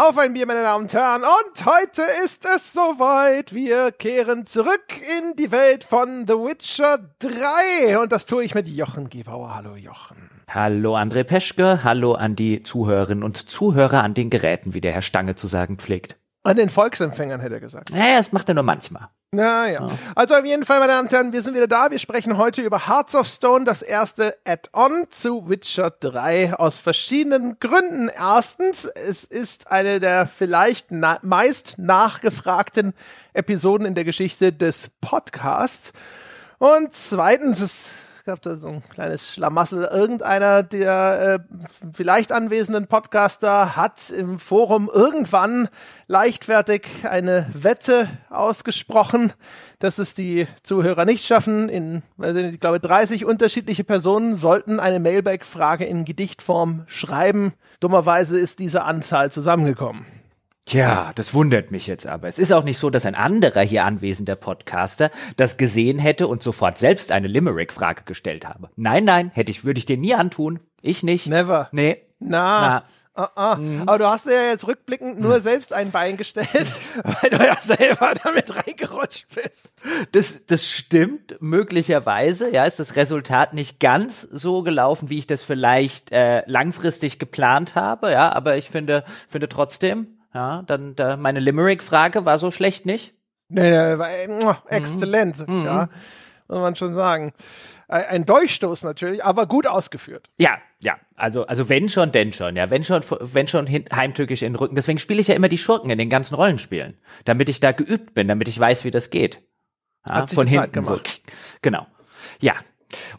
Auf ein Bier, meine Damen und Herren. Und heute ist es soweit. Wir kehren zurück in die Welt von The Witcher 3. Und das tue ich mit Jochen Gebauer. Hallo, Jochen. Hallo, André Peschke. Hallo an die Zuhörerinnen und Zuhörer an den Geräten, wie der Herr Stange zu sagen pflegt. An den Volksempfängern, hätte er gesagt. Naja, das macht er nur manchmal. Naja. Ja. Also auf jeden Fall, meine Damen und Herren, wir sind wieder da. Wir sprechen heute über Hearts of Stone, das erste Add-on zu Witcher 3 aus verschiedenen Gründen. Erstens, es ist eine der vielleicht na meist nachgefragten Episoden in der Geschichte des Podcasts. Und zweitens, es gab da so ein kleines Schlamassel. Irgendeiner der äh, vielleicht anwesenden Podcaster hat im Forum irgendwann leichtfertig eine Wette ausgesprochen, dass es die Zuhörer nicht schaffen. In, ich glaube, 30 unterschiedliche Personen sollten eine Mailback-Frage in Gedichtform schreiben. Dummerweise ist diese Anzahl zusammengekommen. Tja, das wundert mich jetzt aber. Es ist auch nicht so, dass ein anderer hier anwesender Podcaster das gesehen hätte und sofort selbst eine Limerick-Frage gestellt habe. Nein, nein, hätte ich, würde ich dir nie antun. Ich nicht. Never. Nee. Na. Na. Uh -uh. Mhm. Aber du hast ja jetzt rückblickend nur selbst ein Bein gestellt, weil du ja selber damit reingerutscht bist. Das, das stimmt möglicherweise. Ja, ist das Resultat nicht ganz so gelaufen, wie ich das vielleicht äh, langfristig geplant habe. Ja, aber ich finde, finde trotzdem, ja, dann da, meine Limerick-Frage war so schlecht nicht. Nee, nee war äh, exzellent, mhm. ja, muss man schon sagen. Ein Durchstoß natürlich, aber gut ausgeführt. Ja, ja, also, also wenn schon, denn schon, ja, wenn schon, wenn schon heimtückisch in den Rücken. Deswegen spiele ich ja immer die Schurken in den ganzen Rollenspielen, damit ich da geübt bin, damit ich weiß, wie das geht. Ja, Hat sich von hinten Zeit gemacht. So. Genau. Ja,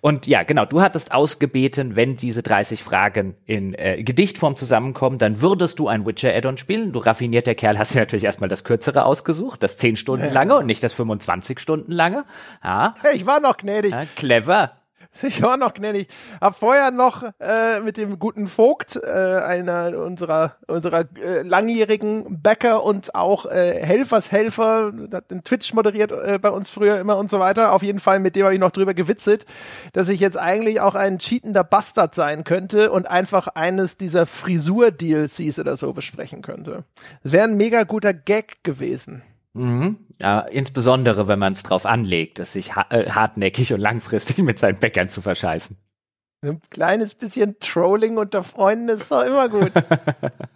und ja, genau, du hattest ausgebeten, wenn diese 30 Fragen in äh, Gedichtform zusammenkommen, dann würdest du ein Witcher-Add-on spielen. Du raffinierter Kerl hast dir natürlich erstmal das kürzere ausgesucht, das 10 Stunden lange und nicht das 25 Stunden lange. Ja. Ich war noch gnädig. Ja, clever. Ich war noch gnädig. Hab vorher noch äh, mit dem guten Vogt, äh, einer unserer unserer äh, langjährigen Bäcker und auch äh, Helfershelfer, hat den Twitch moderiert äh, bei uns früher immer und so weiter. Auf jeden Fall mit dem habe ich noch drüber gewitzelt, dass ich jetzt eigentlich auch ein cheatender Bastard sein könnte und einfach eines dieser Frisur-DLCs oder so besprechen könnte. Das wäre ein mega guter Gag gewesen. Mhm. Ja, insbesondere, wenn man es drauf anlegt, es sich äh, hartnäckig und langfristig mit seinen Bäckern zu verscheißen. Ein kleines bisschen Trolling unter Freunden ist doch immer gut.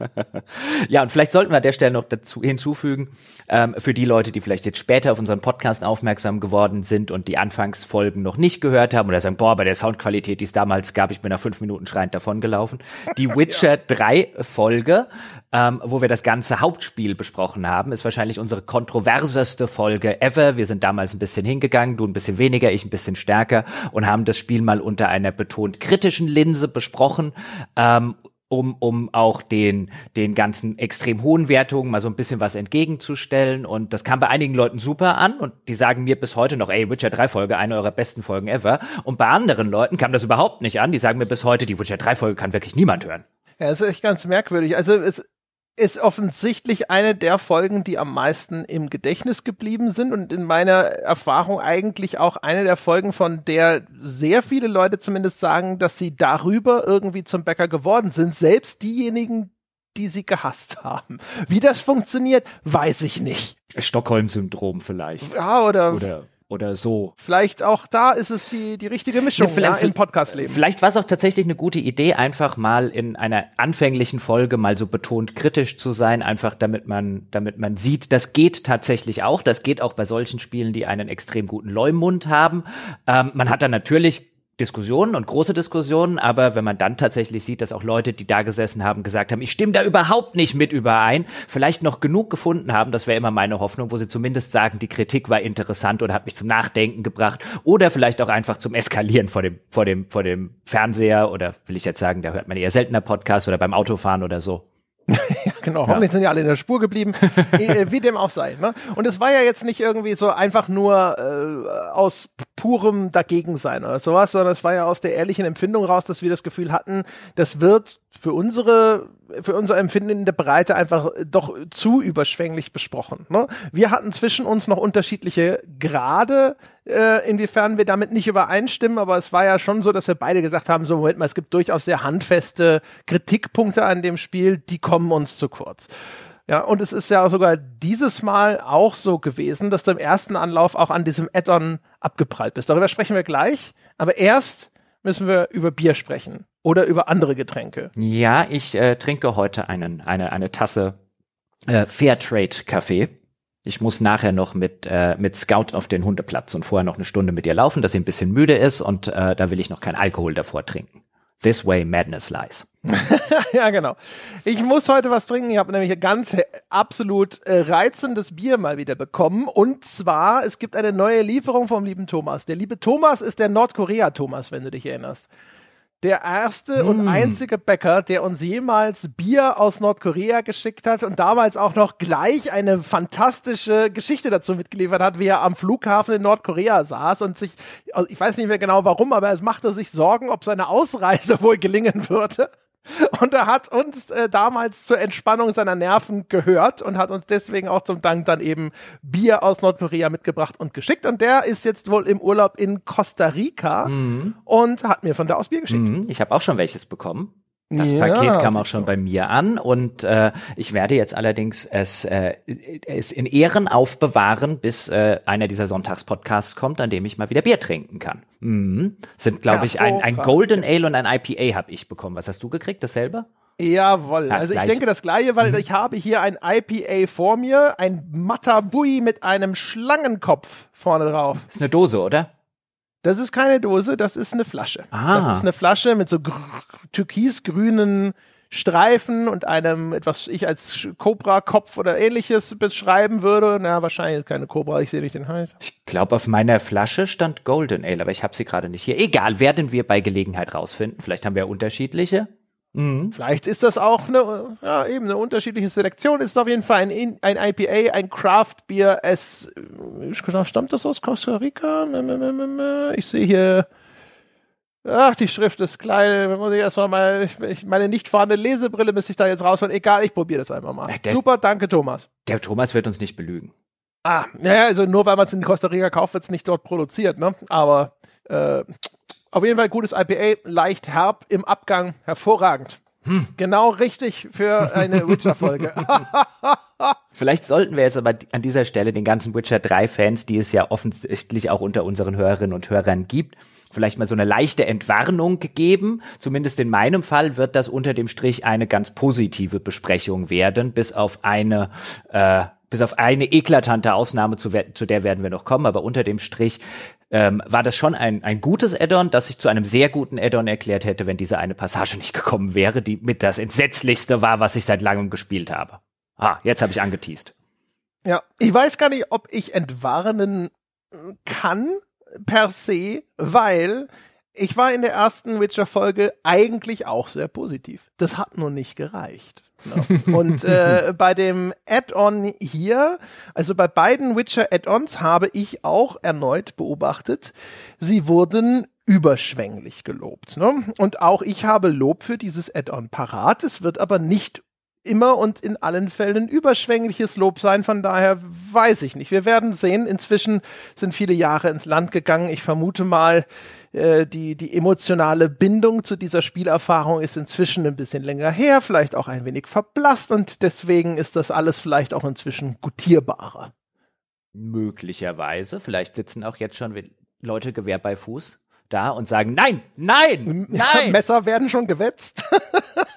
ja, und vielleicht sollten wir an der Stelle noch dazu hinzufügen, ähm, für die Leute, die vielleicht jetzt später auf unseren Podcast aufmerksam geworden sind und die Anfangsfolgen noch nicht gehört haben oder sagen, boah, bei der Soundqualität, die es damals gab, ich bin nach fünf Minuten schreiend davongelaufen. Die Witcher ja. 3 Folge, ähm, wo wir das ganze Hauptspiel besprochen haben, ist wahrscheinlich unsere kontroverseste Folge ever. Wir sind damals ein bisschen hingegangen, du ein bisschen weniger, ich ein bisschen stärker und haben das Spiel mal unter einer betont und kritischen Linse besprochen. Ähm, um, um auch den, den ganzen extrem hohen Wertungen mal so ein bisschen was entgegenzustellen. Und das kam bei einigen Leuten super an und die sagen mir bis heute noch, ey, Witcher 3 Folge, eine eurer besten Folgen ever. Und bei anderen Leuten kam das überhaupt nicht an. Die sagen mir bis heute, die Witcher 3 Folge kann wirklich niemand hören. Ja, das ist echt ganz merkwürdig. Also es, ist offensichtlich eine der Folgen, die am meisten im Gedächtnis geblieben sind und in meiner Erfahrung eigentlich auch eine der Folgen, von der sehr viele Leute zumindest sagen, dass sie darüber irgendwie zum Bäcker geworden sind. Selbst diejenigen, die sie gehasst haben. Wie das funktioniert, weiß ich nicht. Stockholm-Syndrom vielleicht. Ja, oder, oder oder so. Vielleicht auch da ist es die, die richtige Mischung ja, ja, im Podcast-Leben. Vielleicht war es auch tatsächlich eine gute Idee, einfach mal in einer anfänglichen Folge mal so betont kritisch zu sein, einfach damit man, damit man sieht, das geht tatsächlich auch. Das geht auch bei solchen Spielen, die einen extrem guten Leumund haben. Ähm, man hat dann natürlich Diskussionen und große Diskussionen, aber wenn man dann tatsächlich sieht, dass auch Leute, die da gesessen haben, gesagt haben, ich stimme da überhaupt nicht mit überein, vielleicht noch genug gefunden haben, das wäre immer meine Hoffnung, wo sie zumindest sagen, die Kritik war interessant oder hat mich zum Nachdenken gebracht oder vielleicht auch einfach zum Eskalieren vor dem, vor dem, vor dem Fernseher oder will ich jetzt sagen, da hört man eher seltener Podcast oder beim Autofahren oder so. Genau. Hoffentlich sind ja alle in der Spur geblieben, äh, wie dem auch sei. Ne? Und es war ja jetzt nicht irgendwie so einfach nur äh, aus purem Dagegensein oder sowas, sondern es war ja aus der ehrlichen Empfindung raus, dass wir das Gefühl hatten, das wird für unsere für unser Empfinden in der Breite einfach doch zu überschwänglich besprochen. Ne? Wir hatten zwischen uns noch unterschiedliche Grade, äh, inwiefern wir damit nicht übereinstimmen, aber es war ja schon so, dass wir beide gesagt haben, so Moment mal, es gibt durchaus sehr handfeste Kritikpunkte an dem Spiel, die kommen uns zu kurz. Ja, und es ist ja sogar dieses Mal auch so gewesen, dass du im ersten Anlauf auch an diesem Add-on abgeprallt bist. Darüber sprechen wir gleich, aber erst müssen wir über Bier sprechen oder über andere Getränke. Ja, ich äh, trinke heute einen, eine, eine Tasse äh, Fairtrade Kaffee. Ich muss nachher noch mit, äh, mit Scout auf den Hundeplatz und vorher noch eine Stunde mit ihr laufen, dass sie ein bisschen müde ist und äh, da will ich noch kein Alkohol davor trinken. This way madness lies. ja, genau. Ich muss heute was trinken. Ich habe nämlich ein ganz absolut äh, reizendes Bier mal wieder bekommen. Und zwar, es gibt eine neue Lieferung vom lieben Thomas. Der liebe Thomas ist der Nordkorea-Thomas, wenn du dich erinnerst der erste mm. und einzige Bäcker, der uns jemals Bier aus Nordkorea geschickt hat und damals auch noch gleich eine fantastische Geschichte dazu mitgeliefert hat, wie er am Flughafen in Nordkorea saß und sich, also ich weiß nicht mehr genau warum, aber es machte sich Sorgen, ob seine Ausreise wohl gelingen würde. Und er hat uns äh, damals zur Entspannung seiner Nerven gehört und hat uns deswegen auch zum Dank dann eben Bier aus Nordkorea mitgebracht und geschickt. Und der ist jetzt wohl im Urlaub in Costa Rica mhm. und hat mir von da aus Bier geschickt. Mhm. Ich habe auch schon welches bekommen. Das ja, Paket kam auch schon so. bei mir an und äh, ich werde jetzt allerdings es, äh, es in Ehren aufbewahren, bis äh, einer dieser Sonntagspodcasts kommt, an dem ich mal wieder Bier trinken kann. Mhm. Sind, glaube ich, ein, ein Golden Ale und ein IPA habe ich bekommen. Was hast du gekriegt? Dasselbe? Jawohl. Ja, also ich denke das gleiche, weil mhm. ich habe hier ein IPA vor mir, ein Matabui mit einem Schlangenkopf vorne drauf. Ist eine Dose, oder? Das ist keine Dose, das ist eine Flasche. Ah. Das ist eine Flasche mit so türkisgrünen Streifen und einem, etwas ich als Cobra-Kopf oder ähnliches beschreiben würde. Na, wahrscheinlich keine Cobra, ich sehe nicht den Hals. Ich glaube, auf meiner Flasche stand Golden Ale, aber ich habe sie gerade nicht hier. Egal, werden wir bei Gelegenheit rausfinden. Vielleicht haben wir unterschiedliche. Mhm. Vielleicht ist das auch eine, ja, eben eine unterschiedliche Selektion. Ist auf jeden Fall ein, ein IPA, ein Craft Beer. Es stammt das aus Costa Rica? Ich sehe hier, ach, die Schrift ist klein. Muss ich erstmal mal, ich, meine nicht vorhandene Lesebrille müsste ich da jetzt rausholen. Egal, ich probiere das einfach mal. Der, Super, danke, Thomas. Der Thomas wird uns nicht belügen. Ah, naja, also nur weil man es in Costa Rica kauft, wird es nicht dort produziert, ne? Aber äh, auf jeden Fall gutes IPA, leicht herb im Abgang, hervorragend. Hm. Genau richtig für eine Witcher-Folge. Vielleicht sollten wir jetzt aber an dieser Stelle den ganzen Witcher 3 Fans, die es ja offensichtlich auch unter unseren Hörerinnen und Hörern gibt, vielleicht mal so eine leichte Entwarnung geben. Zumindest in meinem Fall wird das unter dem Strich eine ganz positive Besprechung werden, bis auf eine äh, bis auf eine eklatante Ausnahme, zu, zu der werden wir noch kommen, aber unter dem Strich ähm, war das schon ein, ein gutes Add-on, das sich zu einem sehr guten Add-on erklärt hätte, wenn diese eine Passage nicht gekommen wäre, die mit das entsetzlichste war, was ich seit langem gespielt habe. Ah, jetzt habe ich angeteased. Ja, ich weiß gar nicht, ob ich entwarnen kann per se, weil ich war in der ersten Witcher-Folge eigentlich auch sehr positiv. Das hat nur nicht gereicht. Genau. Und äh, bei dem Add-on hier, also bei beiden Witcher-Add-ons habe ich auch erneut beobachtet, sie wurden überschwänglich gelobt. Ne? Und auch ich habe Lob für dieses Add-on parat. Es wird aber nicht immer und in allen Fällen überschwängliches Lob sein. Von daher weiß ich nicht. Wir werden sehen. Inzwischen sind viele Jahre ins Land gegangen. Ich vermute mal, äh, die, die emotionale Bindung zu dieser Spielerfahrung ist inzwischen ein bisschen länger her, vielleicht auch ein wenig verblasst und deswegen ist das alles vielleicht auch inzwischen gutierbarer. Möglicherweise. Vielleicht sitzen auch jetzt schon Leute Gewehr bei Fuß da und sagen, nein, nein, nein. Ja, Messer werden schon gewetzt.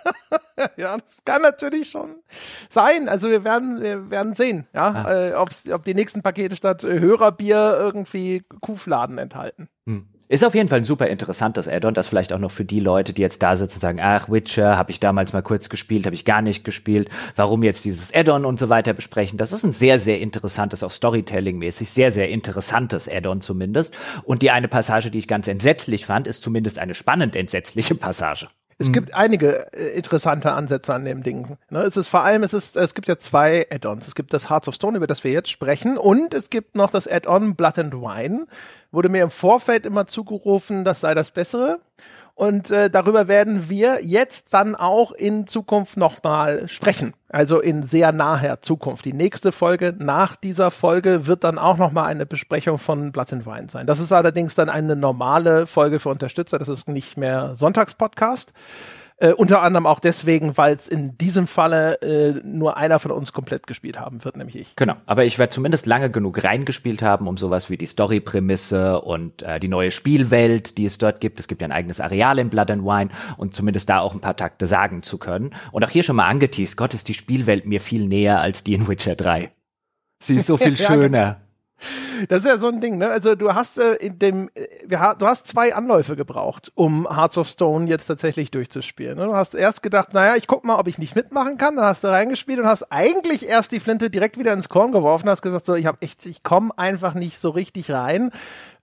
ja, das kann natürlich schon sein. Also wir werden, wir werden sehen, ja, ah. äh, ob die nächsten Pakete statt äh, Hörerbier irgendwie Kuhfladen enthalten. Hm. Ist auf jeden Fall ein super interessantes Add-on, das vielleicht auch noch für die Leute, die jetzt da sitzen sagen, ach, Witcher, habe ich damals mal kurz gespielt, habe ich gar nicht gespielt, warum jetzt dieses Add-on und so weiter besprechen. Das ist ein sehr, sehr interessantes, auch Storytelling-mäßig, sehr, sehr interessantes Add-on zumindest. Und die eine Passage, die ich ganz entsetzlich fand, ist zumindest eine spannend entsetzliche Passage. Es mhm. gibt einige äh, interessante Ansätze an dem Ding. Ne? Es ist vor allem, es ist, es gibt ja zwei Add-ons. Es gibt das Hearts of Stone, über das wir jetzt sprechen, und es gibt noch das Add-on Blood and Wine. Wurde mir im Vorfeld immer zugerufen, das sei das Bessere. Und äh, darüber werden wir jetzt dann auch in Zukunft nochmal sprechen. Also in sehr naher Zukunft. Die nächste Folge nach dieser Folge wird dann auch nochmal eine Besprechung von Blood and Wine sein. Das ist allerdings dann eine normale Folge für Unterstützer. Das ist nicht mehr Sonntagspodcast. Äh, unter anderem auch deswegen, weil es in diesem Falle äh, nur einer von uns komplett gespielt haben wird, nämlich ich. Genau, aber ich werde zumindest lange genug reingespielt haben, um sowas wie die Story-Prämisse und äh, die neue Spielwelt, die es dort gibt. Es gibt ja ein eigenes Areal in Blood and Wine und zumindest da auch ein paar Takte sagen zu können. Und auch hier schon mal angeteased, Gott ist die Spielwelt mir viel näher als die in Witcher 3. Sie ist so viel schöner. Das ist ja so ein Ding, ne? Also du hast äh, in dem, äh, wir, du hast zwei Anläufe gebraucht, um Hearts of Stone jetzt tatsächlich durchzuspielen. Ne? Du hast erst gedacht, naja, ich guck mal, ob ich nicht mitmachen kann. Dann hast du reingespielt und hast eigentlich erst die Flinte direkt wieder ins Korn geworfen. Hast gesagt, so, ich habe echt, ich komme einfach nicht so richtig rein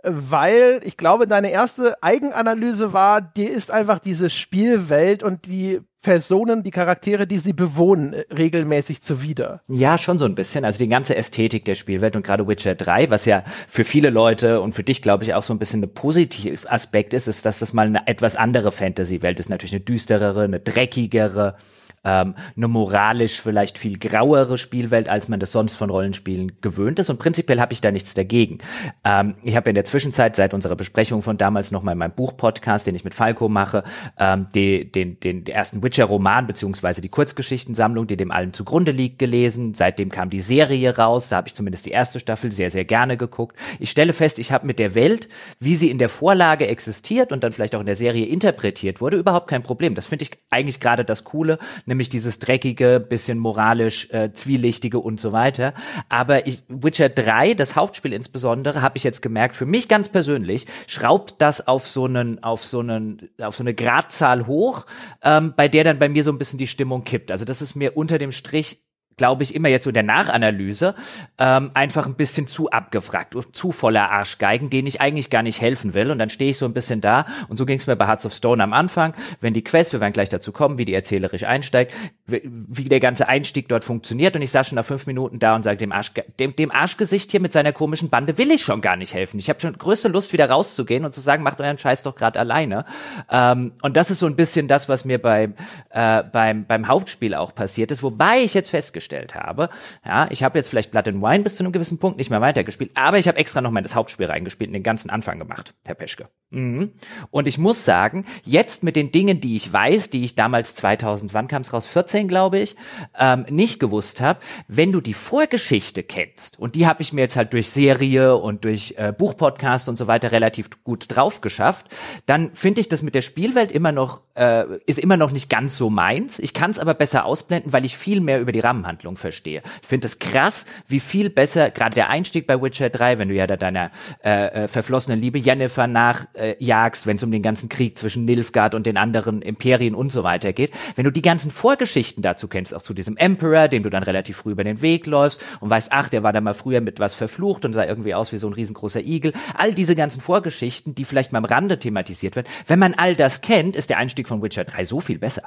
weil ich glaube, deine erste Eigenanalyse war, dir ist einfach diese Spielwelt und die Personen, die Charaktere, die sie bewohnen, äh, regelmäßig zuwider. Ja, schon so ein bisschen. Also die ganze Ästhetik der Spielwelt und gerade Witcher 3, was ja für viele Leute und für dich, glaube ich, auch so ein bisschen ein positiver Aspekt ist, ist, dass das mal eine etwas andere Fantasy-Welt ist. Natürlich eine düsterere, eine dreckigere, ähm, eine moralisch vielleicht viel grauere Spielwelt, als man das sonst von Rollenspielen gewöhnt ist. Und prinzipiell habe ich da nichts dagegen. Ähm, ich habe in der Zwischenzeit seit unserer Besprechung von damals noch mal in meinem Buch-Podcast, den ich mit Falco mache, ähm, die, den, den, ersten Witcher-Roman beziehungsweise die Kurzgeschichtensammlung, die dem allen zugrunde liegt, gelesen. Seitdem kam die Serie raus. Da habe ich zumindest die erste Staffel sehr, sehr gerne geguckt. Ich stelle fest, ich habe mit der Welt, wie sie in der Vorlage existiert und dann vielleicht auch in der Serie interpretiert wurde, überhaupt kein Problem. Das finde ich eigentlich gerade das Coole, nämlich dieses dreckige, bisschen moralisch äh, zwielichtige und so weiter. Aber ich, Witcher 3, das Hauptspiel insbesondere, habe ich jetzt gemerkt, für mich ganz persönlich, schraubt das auf so einen, auf so einen, auf so eine Gradzahl hoch, ähm, bei der dann bei mir so ein bisschen die Stimmung kippt. Also das ist mir unter dem Strich glaube ich, immer jetzt so in der Nachanalyse, ähm, einfach ein bisschen zu abgefragt und zu voller Arschgeigen, denen ich eigentlich gar nicht helfen will. Und dann stehe ich so ein bisschen da. Und so ging es mir bei Hearts of Stone am Anfang. Wenn die Quest, wir werden gleich dazu kommen, wie die erzählerisch einsteigt, wie, der ganze Einstieg dort funktioniert. Und ich saß schon nach fünf Minuten da und sage dem, Arsch, dem, dem Arschgesicht hier mit seiner komischen Bande will ich schon gar nicht helfen. Ich habe schon größte Lust, wieder rauszugehen und zu sagen, macht euren Scheiß doch gerade alleine. Ähm, und das ist so ein bisschen das, was mir beim, äh, beim, beim Hauptspiel auch passiert ist. Wobei ich jetzt festgestellt festgestellt habe. Ja, ich habe jetzt vielleicht Blood and Wine bis zu einem gewissen Punkt nicht mehr weitergespielt, aber ich habe extra noch mal das Hauptspiel reingespielt und den ganzen Anfang gemacht, Herr Peschke. Mhm. Und ich muss sagen, jetzt mit den Dingen, die ich weiß, die ich damals 2000, wann kam es raus? 14, glaube ich, ähm, nicht gewusst habe, wenn du die Vorgeschichte kennst, und die habe ich mir jetzt halt durch Serie und durch äh, Buchpodcast und so weiter relativ gut drauf geschafft, dann finde ich das mit der Spielwelt immer noch, äh, ist immer noch nicht ganz so meins. Ich kann es aber besser ausblenden, weil ich viel mehr über die Rahmenhandlung Handlung verstehe. Ich finde es krass, wie viel besser, gerade der Einstieg bei Witcher 3, wenn du ja da deiner äh, äh, verflossenen Liebe Jennifer nachjagst, äh, wenn es um den ganzen Krieg zwischen Nilfgaard und den anderen Imperien und so weiter geht, wenn du die ganzen Vorgeschichten dazu kennst, auch zu diesem Emperor, dem du dann relativ früh über den Weg läufst und weißt, ach, der war da mal früher mit was verflucht und sah irgendwie aus wie so ein riesengroßer Igel. All diese ganzen Vorgeschichten, die vielleicht mal am Rande thematisiert werden. Wenn man all das kennt, ist der Einstieg von Witcher 3 so viel besser.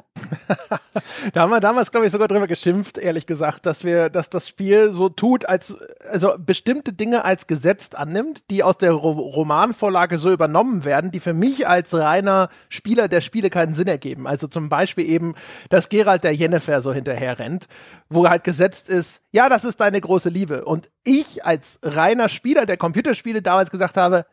da haben wir damals, glaube ich, sogar drüber geschimpft, ehrlich gesagt dass wir, dass das Spiel so tut, als also bestimmte Dinge als gesetzt annimmt, die aus der Ro Romanvorlage so übernommen werden, die für mich als reiner Spieler der Spiele keinen Sinn ergeben. Also zum Beispiel eben, dass Gerald der Jennifer so hinterher rennt, wo halt gesetzt ist, ja, das ist deine große Liebe. Und ich als reiner Spieler der Computerspiele damals gesagt habe,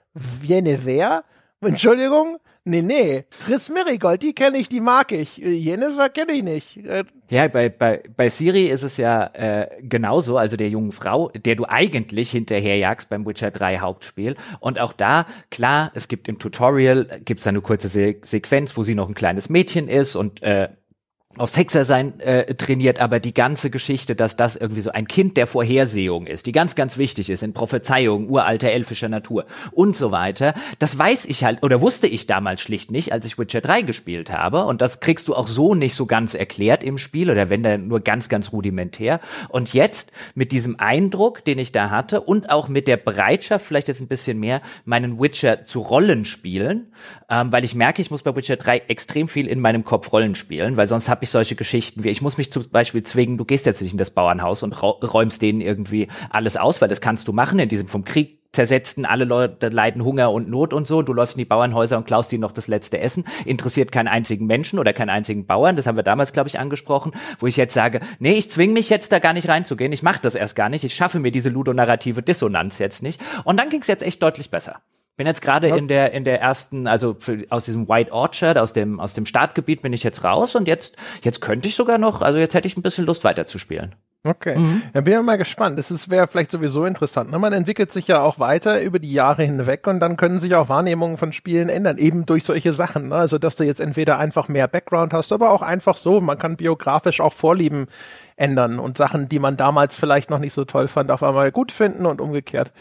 Jennifer? Entschuldigung? Nee, nee. Triss Merigold, die kenne ich, die mag ich. Jennifer kenne ich nicht. Äh, ja, bei, bei, bei Siri ist es ja äh, genauso, also der jungen Frau, der du eigentlich hinterherjagst beim Witcher 3 Hauptspiel. Und auch da, klar, es gibt im Tutorial, gibt's da eine kurze Se Sequenz, wo sie noch ein kleines Mädchen ist und äh, aufs Hexersein äh, trainiert, aber die ganze Geschichte, dass das irgendwie so ein Kind der Vorhersehung ist, die ganz, ganz wichtig ist in Prophezeiungen uralter elfischer Natur und so weiter, das weiß ich halt oder wusste ich damals schlicht nicht, als ich Witcher 3 gespielt habe. Und das kriegst du auch so nicht so ganz erklärt im Spiel oder wenn dann nur ganz, ganz rudimentär. Und jetzt mit diesem Eindruck, den ich da hatte und auch mit der Bereitschaft, vielleicht jetzt ein bisschen mehr, meinen Witcher zu Rollen spielen, ähm, weil ich merke, ich muss bei Witcher 3 extrem viel in meinem Kopf Rollen spielen, weil sonst habe ich solche Geschichten wie, ich muss mich zum Beispiel zwingen, du gehst jetzt nicht in das Bauernhaus und räumst denen irgendwie alles aus, weil das kannst du machen in diesem vom Krieg zersetzten, alle Leute leiden Hunger und Not und so. Du läufst in die Bauernhäuser und klaust ihnen noch das letzte Essen. Interessiert keinen einzigen Menschen oder keinen einzigen Bauern. Das haben wir damals, glaube ich, angesprochen, wo ich jetzt sage, nee, ich zwing mich jetzt da gar nicht reinzugehen. Ich mache das erst gar nicht. Ich schaffe mir diese ludonarrative Dissonanz jetzt nicht. Und dann ging es jetzt echt deutlich besser. Bin jetzt gerade in der in der ersten, also für, aus diesem White Orchard, aus dem aus dem Startgebiet bin ich jetzt raus und jetzt jetzt könnte ich sogar noch, also jetzt hätte ich ein bisschen Lust weiterzuspielen. Okay, mhm. ja, bin ja mal gespannt. Das wäre vielleicht sowieso interessant. Ne? Man entwickelt sich ja auch weiter über die Jahre hinweg und dann können sich auch Wahrnehmungen von Spielen ändern, eben durch solche Sachen. Ne? Also, dass du jetzt entweder einfach mehr Background hast, aber auch einfach so. Man kann biografisch auch Vorlieben ändern und Sachen, die man damals vielleicht noch nicht so toll fand, auf einmal gut finden und umgekehrt.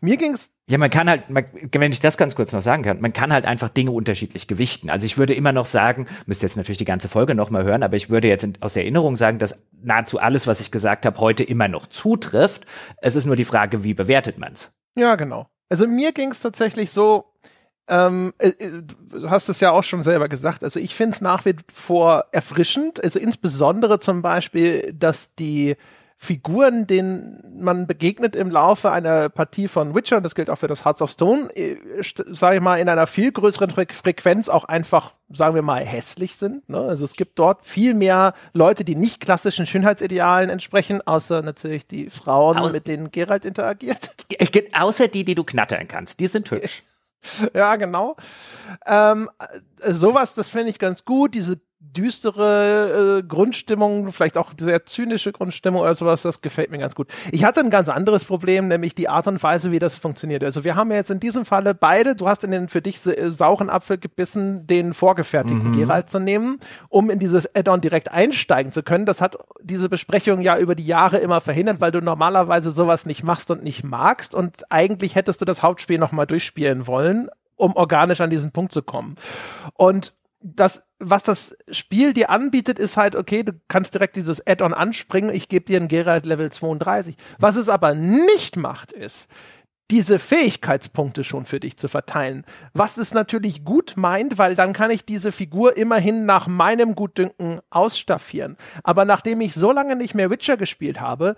Mir ging's ja, man kann halt, wenn ich das ganz kurz noch sagen kann, man kann halt einfach Dinge unterschiedlich gewichten. Also ich würde immer noch sagen, müsst jetzt natürlich die ganze Folge nochmal hören, aber ich würde jetzt aus der Erinnerung sagen, dass nahezu alles, was ich gesagt habe, heute immer noch zutrifft. Es ist nur die Frage, wie bewertet man's? Ja, genau. Also mir ging's tatsächlich so, ähm, äh, äh, du hast es ja auch schon selber gesagt. Also ich finde es nach wie vor erfrischend. Also insbesondere zum Beispiel, dass die Figuren, denen man begegnet im Laufe einer Partie von Witcher, und das gilt auch für das Hearts of Stone, äh, sage ich mal, in einer viel größeren Fre Frequenz auch einfach, sagen wir mal, hässlich sind. Ne? Also es gibt dort viel mehr Leute, die nicht klassischen Schönheitsidealen entsprechen, außer natürlich die Frauen, Au mit denen Geralt interagiert. Außer die, die du knattern kannst, die sind hübsch. ja, genau. Ähm, sowas, das finde ich ganz gut. Diese düstere äh, Grundstimmung, vielleicht auch sehr zynische Grundstimmung oder sowas, das gefällt mir ganz gut. Ich hatte ein ganz anderes Problem, nämlich die Art und Weise, wie das funktioniert. Also wir haben ja jetzt in diesem Falle beide, du hast in den für dich äh, sauren Apfel gebissen, den vorgefertigten mhm. Geralt zu nehmen, um in dieses Add-on direkt einsteigen zu können. Das hat diese Besprechung ja über die Jahre immer verhindert, weil du normalerweise sowas nicht machst und nicht magst und eigentlich hättest du das Hauptspiel nochmal durchspielen wollen, um organisch an diesen Punkt zu kommen. Und das, was das Spiel dir anbietet, ist halt, okay, du kannst direkt dieses Add-on anspringen, ich gebe dir ein Geralt Level 32. Was es aber nicht macht, ist, diese Fähigkeitspunkte schon für dich zu verteilen. Was es natürlich gut meint, weil dann kann ich diese Figur immerhin nach meinem Gutdünken ausstaffieren. Aber nachdem ich so lange nicht mehr Witcher gespielt habe,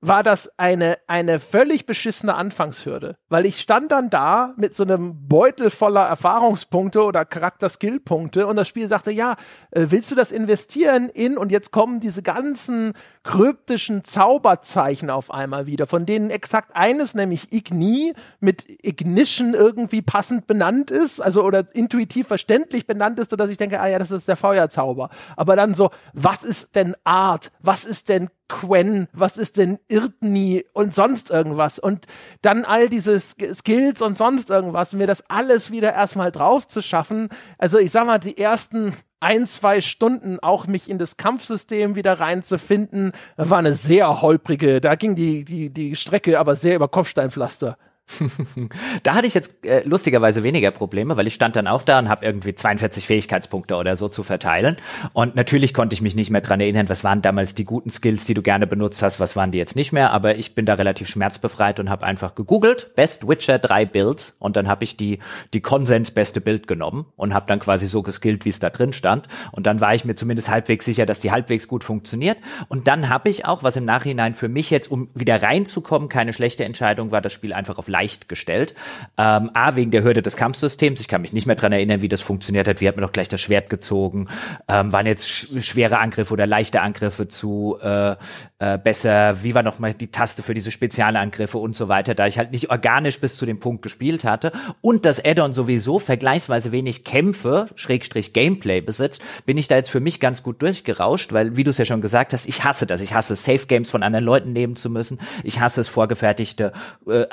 war das eine, eine völlig beschissene Anfangshürde. Weil ich stand dann da mit so einem Beutel voller Erfahrungspunkte oder Charakter-Skill-Punkte und das Spiel sagte, ja, äh, willst du das investieren in und jetzt kommen diese ganzen kryptischen Zauberzeichen auf einmal wieder, von denen exakt eines, nämlich Igni, mit Ignition irgendwie passend benannt ist, also oder intuitiv verständlich benannt ist, sodass ich denke, ah ja, das ist der Feuerzauber. Aber dann so, was ist denn Art? Was ist denn Quen, was ist denn Irtni und sonst irgendwas und dann all diese Skills und sonst irgendwas, mir das alles wieder erstmal drauf zu schaffen. Also ich sag mal, die ersten ein, zwei Stunden auch mich in das Kampfsystem wieder reinzufinden, war eine sehr holprige, da ging die, die, die Strecke aber sehr über Kopfsteinpflaster. da hatte ich jetzt äh, lustigerweise weniger Probleme, weil ich stand dann auch da und habe irgendwie 42 Fähigkeitspunkte oder so zu verteilen. Und natürlich konnte ich mich nicht mehr dran erinnern, was waren damals die guten Skills, die du gerne benutzt hast, was waren die jetzt nicht mehr. Aber ich bin da relativ schmerzbefreit und habe einfach gegoogelt, Best Witcher 3 Builds. Und dann habe ich die, die Konsens beste Bild genommen und habe dann quasi so geskillt, wie es da drin stand. Und dann war ich mir zumindest halbwegs sicher, dass die halbwegs gut funktioniert. Und dann habe ich auch, was im Nachhinein für mich jetzt, um wieder reinzukommen, keine schlechte Entscheidung war, das Spiel einfach auf leicht gestellt. Ähm, A, wegen der Hürde des Kampfsystems. Ich kann mich nicht mehr dran erinnern, wie das funktioniert hat. Wie hat mir doch gleich das Schwert gezogen? Ähm, waren jetzt sch schwere Angriffe oder leichte Angriffe zu äh, äh, besser? Wie war noch mal die Taste für diese Spezialangriffe und so weiter? Da ich halt nicht organisch bis zu dem Punkt gespielt hatte und das Addon sowieso vergleichsweise wenig Kämpfe, Schrägstrich Gameplay besitzt, bin ich da jetzt für mich ganz gut durchgerauscht, weil, wie du es ja schon gesagt hast, ich hasse das. Ich hasse Safe Games von anderen Leuten nehmen zu müssen. Ich hasse es, vorgefertigte, äh,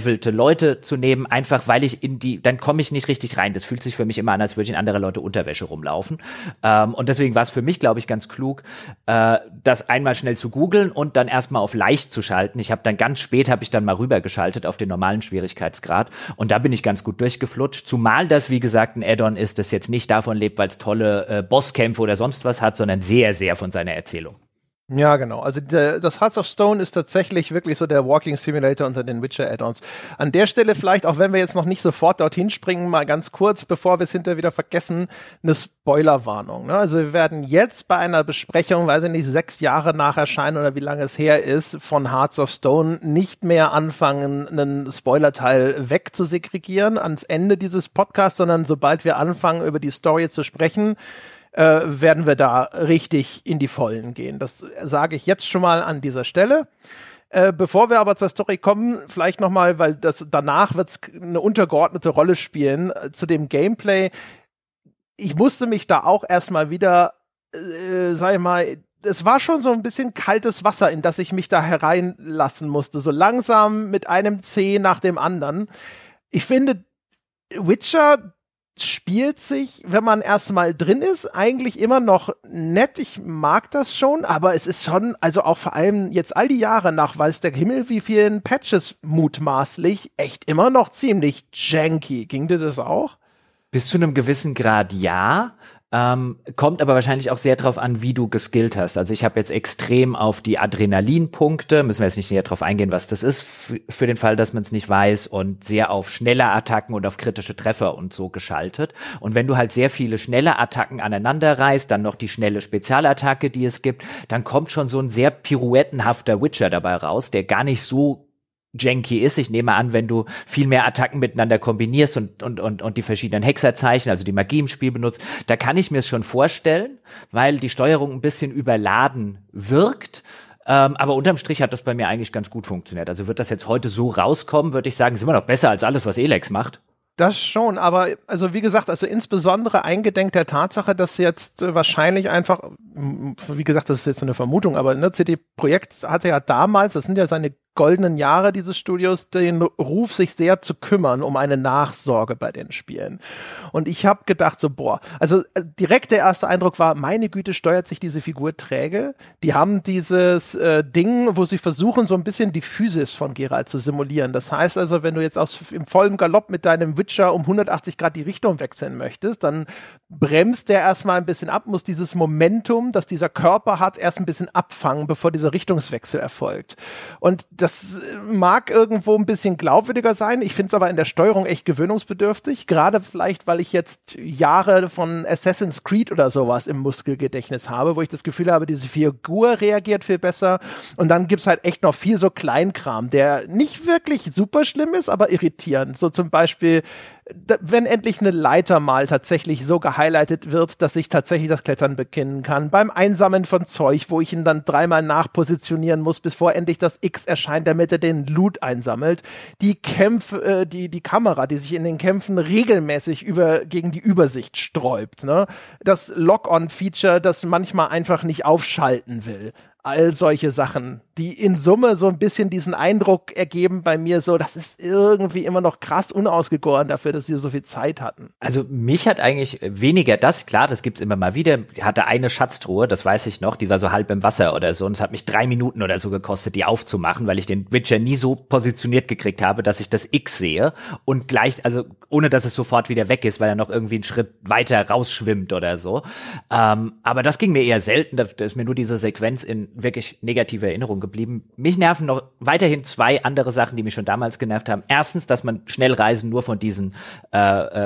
autogelevelte Leute zu nehmen, einfach weil ich in die, dann komme ich nicht richtig rein. Das fühlt sich für mich immer an, als würde ich in andere Leute Unterwäsche rumlaufen. Ähm, und deswegen war es für mich, glaube ich, ganz klug, äh, das einmal schnell zu googeln und dann erstmal auf leicht zu schalten. Ich habe dann ganz spät habe ich dann mal rübergeschaltet auf den normalen Schwierigkeitsgrad und da bin ich ganz gut durchgeflutscht. Zumal das, wie gesagt, ein Add-on ist, das jetzt nicht davon lebt, weil es tolle äh, Bosskämpfe oder sonst was hat, sondern sehr, sehr von seiner Erzählung. Ja, genau. Also der, das Hearts of Stone ist tatsächlich wirklich so der Walking Simulator unter den Witcher Add-ons. An der Stelle vielleicht, auch wenn wir jetzt noch nicht sofort dorthin springen, mal ganz kurz, bevor wir es hinterher wieder vergessen, eine Spoilerwarnung. Ne? Also wir werden jetzt bei einer Besprechung, weiß ich nicht, sechs Jahre nach Erscheinen oder wie lange es her ist, von Hearts of Stone nicht mehr anfangen, einen Spoilerteil wegzusegregieren ans Ende dieses Podcasts, sondern sobald wir anfangen, über die Story zu sprechen, äh, werden wir da richtig in die Vollen gehen. Das sage ich jetzt schon mal an dieser Stelle. Äh, bevor wir aber zur Story kommen, vielleicht noch mal, weil das danach wird eine untergeordnete Rolle spielen äh, zu dem Gameplay. Ich musste mich da auch erstmal wieder, äh, sag ich mal, es war schon so ein bisschen kaltes Wasser, in das ich mich da hereinlassen musste, so langsam mit einem C nach dem anderen. Ich finde, Witcher spielt sich, wenn man erstmal drin ist, eigentlich immer noch nett. Ich mag das schon, aber es ist schon, also auch vor allem jetzt all die Jahre nach weiß der Himmel wie vielen Patches mutmaßlich, echt immer noch ziemlich janky. Ging dir das auch? Bis zu einem gewissen Grad ja. Ähm, kommt aber wahrscheinlich auch sehr darauf an, wie du geskillt hast. Also ich habe jetzt extrem auf die Adrenalinpunkte, müssen wir jetzt nicht näher drauf eingehen, was das ist, für den Fall, dass man es nicht weiß, und sehr auf schnelle Attacken und auf kritische Treffer und so geschaltet. Und wenn du halt sehr viele schnelle Attacken aneinander reißt, dann noch die schnelle Spezialattacke, die es gibt, dann kommt schon so ein sehr pirouettenhafter Witcher dabei raus, der gar nicht so janky ist. Ich nehme an, wenn du viel mehr Attacken miteinander kombinierst und, und, und, und die verschiedenen Hexerzeichen, also die Magie im Spiel benutzt, da kann ich mir es schon vorstellen, weil die Steuerung ein bisschen überladen wirkt. Ähm, aber unterm Strich hat das bei mir eigentlich ganz gut funktioniert. Also wird das jetzt heute so rauskommen, würde ich sagen, ist immer noch besser als alles, was Elex macht. Das schon, aber also wie gesagt, also insbesondere eingedenk der Tatsache, dass jetzt äh, wahrscheinlich einfach, wie gesagt, das ist jetzt eine Vermutung, aber ne, CD Projekt hatte ja damals, das sind ja seine goldenen Jahre dieses Studios den Ruf, sich sehr zu kümmern um eine Nachsorge bei den Spielen. Und ich habe gedacht so, boah, also äh, direkt der erste Eindruck war, meine Güte, steuert sich diese Figur träge. Die haben dieses äh, Ding, wo sie versuchen, so ein bisschen die Physis von Geralt zu simulieren. Das heißt also, wenn du jetzt aus, im vollen Galopp mit deinem Witcher um 180 Grad die Richtung wechseln möchtest, dann bremst der erstmal ein bisschen ab, muss dieses Momentum, das dieser Körper hat, erst ein bisschen abfangen, bevor dieser Richtungswechsel erfolgt. Und das mag irgendwo ein bisschen glaubwürdiger sein. Ich finde es aber in der Steuerung echt gewöhnungsbedürftig. Gerade vielleicht, weil ich jetzt Jahre von Assassin's Creed oder sowas im Muskelgedächtnis habe, wo ich das Gefühl habe, diese Figur reagiert viel besser. Und dann gibt's halt echt noch viel so Kleinkram, der nicht wirklich super schlimm ist, aber irritierend. So zum Beispiel wenn endlich eine Leiter mal tatsächlich so gehighlightet wird, dass ich tatsächlich das Klettern beginnen kann. Beim Einsammeln von Zeug, wo ich ihn dann dreimal nachpositionieren muss, bevor endlich das X erscheint, damit er den Loot einsammelt. Die Kämpfe, äh, die, die Kamera, die sich in den Kämpfen regelmäßig über, gegen die Übersicht sträubt, ne? Das Lock-on-Feature, das manchmal einfach nicht aufschalten will all solche Sachen, die in Summe so ein bisschen diesen Eindruck ergeben bei mir so, das ist irgendwie immer noch krass unausgegoren dafür, dass sie so viel Zeit hatten. Also mich hat eigentlich weniger das, klar, das gibt's immer mal wieder, ich hatte eine Schatztruhe, das weiß ich noch, die war so halb im Wasser oder so und es hat mich drei Minuten oder so gekostet, die aufzumachen, weil ich den Witcher nie so positioniert gekriegt habe, dass ich das X sehe und gleich, also ohne dass es sofort wieder weg ist, weil er noch irgendwie einen Schritt weiter rausschwimmt oder so. Ähm, aber das ging mir eher selten, da ist mir nur diese Sequenz in wirklich negative Erinnerung geblieben. Mich nerven noch weiterhin zwei andere Sachen, die mich schon damals genervt haben. Erstens, dass man Schnellreisen nur von diesen äh,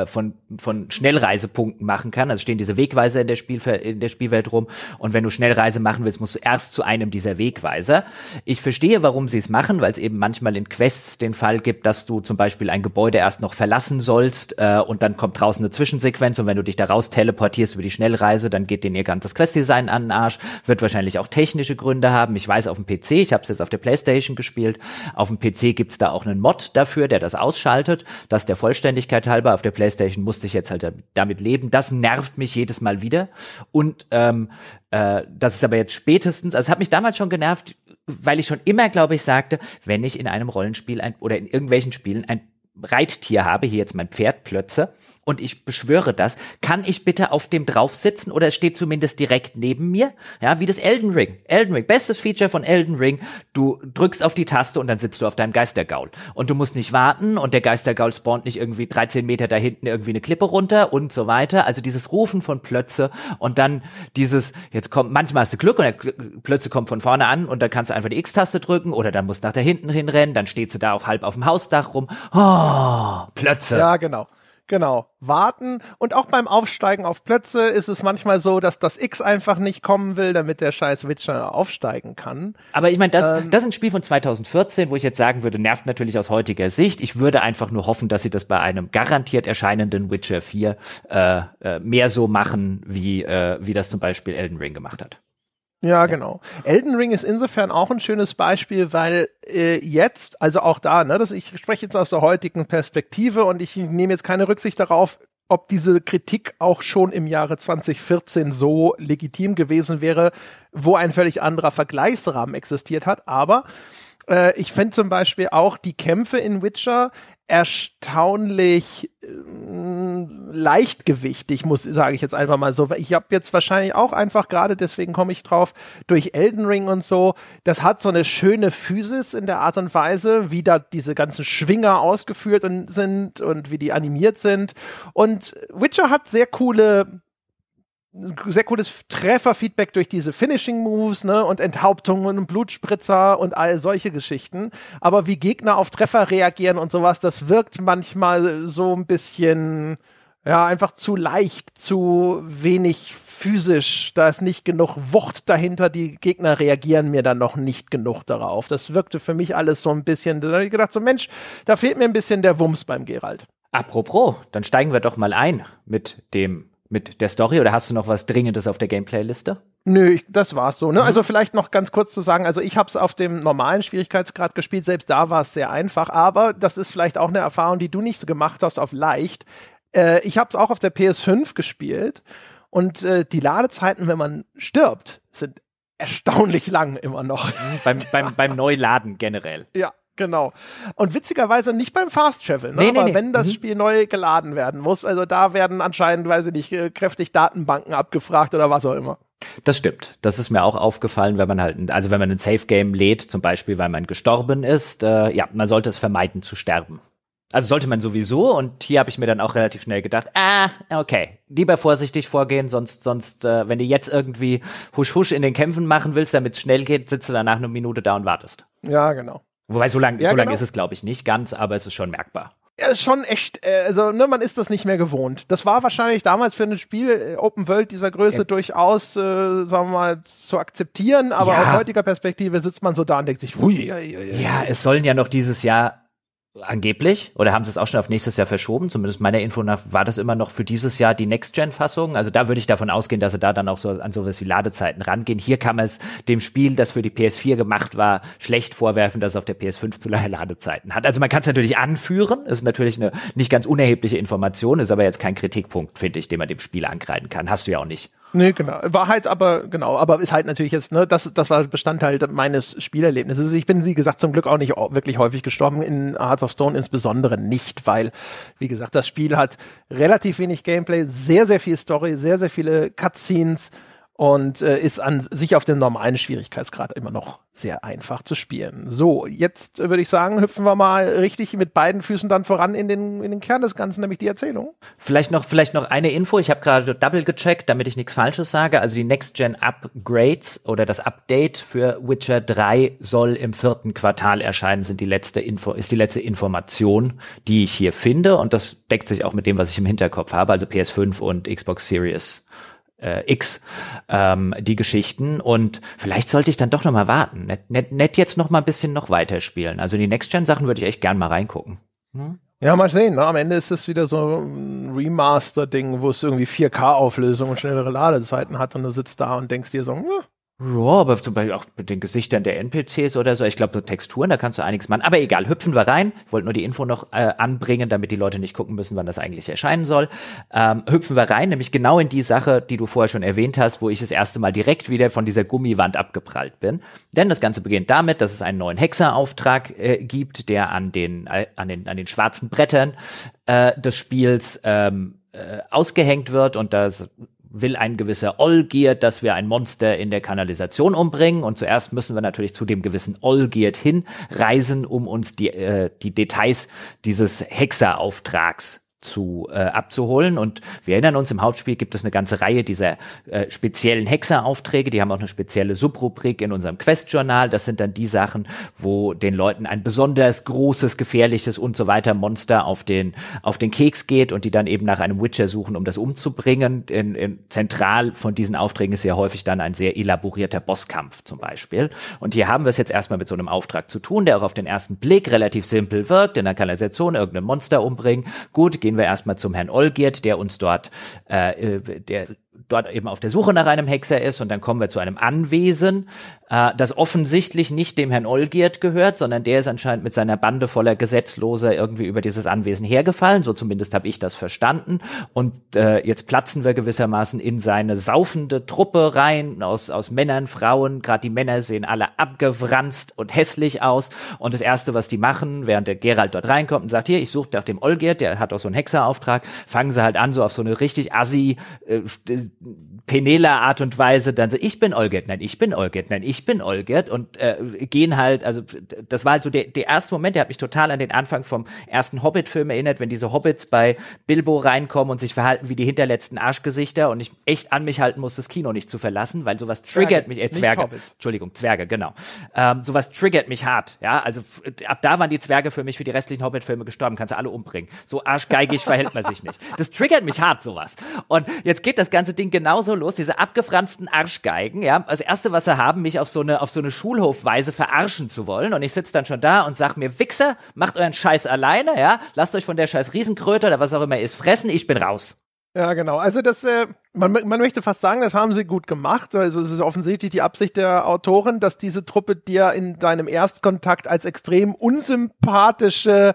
äh von von Schnellreisepunkten machen kann. Also stehen diese Wegweiser in der Spiel in der Spielwelt rum und wenn du Schnellreise machen willst, musst du erst zu einem dieser Wegweiser. Ich verstehe, warum sie es machen, weil es eben manchmal in Quests den Fall gibt, dass du zum Beispiel ein Gebäude erst noch verlassen sollst äh, und dann kommt draußen eine Zwischensequenz und wenn du dich da raus teleportierst über die Schnellreise, dann geht dir ihr ganzes Questdesign an den Arsch. Wird wahrscheinlich auch technische Gründe haben. Ich weiß auf dem PC, ich habe es jetzt auf der PlayStation gespielt. Auf dem PC gibt's da auch einen Mod dafür, der das ausschaltet. Das der Vollständigkeit halber. Auf der PlayStation musste ich jetzt halt damit leben. Das nervt mich jedes Mal wieder. Und ähm, äh, das ist aber jetzt spätestens, also es hat mich damals schon genervt, weil ich schon immer, glaube ich, sagte, wenn ich in einem Rollenspiel ein, oder in irgendwelchen Spielen ein Reittier habe, hier jetzt mein Pferd Plötze, und ich beschwöre das, kann ich bitte auf dem drauf sitzen oder es steht zumindest direkt neben mir? Ja, wie das Elden Ring. Elden Ring, bestes Feature von Elden Ring. Du drückst auf die Taste und dann sitzt du auf deinem Geistergaul. Und du musst nicht warten und der Geistergaul spawnt nicht irgendwie 13 Meter da hinten irgendwie eine Klippe runter und so weiter. Also dieses Rufen von Plötze und dann dieses, jetzt kommt, manchmal hast du Glück und der Plötze kommt von vorne an und dann kannst du einfach die X-Taste drücken oder dann musst du nach da hinten hinrennen, dann steht sie da auf halb auf dem Hausdach rum. Oh, Plötze. Ja, genau. Genau, warten. Und auch beim Aufsteigen auf Plötze ist es manchmal so, dass das X einfach nicht kommen will, damit der scheiß Witcher aufsteigen kann. Aber ich meine, das, ähm, das ist ein Spiel von 2014, wo ich jetzt sagen würde, nervt natürlich aus heutiger Sicht. Ich würde einfach nur hoffen, dass sie das bei einem garantiert erscheinenden Witcher 4 äh, äh, mehr so machen, wie, äh, wie das zum Beispiel Elden Ring gemacht hat. Ja, genau. Elden Ring ist insofern auch ein schönes Beispiel, weil äh, jetzt, also auch da, ne, das, ich spreche jetzt aus der heutigen Perspektive und ich nehme jetzt keine Rücksicht darauf, ob diese Kritik auch schon im Jahre 2014 so legitim gewesen wäre, wo ein völlig anderer Vergleichsrahmen existiert hat. Aber äh, ich finde zum Beispiel auch die Kämpfe in Witcher erstaunlich äh, leichtgewichtig, muss sage ich jetzt einfach mal so. Ich habe jetzt wahrscheinlich auch einfach gerade deswegen komme ich drauf durch Elden Ring und so. Das hat so eine schöne Physis in der Art und Weise, wie da diese ganzen Schwinger ausgeführt und sind und wie die animiert sind. Und Witcher hat sehr coole sehr cooles Trefferfeedback durch diese Finishing Moves, ne, und Enthauptungen und Blutspritzer und all solche Geschichten. Aber wie Gegner auf Treffer reagieren und sowas, das wirkt manchmal so ein bisschen, ja, einfach zu leicht, zu wenig physisch. Da ist nicht genug Wucht dahinter. Die Gegner reagieren mir dann noch nicht genug darauf. Das wirkte für mich alles so ein bisschen, da habe ich gedacht, so Mensch, da fehlt mir ein bisschen der Wumms beim Geralt. Apropos, dann steigen wir doch mal ein mit dem mit der Story oder hast du noch was Dringendes auf der Gameplay-Liste? Nö, ich, das war's so. Ne? Mhm. Also vielleicht noch ganz kurz zu sagen, also ich habe es auf dem normalen Schwierigkeitsgrad gespielt, selbst da war es sehr einfach, aber das ist vielleicht auch eine Erfahrung, die du nicht so gemacht hast auf leicht. Äh, ich habe es auch auf der PS5 gespielt und äh, die Ladezeiten, wenn man stirbt, sind erstaunlich lang immer noch. Mhm, beim, beim, beim Neuladen generell. Ja, Genau. Und witzigerweise nicht beim Fast Travel, ne? Nee, nee, aber nee. wenn das mhm. Spiel neu geladen werden muss, also da werden anscheinend, weiß ich nicht, äh, kräftig Datenbanken abgefragt oder was auch immer. Das stimmt. Das ist mir auch aufgefallen, wenn man halt, also wenn man ein Safe Game lädt, zum Beispiel, weil man gestorben ist, äh, ja, man sollte es vermeiden zu sterben. Also sollte man sowieso und hier habe ich mir dann auch relativ schnell gedacht, ah, okay, lieber vorsichtig vorgehen, sonst, sonst, äh, wenn du jetzt irgendwie husch husch in den Kämpfen machen willst, damit es schnell geht, sitzt du danach eine Minute da und wartest. Ja, genau. Wobei, so lange ja, so lang genau. ist es, glaube ich, nicht ganz, aber es ist schon merkbar. Ja, ist schon echt, äh, also ne, man ist das nicht mehr gewohnt. Das war wahrscheinlich damals für ein Spiel äh, Open World dieser Größe ja. durchaus, äh, sagen wir mal, zu akzeptieren, aber ja. aus heutiger Perspektive sitzt man so da und denkt sich, hui, ja, ja, ja, es sollen ja noch dieses Jahr Angeblich, oder haben sie es auch schon auf nächstes Jahr verschoben? Zumindest meiner Info nach war das immer noch für dieses Jahr die Next-Gen-Fassung. Also da würde ich davon ausgehen, dass sie da dann auch so an sowas wie Ladezeiten rangehen. Hier kann man es dem Spiel, das für die PS4 gemacht war, schlecht vorwerfen, dass es auf der PS5 zu lange Ladezeiten hat. Also man kann es natürlich anführen, ist natürlich eine nicht ganz unerhebliche Information, ist aber jetzt kein Kritikpunkt, finde ich, den man dem Spiel ankreiden kann. Hast du ja auch nicht. Nee, genau. War halt aber, genau, aber ist halt natürlich jetzt, ne, das, das war Bestandteil meines Spielerlebnisses. Ich bin, wie gesagt, zum Glück auch nicht wirklich häufig gestorben, in Hearts of Stone insbesondere nicht, weil, wie gesagt, das Spiel hat relativ wenig Gameplay, sehr, sehr viel Story, sehr, sehr viele Cutscenes, und äh, ist an sich auf dem normalen Schwierigkeitsgrad immer noch sehr einfach zu spielen. So, jetzt äh, würde ich sagen, hüpfen wir mal richtig mit beiden Füßen dann voran in den, in den Kern des Ganzen, nämlich die Erzählung. Vielleicht noch, vielleicht noch eine Info. Ich habe gerade double gecheckt, damit ich nichts Falsches sage. Also die Next-Gen Upgrades oder das Update für Witcher 3 soll im vierten Quartal erscheinen, sind die letzte Info, ist die letzte Information, die ich hier finde. Und das deckt sich auch mit dem, was ich im Hinterkopf habe, also PS5 und Xbox Series äh, X ähm, die Geschichten und vielleicht sollte ich dann doch noch mal warten. Nett, nett, nett jetzt noch mal ein bisschen noch weiterspielen. Also die Next-Gen-Sachen würde ich echt gern mal reingucken. Hm? Ja, mal sehen. Ne? Am Ende ist es wieder so ein Remaster-Ding, wo es irgendwie 4K-Auflösung und schnellere Ladezeiten hat und du sitzt da und denkst dir so, hm, Ja, aber zum Beispiel auch mit den Gesichtern der NPCs oder so. Ich glaube, so Texturen, da kannst du einiges machen. Aber egal, hüpfen wir rein. Ich wollte nur die Info noch äh, anbringen, damit die Leute nicht gucken müssen, wann das eigentlich erscheinen soll. Ähm, hüpfen wir rein, nämlich genau in die Sache, die du vorher schon erwähnt hast, wo ich das erste Mal direkt wieder von dieser Gummiwand abgeprallt bin. Denn das Ganze beginnt damit, dass es einen neuen Hexerauftrag äh, gibt, der an den, äh, an den, an den schwarzen Brettern äh, des Spiels ähm, äh, ausgehängt wird und das will ein gewisser Olgierd, dass wir ein Monster in der Kanalisation umbringen. Und zuerst müssen wir natürlich zu dem gewissen Olgierd hinreisen, um uns die, äh, die Details dieses Hexerauftrags zu äh, abzuholen. Und wir erinnern uns, im Hauptspiel gibt es eine ganze Reihe dieser äh, speziellen Hexeraufträge. Die haben auch eine spezielle Subrubrik in unserem Quest-Journal. Das sind dann die Sachen, wo den Leuten ein besonders großes, gefährliches und so weiter Monster auf den, auf den Keks geht und die dann eben nach einem Witcher suchen, um das umzubringen. In, in, zentral von diesen Aufträgen ist sehr häufig dann ein sehr elaborierter Bosskampf zum Beispiel. Und hier haben wir es jetzt erstmal mit so einem Auftrag zu tun, der auch auf den ersten Blick relativ simpel wirkt. In der Kanalisation irgendein Monster umbringen. Gut, gehen gehen wir erstmal zum Herrn Olgierd, der uns dort, äh, äh der dort eben auf der Suche nach einem Hexer ist und dann kommen wir zu einem Anwesen, äh, das offensichtlich nicht dem Herrn Olgierd gehört, sondern der ist anscheinend mit seiner Bande voller Gesetzloser irgendwie über dieses Anwesen hergefallen, so zumindest habe ich das verstanden. Und äh, jetzt platzen wir gewissermaßen in seine saufende Truppe rein aus, aus Männern, Frauen, gerade die Männer sehen alle abgewranzt und hässlich aus. Und das erste, was die machen, während der Gerald dort reinkommt und sagt, hier, ich suche nach dem Olgierd, der hat auch so einen Hexerauftrag, fangen sie halt an, so auf so eine richtig assi äh, penela Art und Weise dann so, ich bin Olgert, nein, ich bin Olgert, nein, ich bin Olgert und äh, gehen halt, also das war halt so der, der erste Moment, der hat mich total an den Anfang vom ersten Hobbit-Film erinnert, wenn diese Hobbits bei Bilbo reinkommen und sich verhalten wie die hinterletzten Arschgesichter und ich echt an mich halten muss, das Kino nicht zu verlassen, weil sowas triggert mich, äh, Zwerge, Entschuldigung, Zwerge, genau. Ähm, sowas triggert mich hart, ja, also ab da waren die Zwerge für mich für die restlichen Hobbit-Filme gestorben, kannst du alle umbringen. So arschgeigig verhält man sich nicht. Das triggert mich hart, sowas. Und jetzt geht das ganze Ding genauso los, diese abgefransten Arschgeigen, ja. Das erste, was sie haben, mich auf so eine, auf so eine Schulhofweise verarschen zu wollen. Und ich sitze dann schon da und sag mir, Wichser, macht euren Scheiß alleine, ja. Lasst euch von der scheiß Riesenkröte oder was auch immer ist fressen, ich bin raus. Ja, genau. Also das, äh, man, man möchte fast sagen, das haben sie gut gemacht. Also es ist offensichtlich die Absicht der Autoren, dass diese Truppe dir in deinem Erstkontakt als extrem unsympathische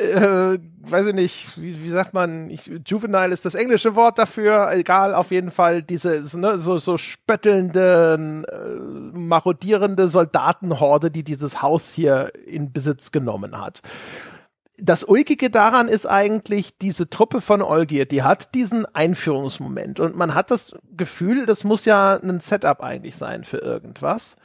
äh, weiß ich nicht, wie, wie sagt man, ich, juvenile ist das englische Wort dafür, egal, auf jeden Fall diese ne, so, so spöttelnde, äh, marodierende Soldatenhorde, die dieses Haus hier in Besitz genommen hat. Das Ulkige daran ist eigentlich, diese Truppe von Olgier, die hat diesen Einführungsmoment und man hat das Gefühl, das muss ja ein Setup eigentlich sein für irgendwas.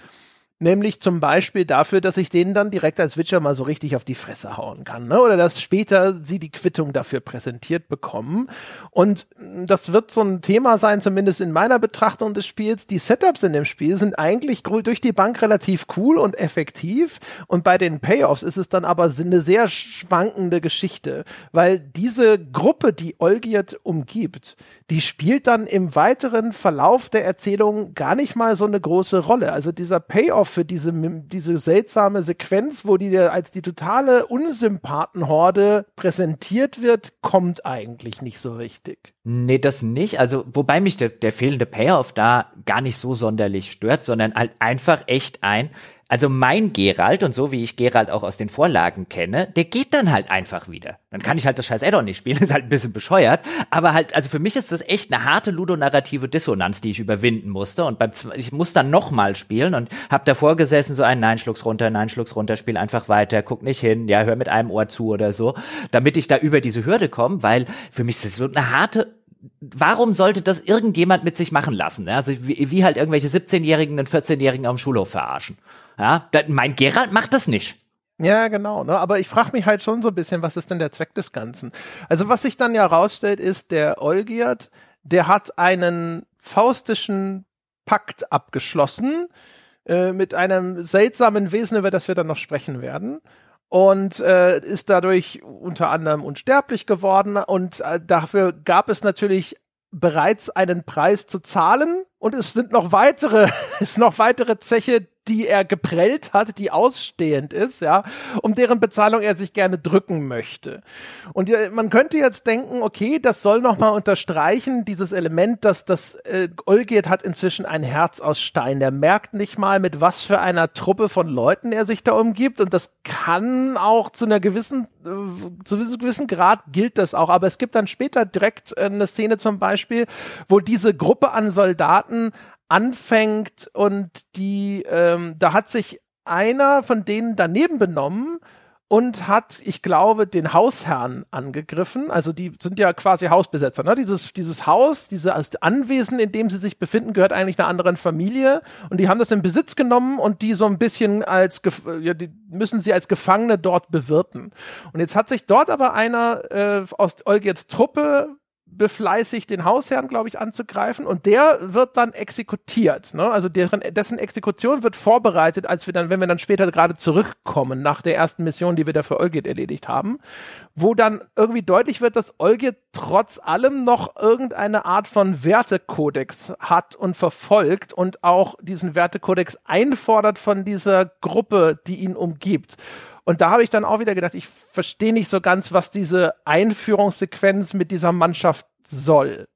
Nämlich zum Beispiel dafür, dass ich denen dann direkt als Witcher mal so richtig auf die Fresse hauen kann. Ne? Oder dass später sie die Quittung dafür präsentiert bekommen. Und das wird so ein Thema sein, zumindest in meiner Betrachtung des Spiels. Die Setups in dem Spiel sind eigentlich durch die Bank relativ cool und effektiv. Und bei den Payoffs ist es dann aber eine sehr schwankende Geschichte. Weil diese Gruppe, die Olgierd umgibt, die spielt dann im weiteren Verlauf der Erzählung gar nicht mal so eine große Rolle. Also dieser Payoff für diese, diese seltsame Sequenz, wo die als die totale Unsympathenhorde präsentiert wird, kommt eigentlich nicht so richtig. Nee, das nicht. Also, wobei mich der, der fehlende Payoff da gar nicht so sonderlich stört, sondern halt einfach echt ein, also mein Geralt und so wie ich Geralt auch aus den Vorlagen kenne, der geht dann halt einfach wieder. Dann kann ich halt das scheiß Addon nicht spielen, ist halt ein bisschen bescheuert, aber halt also für mich ist das echt eine harte ludonarrative Dissonanz, die ich überwinden musste und beim ich muss dann nochmal spielen und hab davor gesessen so ein Nein, schluck's runter, Nein, schluck's runter, spiel einfach weiter, guck nicht hin, ja, hör mit einem Ohr zu oder so, damit ich da über diese Hürde komme, weil für mich ist das so eine harte warum sollte das irgendjemand mit sich machen lassen? Also wie, wie halt irgendwelche 17-Jährigen und 14-Jährigen am Schulhof verarschen. Ja, mein Gerald macht das nicht. Ja, genau. Ne? Aber ich frage mich halt schon so ein bisschen, was ist denn der Zweck des Ganzen? Also was sich dann ja rausstellt, ist, der Olgierd, der hat einen faustischen Pakt abgeschlossen äh, mit einem seltsamen Wesen, über das wir dann noch sprechen werden und äh, ist dadurch unter anderem unsterblich geworden und äh, dafür gab es natürlich bereits einen Preis zu zahlen und es sind noch weitere, es noch weitere Zeche, die er geprellt hat, die ausstehend ist, ja, um deren Bezahlung er sich gerne drücken möchte. Und man könnte jetzt denken, okay, das soll nochmal unterstreichen, dieses Element, dass das äh, Olgierd hat inzwischen ein Herz aus Stein. Der merkt nicht mal, mit was für einer Truppe von Leuten er sich da umgibt. Und das kann auch zu einer gewissen, äh, zu einem gewissen Grad gilt das auch. Aber es gibt dann später direkt äh, eine Szene zum Beispiel, wo diese Gruppe an Soldaten anfängt und die, ähm, da hat sich einer von denen daneben benommen und hat, ich glaube, den Hausherrn angegriffen. Also die sind ja quasi Hausbesetzer. Ne? Dieses, dieses Haus, dieses Anwesen, in dem sie sich befinden, gehört eigentlich einer anderen Familie. Und die haben das in Besitz genommen und die so ein bisschen als, ja, die müssen sie als Gefangene dort bewirten. Und jetzt hat sich dort aber einer äh, aus Olgets Truppe befleißigt, den Hausherrn, glaube ich, anzugreifen und der wird dann exekutiert. Ne? Also deren, dessen Exekution wird vorbereitet, als wir dann, wenn wir dann später gerade zurückkommen nach der ersten Mission, die wir da für Olgit erledigt haben, wo dann irgendwie deutlich wird, dass Olgit trotz allem noch irgendeine Art von Wertekodex hat und verfolgt und auch diesen Wertekodex einfordert von dieser Gruppe, die ihn umgibt. Und da habe ich dann auch wieder gedacht, ich verstehe nicht so ganz, was diese Einführungssequenz mit dieser Mannschaft soll.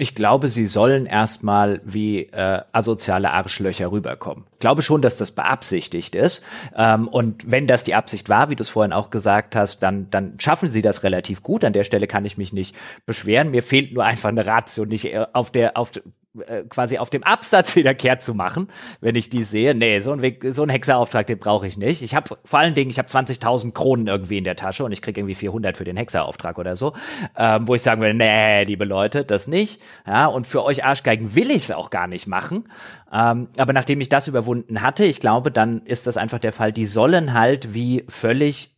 Ich glaube, sie sollen erstmal wie äh, asoziale Arschlöcher rüberkommen. Ich glaube schon, dass das beabsichtigt ist. Ähm, und wenn das die Absicht war, wie du es vorhin auch gesagt hast, dann, dann schaffen sie das relativ gut. An der Stelle kann ich mich nicht beschweren. Mir fehlt nur einfach eine Ratio, nicht äh, auf der, auf, äh, quasi auf dem Absatz wieder kehrt zu machen, wenn ich die sehe. Nee, so ein, Weg, so ein Hexerauftrag, den brauche ich nicht. Ich habe vor allen Dingen, ich habe 20.000 Kronen irgendwie in der Tasche und ich kriege irgendwie 400 für den Hexerauftrag oder so, ähm, wo ich sagen würde, nee, liebe Leute, das nicht. Ja, und für euch Arschgeigen will ich es auch gar nicht machen. Ähm, aber nachdem ich das überwunden hatte, ich glaube, dann ist das einfach der Fall. Die sollen halt wie völlig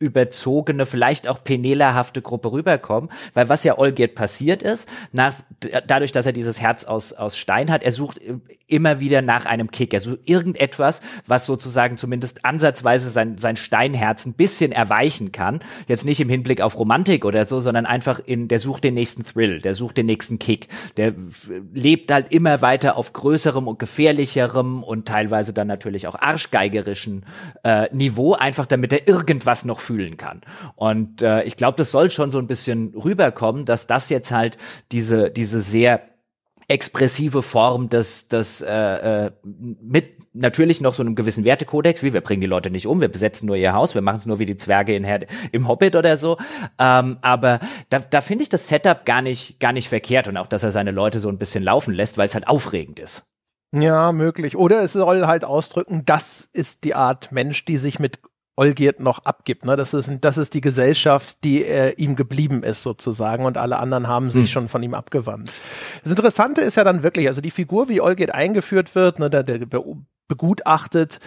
überzogene, vielleicht auch penelahafte Gruppe rüberkommen, weil was ja Olgierd passiert ist, nach, dadurch, dass er dieses Herz aus, aus Stein hat, er sucht immer wieder nach einem Kick, sucht irgendetwas, was sozusagen zumindest ansatzweise sein, sein Steinherz ein bisschen erweichen kann, jetzt nicht im Hinblick auf Romantik oder so, sondern einfach in, der sucht den nächsten Thrill, der sucht den nächsten Kick, der lebt halt immer weiter auf größerem und gefährlicherem und teilweise dann natürlich auch arschgeigerischen äh, Niveau, einfach damit er irgendwas noch fühlen kann. Und äh, ich glaube, das soll schon so ein bisschen rüberkommen, dass das jetzt halt diese, diese sehr expressive Form des, des äh, äh, mit natürlich noch so einem gewissen Wertekodex, wie wir bringen die Leute nicht um, wir besetzen nur ihr Haus, wir machen es nur wie die Zwerge in Her im Hobbit oder so. Ähm, aber da, da finde ich das Setup gar nicht, gar nicht verkehrt und auch, dass er seine Leute so ein bisschen laufen lässt, weil es halt aufregend ist. Ja, möglich. Oder es soll halt ausdrücken, das ist die Art Mensch, die sich mit Olgierd noch abgibt. Ne? Das, ist, das ist die Gesellschaft, die äh, ihm geblieben ist sozusagen und alle anderen haben sich hm. schon von ihm abgewandt. Das Interessante ist ja dann wirklich, also die Figur, wie Olgierd eingeführt wird, ne, der, der begutachtet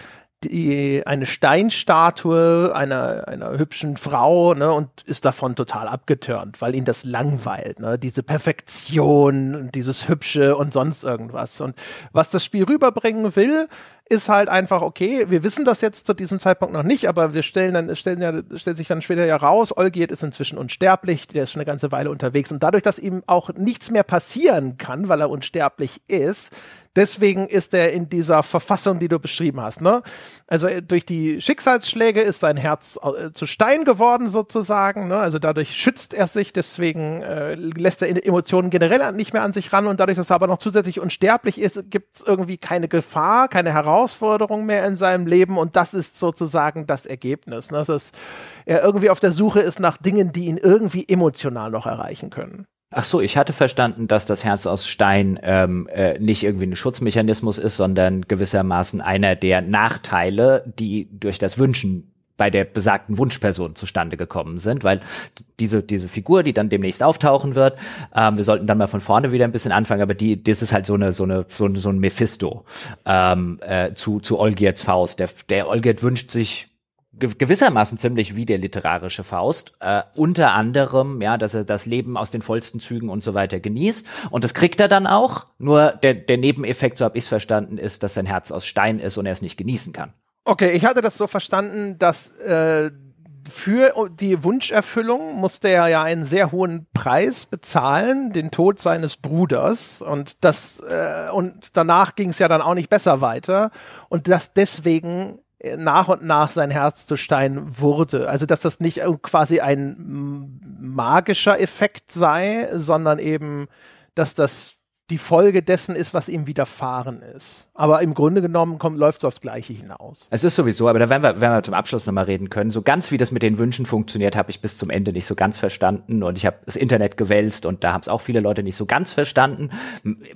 die, eine Steinstatue einer, einer hübschen Frau ne, und ist davon total abgetörnt, weil ihn das langweilt. Ne? Diese Perfektion, dieses Hübsche und sonst irgendwas. Und was das Spiel rüberbringen will, ist halt einfach okay. Wir wissen das jetzt zu diesem Zeitpunkt noch nicht, aber wir stellen dann, stellen ja, stellt sich dann später ja raus, Olgierd ist inzwischen unsterblich, der ist schon eine ganze Weile unterwegs und dadurch, dass ihm auch nichts mehr passieren kann, weil er unsterblich ist, Deswegen ist er in dieser Verfassung, die du beschrieben hast. Ne? Also äh, durch die Schicksalsschläge ist sein Herz äh, zu Stein geworden sozusagen. Ne? Also dadurch schützt er sich, deswegen äh, lässt er Emotionen generell nicht mehr an sich ran und dadurch, dass er aber noch zusätzlich unsterblich ist, gibt es irgendwie keine Gefahr, keine Herausforderung mehr in seinem Leben und das ist sozusagen das Ergebnis. Ne? Dass er irgendwie auf der Suche ist nach Dingen, die ihn irgendwie emotional noch erreichen können. Ach so, ich hatte verstanden, dass das Herz aus Stein ähm, äh, nicht irgendwie ein Schutzmechanismus ist, sondern gewissermaßen einer der Nachteile, die durch das Wünschen bei der besagten Wunschperson zustande gekommen sind, weil diese diese Figur, die dann demnächst auftauchen wird, ähm, wir sollten dann mal von vorne wieder ein bisschen anfangen, aber die das ist halt so eine so eine so, so ein Mephisto ähm, äh, zu zu Olgierds Faust. Der der Olgierd wünscht sich gewissermaßen ziemlich wie der literarische Faust. Äh, unter anderem, ja, dass er das Leben aus den vollsten Zügen und so weiter genießt. Und das kriegt er dann auch. Nur der, der Nebeneffekt, so habe ich es verstanden, ist, dass sein Herz aus Stein ist und er es nicht genießen kann. Okay, ich hatte das so verstanden, dass äh, für die Wunscherfüllung musste er ja einen sehr hohen Preis bezahlen, den Tod seines Bruders. Und das äh, und danach ging es ja dann auch nicht besser weiter. Und dass deswegen nach und nach sein Herz zu Stein wurde. Also dass das nicht quasi ein magischer Effekt sei, sondern eben, dass das die Folge dessen ist, was ihm widerfahren ist. Aber im Grunde genommen kommt, läuft es aufs Gleiche hinaus. Es ist sowieso, aber da werden wir, werden wir zum Abschluss nochmal reden können. So ganz wie das mit den Wünschen funktioniert, habe ich bis zum Ende nicht so ganz verstanden. Und ich habe das Internet gewälzt und da haben es auch viele Leute nicht so ganz verstanden.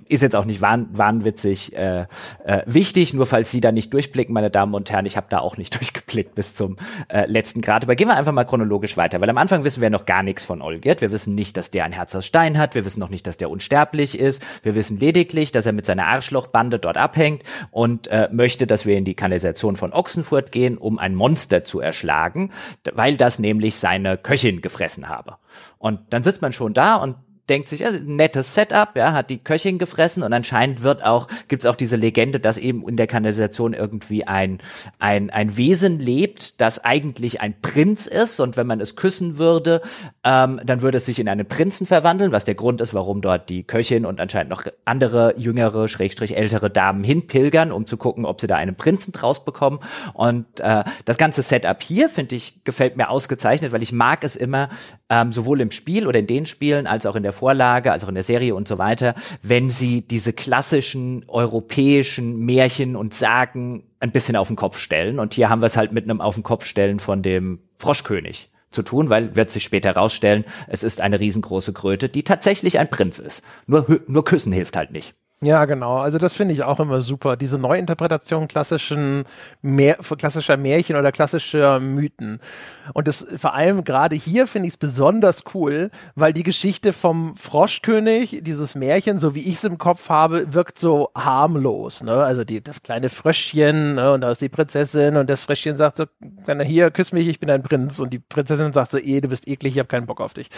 Ist jetzt auch nicht wahn, wahnwitzig äh, äh, wichtig, nur falls Sie da nicht durchblicken, meine Damen und Herren, ich habe da auch nicht durchgeblickt bis zum äh, letzten Grad. Aber gehen wir einfach mal chronologisch weiter, weil am Anfang wissen wir noch gar nichts von Olgierd. Wir wissen nicht, dass der ein Herz aus Stein hat. Wir wissen noch nicht, dass der unsterblich ist. Wir wissen lediglich, dass er mit seiner Arschlochbande dort abhängt und äh, möchte, dass wir in die Kanalisation von Ochsenfurt gehen, um ein Monster zu erschlagen, weil das nämlich seine Köchin gefressen habe. Und dann sitzt man schon da und denkt sich, ja, nettes Setup, ja, hat die Köchin gefressen und anscheinend wird auch, gibt's auch diese Legende, dass eben in der Kanalisation irgendwie ein, ein, ein Wesen lebt, das eigentlich ein Prinz ist und wenn man es küssen würde, ähm, dann würde es sich in einen Prinzen verwandeln, was der Grund ist, warum dort die Köchin und anscheinend noch andere jüngere, schrägstrich ältere Damen hinpilgern, um zu gucken, ob sie da einen Prinzen draus bekommen. Und äh, das ganze Setup hier, finde ich, gefällt mir ausgezeichnet, weil ich mag es immer, ähm, sowohl im Spiel oder in den Spielen als auch in der Vorlage, als auch in der Serie und so weiter, wenn sie diese klassischen europäischen Märchen und Sagen ein bisschen auf den Kopf stellen. Und hier haben wir es halt mit einem auf den Kopf stellen von dem Froschkönig zu tun, weil wird sich später herausstellen, es ist eine riesengroße Kröte, die tatsächlich ein Prinz ist. Nur, nur küssen hilft halt nicht. Ja, genau. Also das finde ich auch immer super. Diese Neuinterpretation klassischen Mehr, klassischer Märchen oder klassischer Mythen. Und das vor allem gerade hier finde ich es besonders cool, weil die Geschichte vom Froschkönig, dieses Märchen, so wie ich es im Kopf habe, wirkt so harmlos. Ne? Also die, das kleine Fröschchen ne? und da ist die Prinzessin und das Fröschchen sagt so, hier, küss mich, ich bin ein Prinz. Und die Prinzessin sagt so, eh, du bist eklig, ich habe keinen Bock auf dich.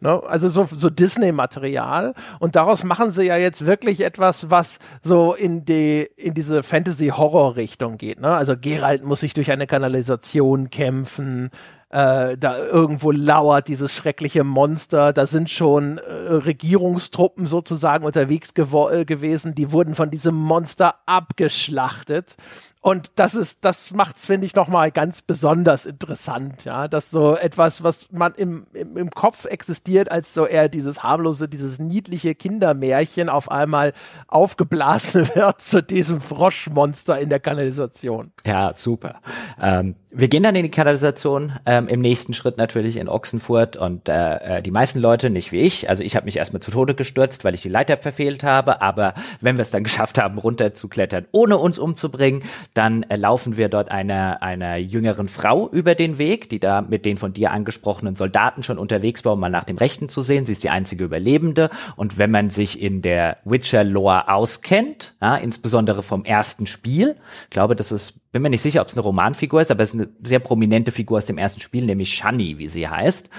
Ne? Also so, so Disney-Material. Und daraus machen sie ja jetzt wirklich etwas, etwas, was so in die, in diese Fantasy-Horror-Richtung geht. Ne? Also Geralt muss sich durch eine Kanalisation kämpfen. Äh, da irgendwo lauert dieses schreckliche Monster. Da sind schon äh, Regierungstruppen sozusagen unterwegs äh, gewesen. Die wurden von diesem Monster abgeschlachtet. Und das ist, das macht's, finde ich, nochmal ganz besonders interessant, ja. Dass so etwas, was man im, im, im Kopf existiert, als so eher dieses harmlose, dieses niedliche Kindermärchen auf einmal aufgeblasen wird zu diesem Froschmonster in der Kanalisation. Ja, super. Ähm, wir gehen dann in die Kanalisation, ähm, im nächsten Schritt natürlich in Ochsenfurt und äh, äh die meisten Leute, nicht wie ich, also ich habe mich erstmal zu Tode gestürzt, weil ich die Leiter verfehlt habe, aber wenn wir es dann geschafft haben, runterzuklettern, ohne uns umzubringen, dann äh, laufen wir dort einer, einer jüngeren Frau über den Weg, die da mit den von dir angesprochenen Soldaten schon unterwegs war, um mal nach dem Rechten zu sehen. Sie ist die einzige Überlebende und wenn man sich in der Witcher-Lore auskennt, ja, insbesondere vom ersten Spiel, glaube, das ist bin mir nicht sicher, ob es eine Romanfigur ist, aber es ist eine sehr prominente Figur aus dem ersten Spiel, nämlich Shani, wie sie heißt.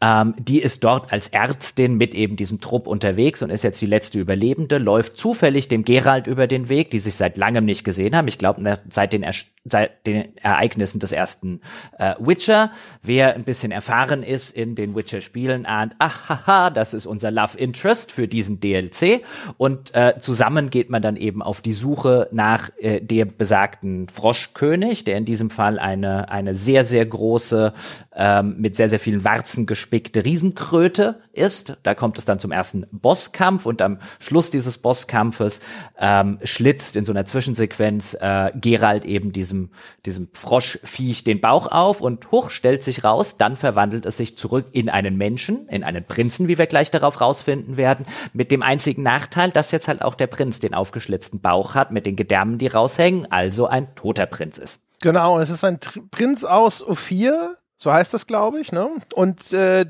Ähm, die ist dort als Ärztin mit eben diesem Trupp unterwegs und ist jetzt die letzte Überlebende, läuft zufällig dem Gerald über den Weg, die sich seit langem nicht gesehen haben. Ich glaube, seit den, seit den Ereignissen des ersten äh, Witcher. Wer ein bisschen erfahren ist in den Witcher-Spielen, ahnt, ach, haha, das ist unser Love Interest für diesen DLC. Und äh, zusammen geht man dann eben auf die Suche nach äh, der besagten Frosch Froschkönig, der in diesem Fall eine, eine sehr, sehr große, ähm, mit sehr, sehr vielen Warzen gespickte Riesenkröte ist. Da kommt es dann zum ersten Bosskampf und am Schluss dieses Bosskampfes ähm, schlitzt in so einer Zwischensequenz äh, Gerald eben diesem, diesem Froschviech den Bauch auf und hoch stellt sich raus, dann verwandelt es sich zurück in einen Menschen, in einen Prinzen, wie wir gleich darauf rausfinden werden, mit dem einzigen Nachteil, dass jetzt halt auch der Prinz den aufgeschlitzten Bauch hat, mit den Gedärmen, die raushängen, also ein toter Prinz ist. Genau, es ist ein Tr Prinz aus Ophir, so heißt das, glaube ich, ne? Und äh,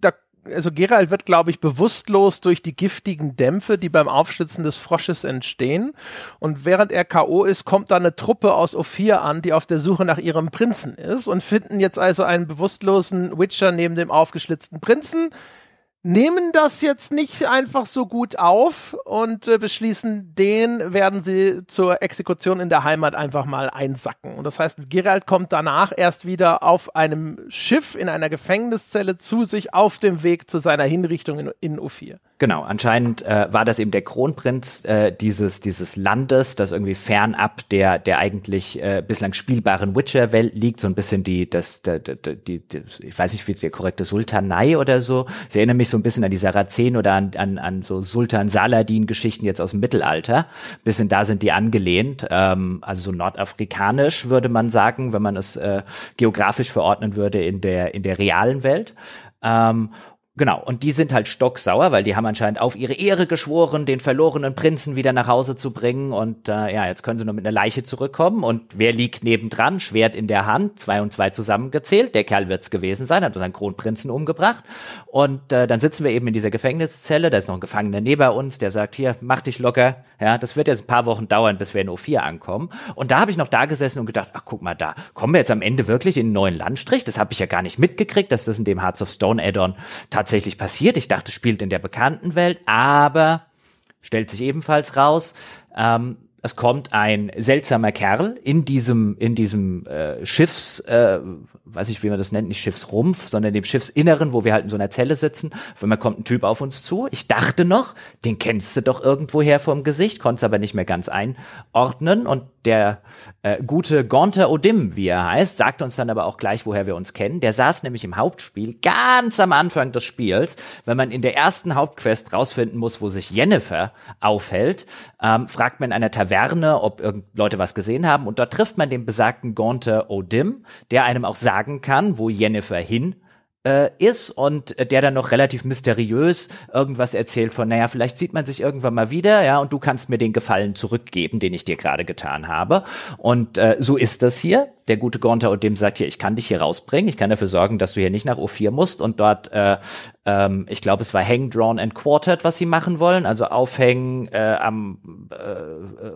da also Gerald wird, glaube ich, bewusstlos durch die giftigen Dämpfe, die beim Aufschlitzen des Frosches entstehen. Und während er K.O. ist, kommt da eine Truppe aus Ophir an, die auf der Suche nach ihrem Prinzen ist und finden jetzt also einen bewusstlosen Witcher neben dem aufgeschlitzten Prinzen nehmen das jetzt nicht einfach so gut auf und äh, beschließen, den werden sie zur Exekution in der Heimat einfach mal einsacken. Und das heißt, Geralt kommt danach erst wieder auf einem Schiff in einer Gefängniszelle zu sich auf dem Weg zu seiner Hinrichtung in, in U4. Genau, anscheinend äh, war das eben der Kronprinz äh, dieses, dieses Landes, das irgendwie fernab der, der eigentlich äh, bislang spielbaren Witcher-Welt liegt, so ein bisschen die, das, der, der, die, die, ich weiß nicht, wie der korrekte Sultanei oder so. Ich erinnere mich so ein bisschen an die Sarazenen oder an, an, an so Sultan Saladin-Geschichten jetzt aus dem Mittelalter. Bisschen da sind die angelehnt, ähm, also so nordafrikanisch würde man sagen, wenn man es äh, geografisch verordnen würde in der, in der realen Welt. Ähm, Genau, und die sind halt stocksauer, weil die haben anscheinend auf ihre Ehre geschworen, den verlorenen Prinzen wieder nach Hause zu bringen. Und äh, ja, jetzt können sie nur mit einer Leiche zurückkommen. Und wer liegt nebendran? Schwert in der Hand, zwei und zwei zusammengezählt. Der Kerl wird's gewesen sein, hat seinen Kronprinzen umgebracht. Und äh, dann sitzen wir eben in dieser Gefängniszelle, da ist noch ein Gefangener neben uns, der sagt, hier, mach dich locker. Ja, das wird jetzt ein paar Wochen dauern, bis wir in O4 ankommen. Und da habe ich noch da gesessen und gedacht, ach guck mal da, kommen wir jetzt am Ende wirklich in einen neuen Landstrich? Das habe ich ja gar nicht mitgekriegt, dass das in dem Hearts of Stone Add-on tatsächlich passiert. Ich dachte, spielt in der bekannten Welt, aber stellt sich ebenfalls raus, ähm, es kommt ein seltsamer Kerl in diesem in diesem äh, Schiffs äh, weiß ich wie man das nennt nicht Schiffsrumpf sondern dem Schiffsinneren wo wir halt in so einer Zelle sitzen. Wenn man kommt ein Typ auf uns zu. Ich dachte noch den kennst du doch irgendwoher vom Gesicht konnte es aber nicht mehr ganz einordnen. Und der äh, gute Gaunter Odim wie er heißt sagt uns dann aber auch gleich woher wir uns kennen. Der saß nämlich im Hauptspiel ganz am Anfang des Spiels wenn man in der ersten Hauptquest rausfinden muss wo sich Jennifer aufhält. Ähm, fragt man in einer Taverne Taverne, ob Leute was gesehen haben. Und dort trifft man den besagten Gaunter O'Dim, der einem auch sagen kann, wo Jennifer hin äh, ist und der dann noch relativ mysteriös irgendwas erzählt von, naja, vielleicht sieht man sich irgendwann mal wieder, ja, und du kannst mir den Gefallen zurückgeben, den ich dir gerade getan habe. Und äh, so ist das hier. Der gute Gonta und dem sagt hier, ich kann dich hier rausbringen, ich kann dafür sorgen, dass du hier nicht nach O4 musst und dort, äh, ähm, ich glaube, es war Hang, Drawn and Quartered, was sie machen wollen, also aufhängen, äh, am äh,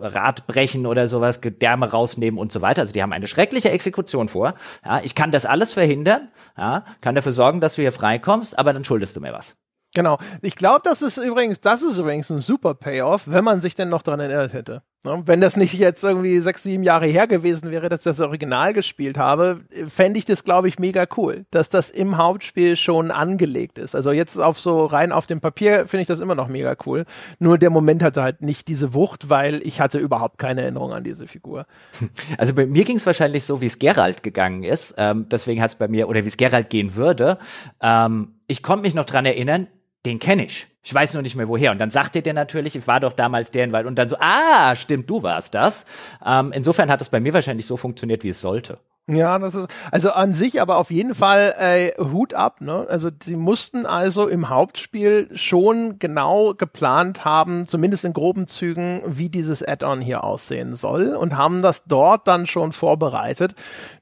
Rad brechen oder sowas, Gedärme rausnehmen und so weiter. Also die haben eine schreckliche Exekution vor. Ja, ich kann das alles verhindern, ja, kann dafür sorgen, dass du hier freikommst, aber dann schuldest du mir was. Genau. Ich glaube, das ist übrigens, das ist übrigens ein super Payoff, wenn man sich denn noch daran erinnert hätte. Ne? Wenn das nicht jetzt irgendwie sechs, sieben Jahre her gewesen wäre, dass ich das Original gespielt habe, fände ich das, glaube ich, mega cool, dass das im Hauptspiel schon angelegt ist. Also jetzt auf so rein auf dem Papier finde ich das immer noch mega cool. Nur der Moment hatte halt nicht diese Wucht, weil ich hatte überhaupt keine Erinnerung an diese Figur. Also bei mir ging es wahrscheinlich so, wie es Geralt gegangen ist. Ähm, deswegen hat es bei mir, oder wie es Geralt gehen würde. Ähm, ich konnte mich noch dran erinnern, den kenne ich. Ich weiß nur nicht mehr woher. Und dann sagte der natürlich, ich war doch damals der in Wald. Und dann so, ah, stimmt, du warst das. Ähm, insofern hat es bei mir wahrscheinlich so funktioniert, wie es sollte. Ja, das ist also an sich aber auf jeden Fall äh, Hut ab. Ne? Also sie mussten also im Hauptspiel schon genau geplant haben, zumindest in groben Zügen, wie dieses Add-on hier aussehen soll und haben das dort dann schon vorbereitet.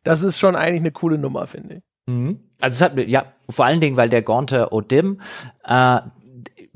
Das ist schon eigentlich eine coole Nummer, finde ich. Mhm. Also es hat ja vor allen Dingen, weil der Gaunter Odim, äh,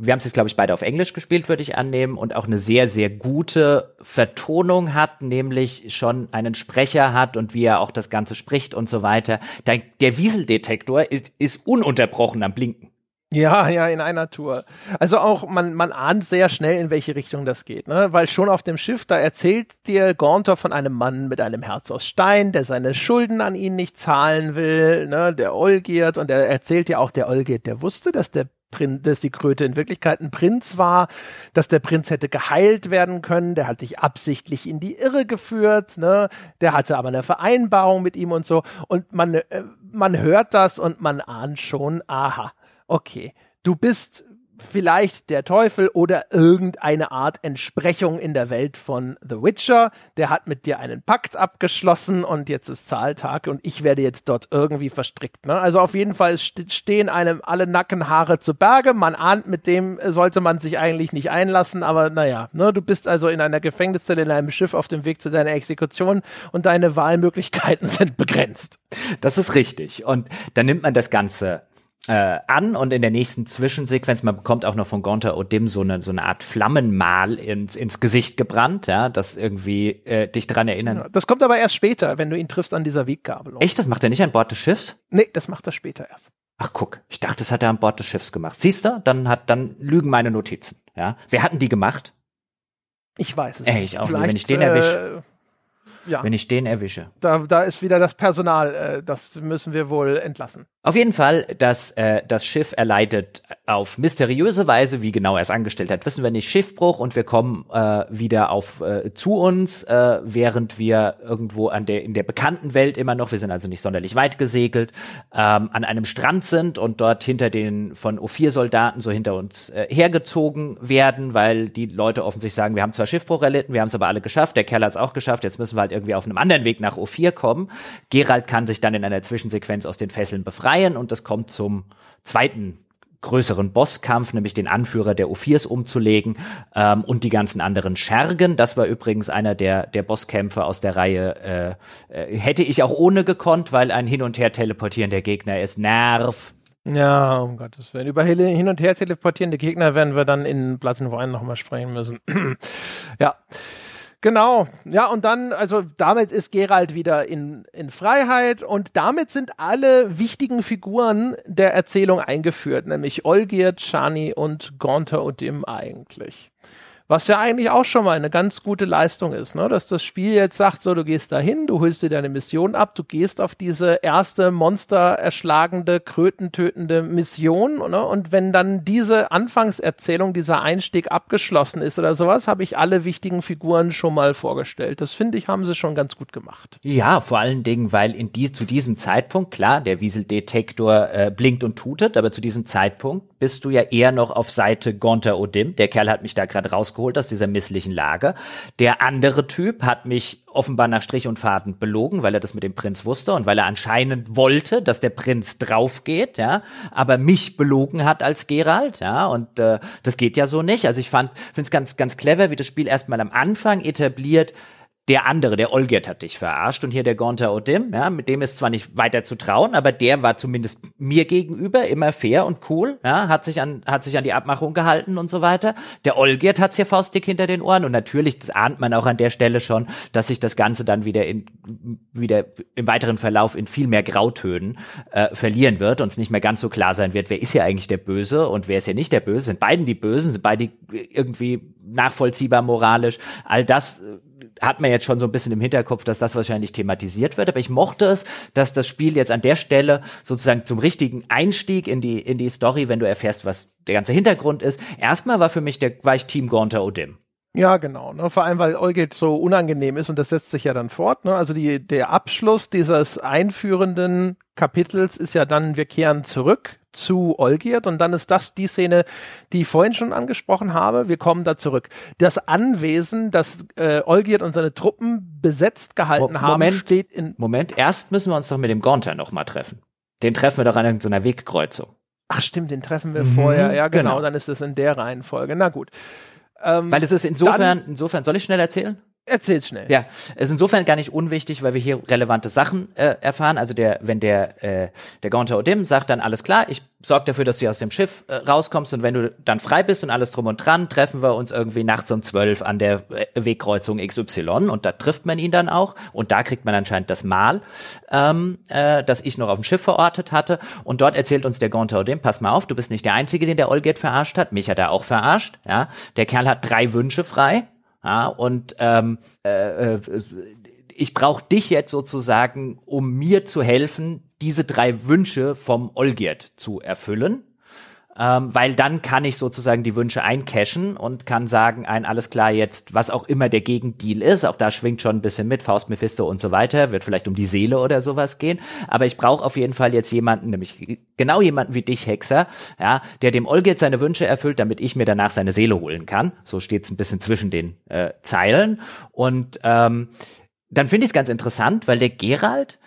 wir haben es jetzt glaube ich beide auf Englisch gespielt, würde ich annehmen, und auch eine sehr sehr gute Vertonung hat, nämlich schon einen Sprecher hat und wie er auch das Ganze spricht und so weiter. Der, der Wieseldetektor ist, ist ununterbrochen am Blinken. Ja, ja, in einer Tour. Also auch, man, man ahnt sehr schnell, in welche Richtung das geht, ne? Weil schon auf dem Schiff, da erzählt dir Gaunter von einem Mann mit einem Herz aus Stein, der seine Schulden an ihn nicht zahlen will, ne? Der Olgierd und er erzählt ja auch, der Olgierd, der wusste, dass der dass die Kröte in Wirklichkeit ein Prinz war, dass der Prinz hätte geheilt werden können, der hat dich absichtlich in die Irre geführt, ne? Der hatte aber eine Vereinbarung mit ihm und so. Und man, äh, man hört das und man ahnt schon, aha, okay, du bist vielleicht der Teufel oder irgendeine Art Entsprechung in der Welt von The Witcher. Der hat mit dir einen Pakt abgeschlossen und jetzt ist Zahltag und ich werde jetzt dort irgendwie verstrickt. Ne? Also auf jeden Fall stehen einem alle Nackenhaare zu Berge. Man ahnt, mit dem sollte man sich eigentlich nicht einlassen, aber naja, ne? du bist also in einer Gefängniszelle in einem Schiff auf dem Weg zu deiner Exekution und deine Wahlmöglichkeiten sind begrenzt. Das ist richtig. Und dann nimmt man das Ganze äh, an und in der nächsten Zwischensequenz, man bekommt auch noch von Gonta Odim so eine, so eine Art Flammenmal ins, ins Gesicht gebrannt, ja, das irgendwie äh, dich daran erinnern. Das kommt aber erst später, wenn du ihn triffst an dieser Weggabelung. Echt? Das macht er nicht an Bord des Schiffs? Nee, das macht er später erst. Ach guck, ich dachte, das hat er an Bord des Schiffs gemacht. Siehst du? Dann hat, dann lügen meine Notizen. Ja, wer hatten die gemacht? Ich weiß es. Ey, ich auch. Nicht. Wenn ich den erwische. Äh, ja. Wenn ich den erwische. Da, da ist wieder das Personal, äh, das müssen wir wohl entlassen. Auf jeden Fall, dass äh, das Schiff erleidet auf mysteriöse Weise, wie genau er es angestellt hat, wissen wir nicht, Schiffbruch und wir kommen äh, wieder auf äh, zu uns, äh, während wir irgendwo an der in der bekannten Welt immer noch, wir sind also nicht sonderlich weit gesegelt, ähm, an einem Strand sind und dort hinter den von O4-Soldaten so hinter uns äh, hergezogen werden, weil die Leute offensichtlich sagen, wir haben zwar Schiffbruch erlitten, wir haben es aber alle geschafft, der Kerl hat es auch geschafft, jetzt müssen wir halt irgendwie auf einem anderen Weg nach O4 kommen. Gerald kann sich dann in einer Zwischensequenz aus den Fesseln befreien und es kommt zum zweiten größeren Bosskampf, nämlich den Anführer der Ophirs umzulegen ähm, und die ganzen anderen Schergen. Das war übrigens einer der, der Bosskämpfe aus der Reihe. Äh, äh, hätte ich auch ohne gekonnt, weil ein Hin- und Her teleportieren der Gegner ist Nerv. Ja, um Gottes Willen. Über hin und her teleportierende Gegner werden wir dann in 1 nochmal sprechen müssen. ja. Genau, ja, und dann, also damit ist Gerald wieder in, in Freiheit und damit sind alle wichtigen Figuren der Erzählung eingeführt, nämlich Olgierd, Shani und Gaunter Odim eigentlich. Was ja eigentlich auch schon mal eine ganz gute Leistung ist, ne? dass das Spiel jetzt sagt, so, du gehst dahin, du holst dir deine Mission ab, du gehst auf diese erste Monster erschlagende, krötentötende Mission, ne? und wenn dann diese Anfangserzählung, dieser Einstieg abgeschlossen ist oder sowas, habe ich alle wichtigen Figuren schon mal vorgestellt. Das finde ich, haben sie schon ganz gut gemacht. Ja, vor allen Dingen, weil in die, zu diesem Zeitpunkt, klar, der Wieseldetektor äh, blinkt und tutet, aber zu diesem Zeitpunkt bist du ja eher noch auf Seite Gonter Odim. Der Kerl hat mich da gerade rausgeholt rausgeholt aus dieser misslichen Lage. Der andere Typ hat mich offenbar nach Strich und Faden belogen, weil er das mit dem Prinz wusste und weil er anscheinend wollte, dass der Prinz draufgeht, ja, aber mich belogen hat als Gerald, ja, und äh, das geht ja so nicht. Also ich fand, finde es ganz, ganz clever, wie das Spiel erstmal am Anfang etabliert, der andere, der Olgert hat dich verarscht und hier der Gonta Odim, ja, mit dem ist zwar nicht weiter zu trauen, aber der war zumindest mir gegenüber immer fair und cool, ja, hat sich an, hat sich an die Abmachung gehalten und so weiter. Der Olgert hat's hier faustdick hinter den Ohren und natürlich, das ahnt man auch an der Stelle schon, dass sich das Ganze dann wieder in, wieder im weiteren Verlauf in viel mehr Grautönen äh, verlieren wird und es nicht mehr ganz so klar sein wird, wer ist hier eigentlich der Böse und wer ist hier nicht der Böse, sind beiden die Bösen, sind beide irgendwie nachvollziehbar moralisch, all das äh, hat man jetzt schon so ein bisschen im Hinterkopf, dass das wahrscheinlich thematisiert wird. Aber ich mochte es, dass das Spiel jetzt an der Stelle sozusagen zum richtigen Einstieg in die, in die Story, wenn du erfährst, was der ganze Hintergrund ist. Erstmal war für mich der, war ich Team Gaunter Odim. Ja, genau. Ne? Vor allem, weil Olgate so unangenehm ist und das setzt sich ja dann fort. Ne? Also die, der Abschluss dieses einführenden Kapitels ist ja dann, wir kehren zurück zu Olgierd und dann ist das die Szene, die ich vorhin schon angesprochen habe. Wir kommen da zurück. Das Anwesen, das äh, Olgierd und seine Truppen besetzt gehalten Mo Moment, haben, steht in. Moment, erst müssen wir uns doch mit dem Gaunter nochmal treffen. Den treffen wir doch an irgendeiner Wegkreuzung. Ach stimmt, den treffen wir mhm, vorher. Ja, genau, genau, dann ist es in der Reihenfolge. Na gut. Ähm, Weil es ist insofern, dann, insofern, soll ich schnell erzählen? Erzähl's schnell. Ja, es ist insofern gar nicht unwichtig, weil wir hier relevante Sachen äh, erfahren. Also der, wenn der äh, der Gaunter Odim sagt dann alles klar, ich sorge dafür, dass du aus dem Schiff äh, rauskommst. Und wenn du dann frei bist und alles drum und dran, treffen wir uns irgendwie nachts um zwölf an der äh, Wegkreuzung XY und da trifft man ihn dann auch. Und da kriegt man anscheinend das Mal, ähm, äh, das ich noch auf dem Schiff verortet hatte. Und dort erzählt uns der Gaunter Odim, pass mal auf, du bist nicht der Einzige, den der Olgert verarscht hat, mich hat er auch verarscht, ja, der Kerl hat drei Wünsche frei, ja, und ähm, äh, äh, ich brauche dich jetzt sozusagen, um mir zu helfen, diese drei Wünsche vom Olgierd zu erfüllen ähm, weil dann kann ich sozusagen die Wünsche eincashen und kann sagen, ein alles klar jetzt, was auch immer der Gegendeal ist, auch da schwingt schon ein bisschen mit, Faust, Mephisto und so weiter, wird vielleicht um die Seele oder sowas gehen, aber ich brauche auf jeden Fall jetzt jemanden, nämlich genau jemanden wie dich, Hexer, ja, der dem Olgit seine Wünsche erfüllt, damit ich mir danach seine Seele holen kann. So steht's ein bisschen zwischen den äh, Zeilen und ähm, dann finde ich es ganz interessant, weil der Gerald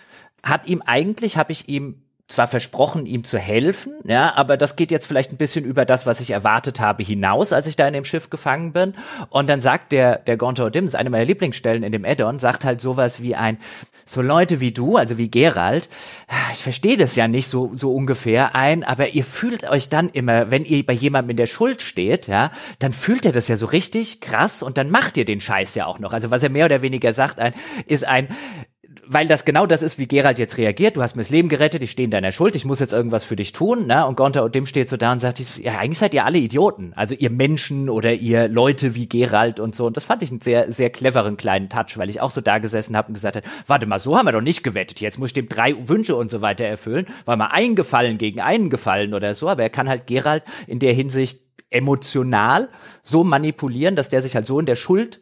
hat ihm eigentlich, habe ich ihm zwar versprochen, ihm zu helfen, ja, aber das geht jetzt vielleicht ein bisschen über das, was ich erwartet habe, hinaus, als ich da in dem Schiff gefangen bin. Und dann sagt der, der Gontor Dims, eine meiner Lieblingsstellen in dem Addon, sagt halt sowas wie ein, so Leute wie du, also wie Gerald, ich verstehe das ja nicht so, so ungefähr ein, aber ihr fühlt euch dann immer, wenn ihr bei jemandem in der Schuld steht, ja, dann fühlt ihr das ja so richtig krass und dann macht ihr den Scheiß ja auch noch. Also was er mehr oder weniger sagt, ein, ist ein, weil das genau das ist, wie Gerald jetzt reagiert. Du hast mir das Leben gerettet, ich stehe in deiner Schuld, ich muss jetzt irgendwas für dich tun. Ne? Und Gonta und dem steht so da und sagt, ja, eigentlich seid ihr alle Idioten. Also ihr Menschen oder ihr Leute wie Gerald und so. Und das fand ich einen sehr, sehr cleveren kleinen Touch, weil ich auch so da gesessen habe und gesagt habe, warte mal, so haben wir doch nicht gewettet. Jetzt muss ich dem drei Wünsche und so weiter erfüllen. War mal ein Gefallen gegen einen Gefallen oder so. Aber er kann halt Gerald in der Hinsicht emotional so manipulieren, dass der sich halt so in der Schuld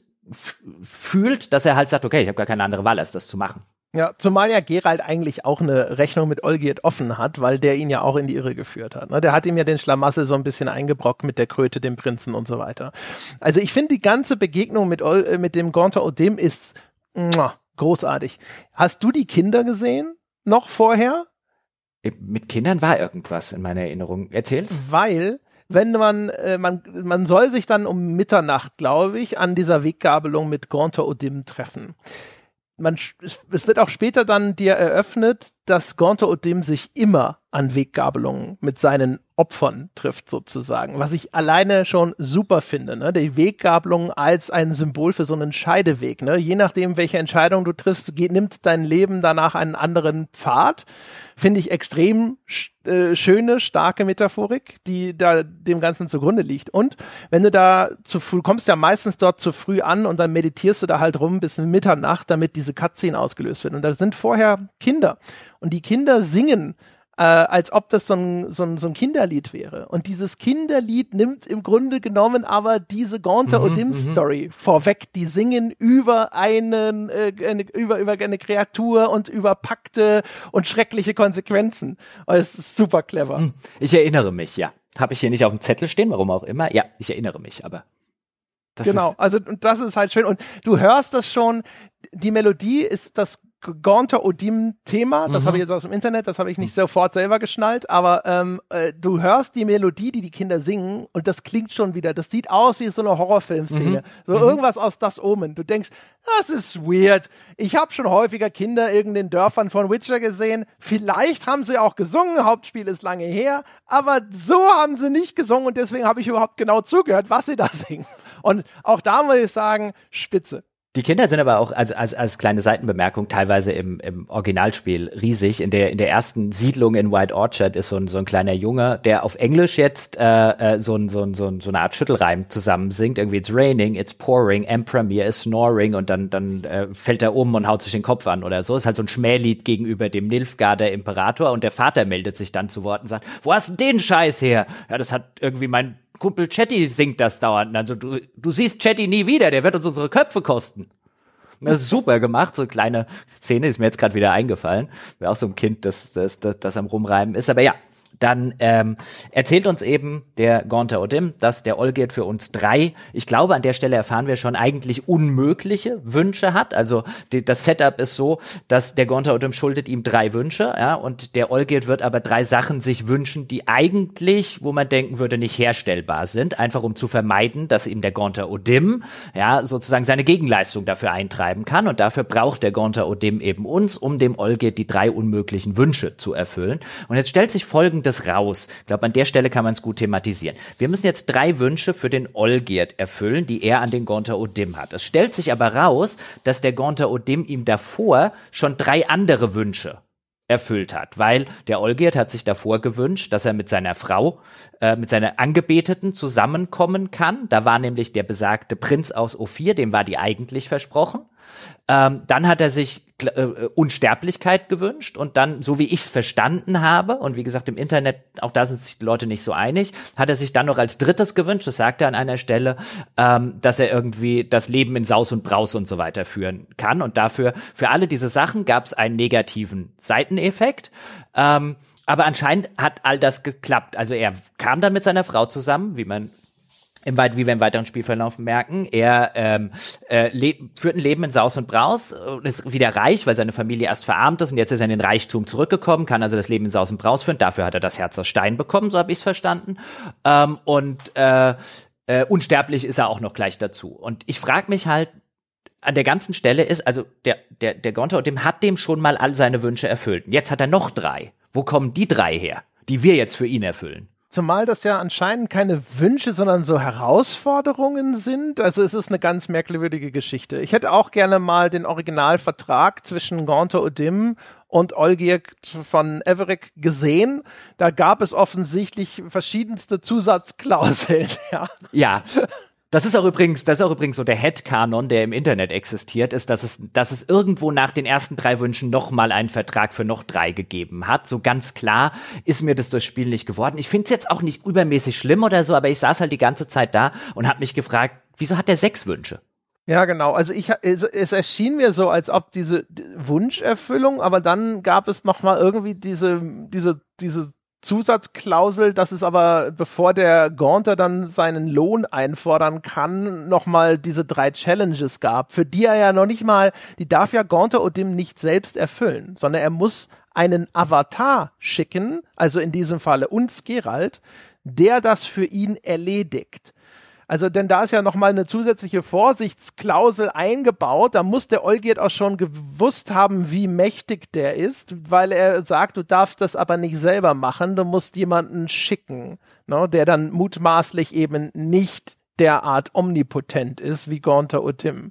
fühlt, dass er halt sagt, okay, ich habe gar keine andere Wahl, als das zu machen. Ja, zumal ja Gerald eigentlich auch eine Rechnung mit Olgierd offen hat, weil der ihn ja auch in die Irre geführt hat. Ne? Der hat ihm ja den Schlamassel so ein bisschen eingebrockt mit der Kröte, dem Prinzen und so weiter. Also ich finde die ganze Begegnung mit, Ol äh, mit dem Gonta Odem ist muah, großartig. Hast du die Kinder gesehen? Noch vorher? Äh, mit Kindern war irgendwas in meiner Erinnerung. Erzähl's. Weil wenn man, äh, man, man soll sich dann um Mitternacht, glaube ich, an dieser Weggabelung mit Gonta Odim treffen. Man, es, es wird auch später dann dir eröffnet, dass Gonta Odim sich immer an Weggabelungen mit seinen Opfern trifft sozusagen, was ich alleine schon super finde. Ne? Die Weggabelung als ein Symbol für so einen Scheideweg. Ne? Je nachdem, welche Entscheidung du triffst, geht, nimmt dein Leben danach einen anderen Pfad. Finde ich extrem äh, schöne, starke Metaphorik, die da dem Ganzen zugrunde liegt. Und wenn du da zu früh, kommst ja meistens dort zu früh an und dann meditierst du da halt rum bis Mitternacht, damit diese Cutscene ausgelöst wird. Und da sind vorher Kinder. Und die Kinder singen äh, als ob das so ein, so, ein, so ein Kinderlied wäre. Und dieses Kinderlied nimmt im Grunde genommen aber diese Gaunter mhm, Odim mhm. Story vorweg. Die singen über einen, äh, eine, über, über eine Kreatur und über Pakte und schreckliche Konsequenzen. Und es ist super clever. Hm, ich erinnere mich, ja. Habe ich hier nicht auf dem Zettel stehen, warum auch immer. Ja, ich erinnere mich, aber. genau, also das ist halt schön. Und du hörst das schon, die Melodie ist das Gaunter Odim-Thema, das mhm. habe ich jetzt aus dem Internet, das habe ich nicht sofort selber geschnallt, aber ähm, äh, du hörst die Melodie, die die Kinder singen und das klingt schon wieder, das sieht aus wie so eine Horrorfilmszene, mhm. so mhm. irgendwas aus Das Omen. Du denkst, das ist weird. Ich habe schon häufiger Kinder in den Dörfern von Witcher gesehen. Vielleicht haben sie auch gesungen, Hauptspiel ist lange her, aber so haben sie nicht gesungen und deswegen habe ich überhaupt genau zugehört, was sie da singen. Und auch da muss ich sagen, spitze. Die Kinder sind aber auch als, als, als kleine Seitenbemerkung teilweise im, im Originalspiel riesig. In der, in der ersten Siedlung in White Orchard ist so ein, so ein kleiner Junge, der auf Englisch jetzt äh, äh, so, ein, so, ein, so, ein, so eine Art Schüttelreim zusammen singt. Irgendwie it's raining, it's pouring, Emperor is snoring und dann, dann äh, fällt er um und haut sich den Kopf an oder so. Ist halt so ein Schmählied gegenüber dem Nilfgaarder Imperator und der Vater meldet sich dann zu Wort und sagt, wo hast du den Scheiß her? Ja, das hat irgendwie mein Kumpel Chatty singt das dauernd. Also du, du siehst Chatty nie wieder, der wird uns unsere Köpfe kosten. Das ist super gemacht, so eine kleine Szene ist mir jetzt gerade wieder eingefallen. Wäre auch so ein Kind, das, das, das, das am Rumreimen ist. Aber ja, dann ähm, erzählt uns eben der Gonta Odim, dass der Olgierd für uns drei, ich glaube, an der Stelle erfahren wir schon, eigentlich unmögliche Wünsche hat. Also die, das Setup ist so, dass der Gonta Odim schuldet ihm drei Wünsche, ja, und der Olgierd wird aber drei Sachen sich wünschen, die eigentlich, wo man denken würde, nicht herstellbar sind, einfach um zu vermeiden, dass ihm der Gonta Odim, ja, sozusagen seine Gegenleistung dafür eintreiben kann. Und dafür braucht der Gonta Odim eben uns, um dem Olgierd die drei unmöglichen Wünsche zu erfüllen. Und jetzt stellt sich folgendes das raus. Ich glaube, an der Stelle kann man es gut thematisieren. Wir müssen jetzt drei Wünsche für den Olgierd erfüllen, die er an den Gonta Odim hat. Es stellt sich aber raus, dass der Gonta Odim ihm davor schon drei andere Wünsche erfüllt hat, weil der Olgierd hat sich davor gewünscht, dass er mit seiner Frau, äh, mit seiner Angebeteten zusammenkommen kann. Da war nämlich der besagte Prinz aus Ophir, dem war die eigentlich versprochen. Ähm, dann hat er sich äh, Unsterblichkeit gewünscht und dann, so wie ich es verstanden habe, und wie gesagt, im Internet, auch da sind sich die Leute nicht so einig, hat er sich dann noch als drittes gewünscht, das sagt er an einer Stelle, ähm, dass er irgendwie das Leben in Saus und Braus und so weiter führen kann. Und dafür, für alle diese Sachen gab es einen negativen Seiteneffekt. Ähm, aber anscheinend hat all das geklappt. Also er kam dann mit seiner Frau zusammen, wie man im weit, wie wir im weiteren Spielverlauf merken, er ähm, äh, führt ein Leben in Saus und Braus und ist wieder reich, weil seine Familie erst verarmt ist und jetzt ist er in den Reichtum zurückgekommen, kann also das Leben in Saus und Braus führen. Dafür hat er das Herz aus Stein bekommen, so habe ich es verstanden. Ähm, und äh, äh, unsterblich ist er auch noch gleich dazu. Und ich frage mich halt, an der ganzen Stelle ist, also der, der, der Gonta, dem hat dem schon mal all seine Wünsche erfüllt. Jetzt hat er noch drei. Wo kommen die drei her, die wir jetzt für ihn erfüllen? Zumal das ja anscheinend keine Wünsche, sondern so Herausforderungen sind. Also es ist eine ganz merkwürdige Geschichte. Ich hätte auch gerne mal den Originalvertrag zwischen Gaunter Odim und Olgierd von Everick gesehen. Da gab es offensichtlich verschiedenste Zusatzklauseln. Ja. ja. Das ist auch übrigens, das ist auch übrigens so der Headcanon, der im Internet existiert, ist, dass es, dass es irgendwo nach den ersten drei Wünschen noch mal einen Vertrag für noch drei gegeben hat. So ganz klar ist mir das durchs Spiel nicht geworden. Ich finde es jetzt auch nicht übermäßig schlimm oder so, aber ich saß halt die ganze Zeit da und habe mich gefragt, wieso hat der sechs Wünsche? Ja, genau. Also ich, es, es, erschien mir so, als ob diese Wunscherfüllung, aber dann gab es noch mal irgendwie diese, diese, diese Zusatzklausel, dass es aber, bevor der Gaunter dann seinen Lohn einfordern kann, nochmal diese drei Challenges gab, für die er ja noch nicht mal, die darf ja Gaunter Odim nicht selbst erfüllen, sondern er muss einen Avatar schicken, also in diesem Falle uns Geralt, der das für ihn erledigt. Also, denn da ist ja nochmal eine zusätzliche Vorsichtsklausel eingebaut. Da muss der Olgierd auch schon gewusst haben, wie mächtig der ist, weil er sagt, du darfst das aber nicht selber machen, du musst jemanden schicken, ne, der dann mutmaßlich eben nicht derart omnipotent ist wie Gaunter Utim.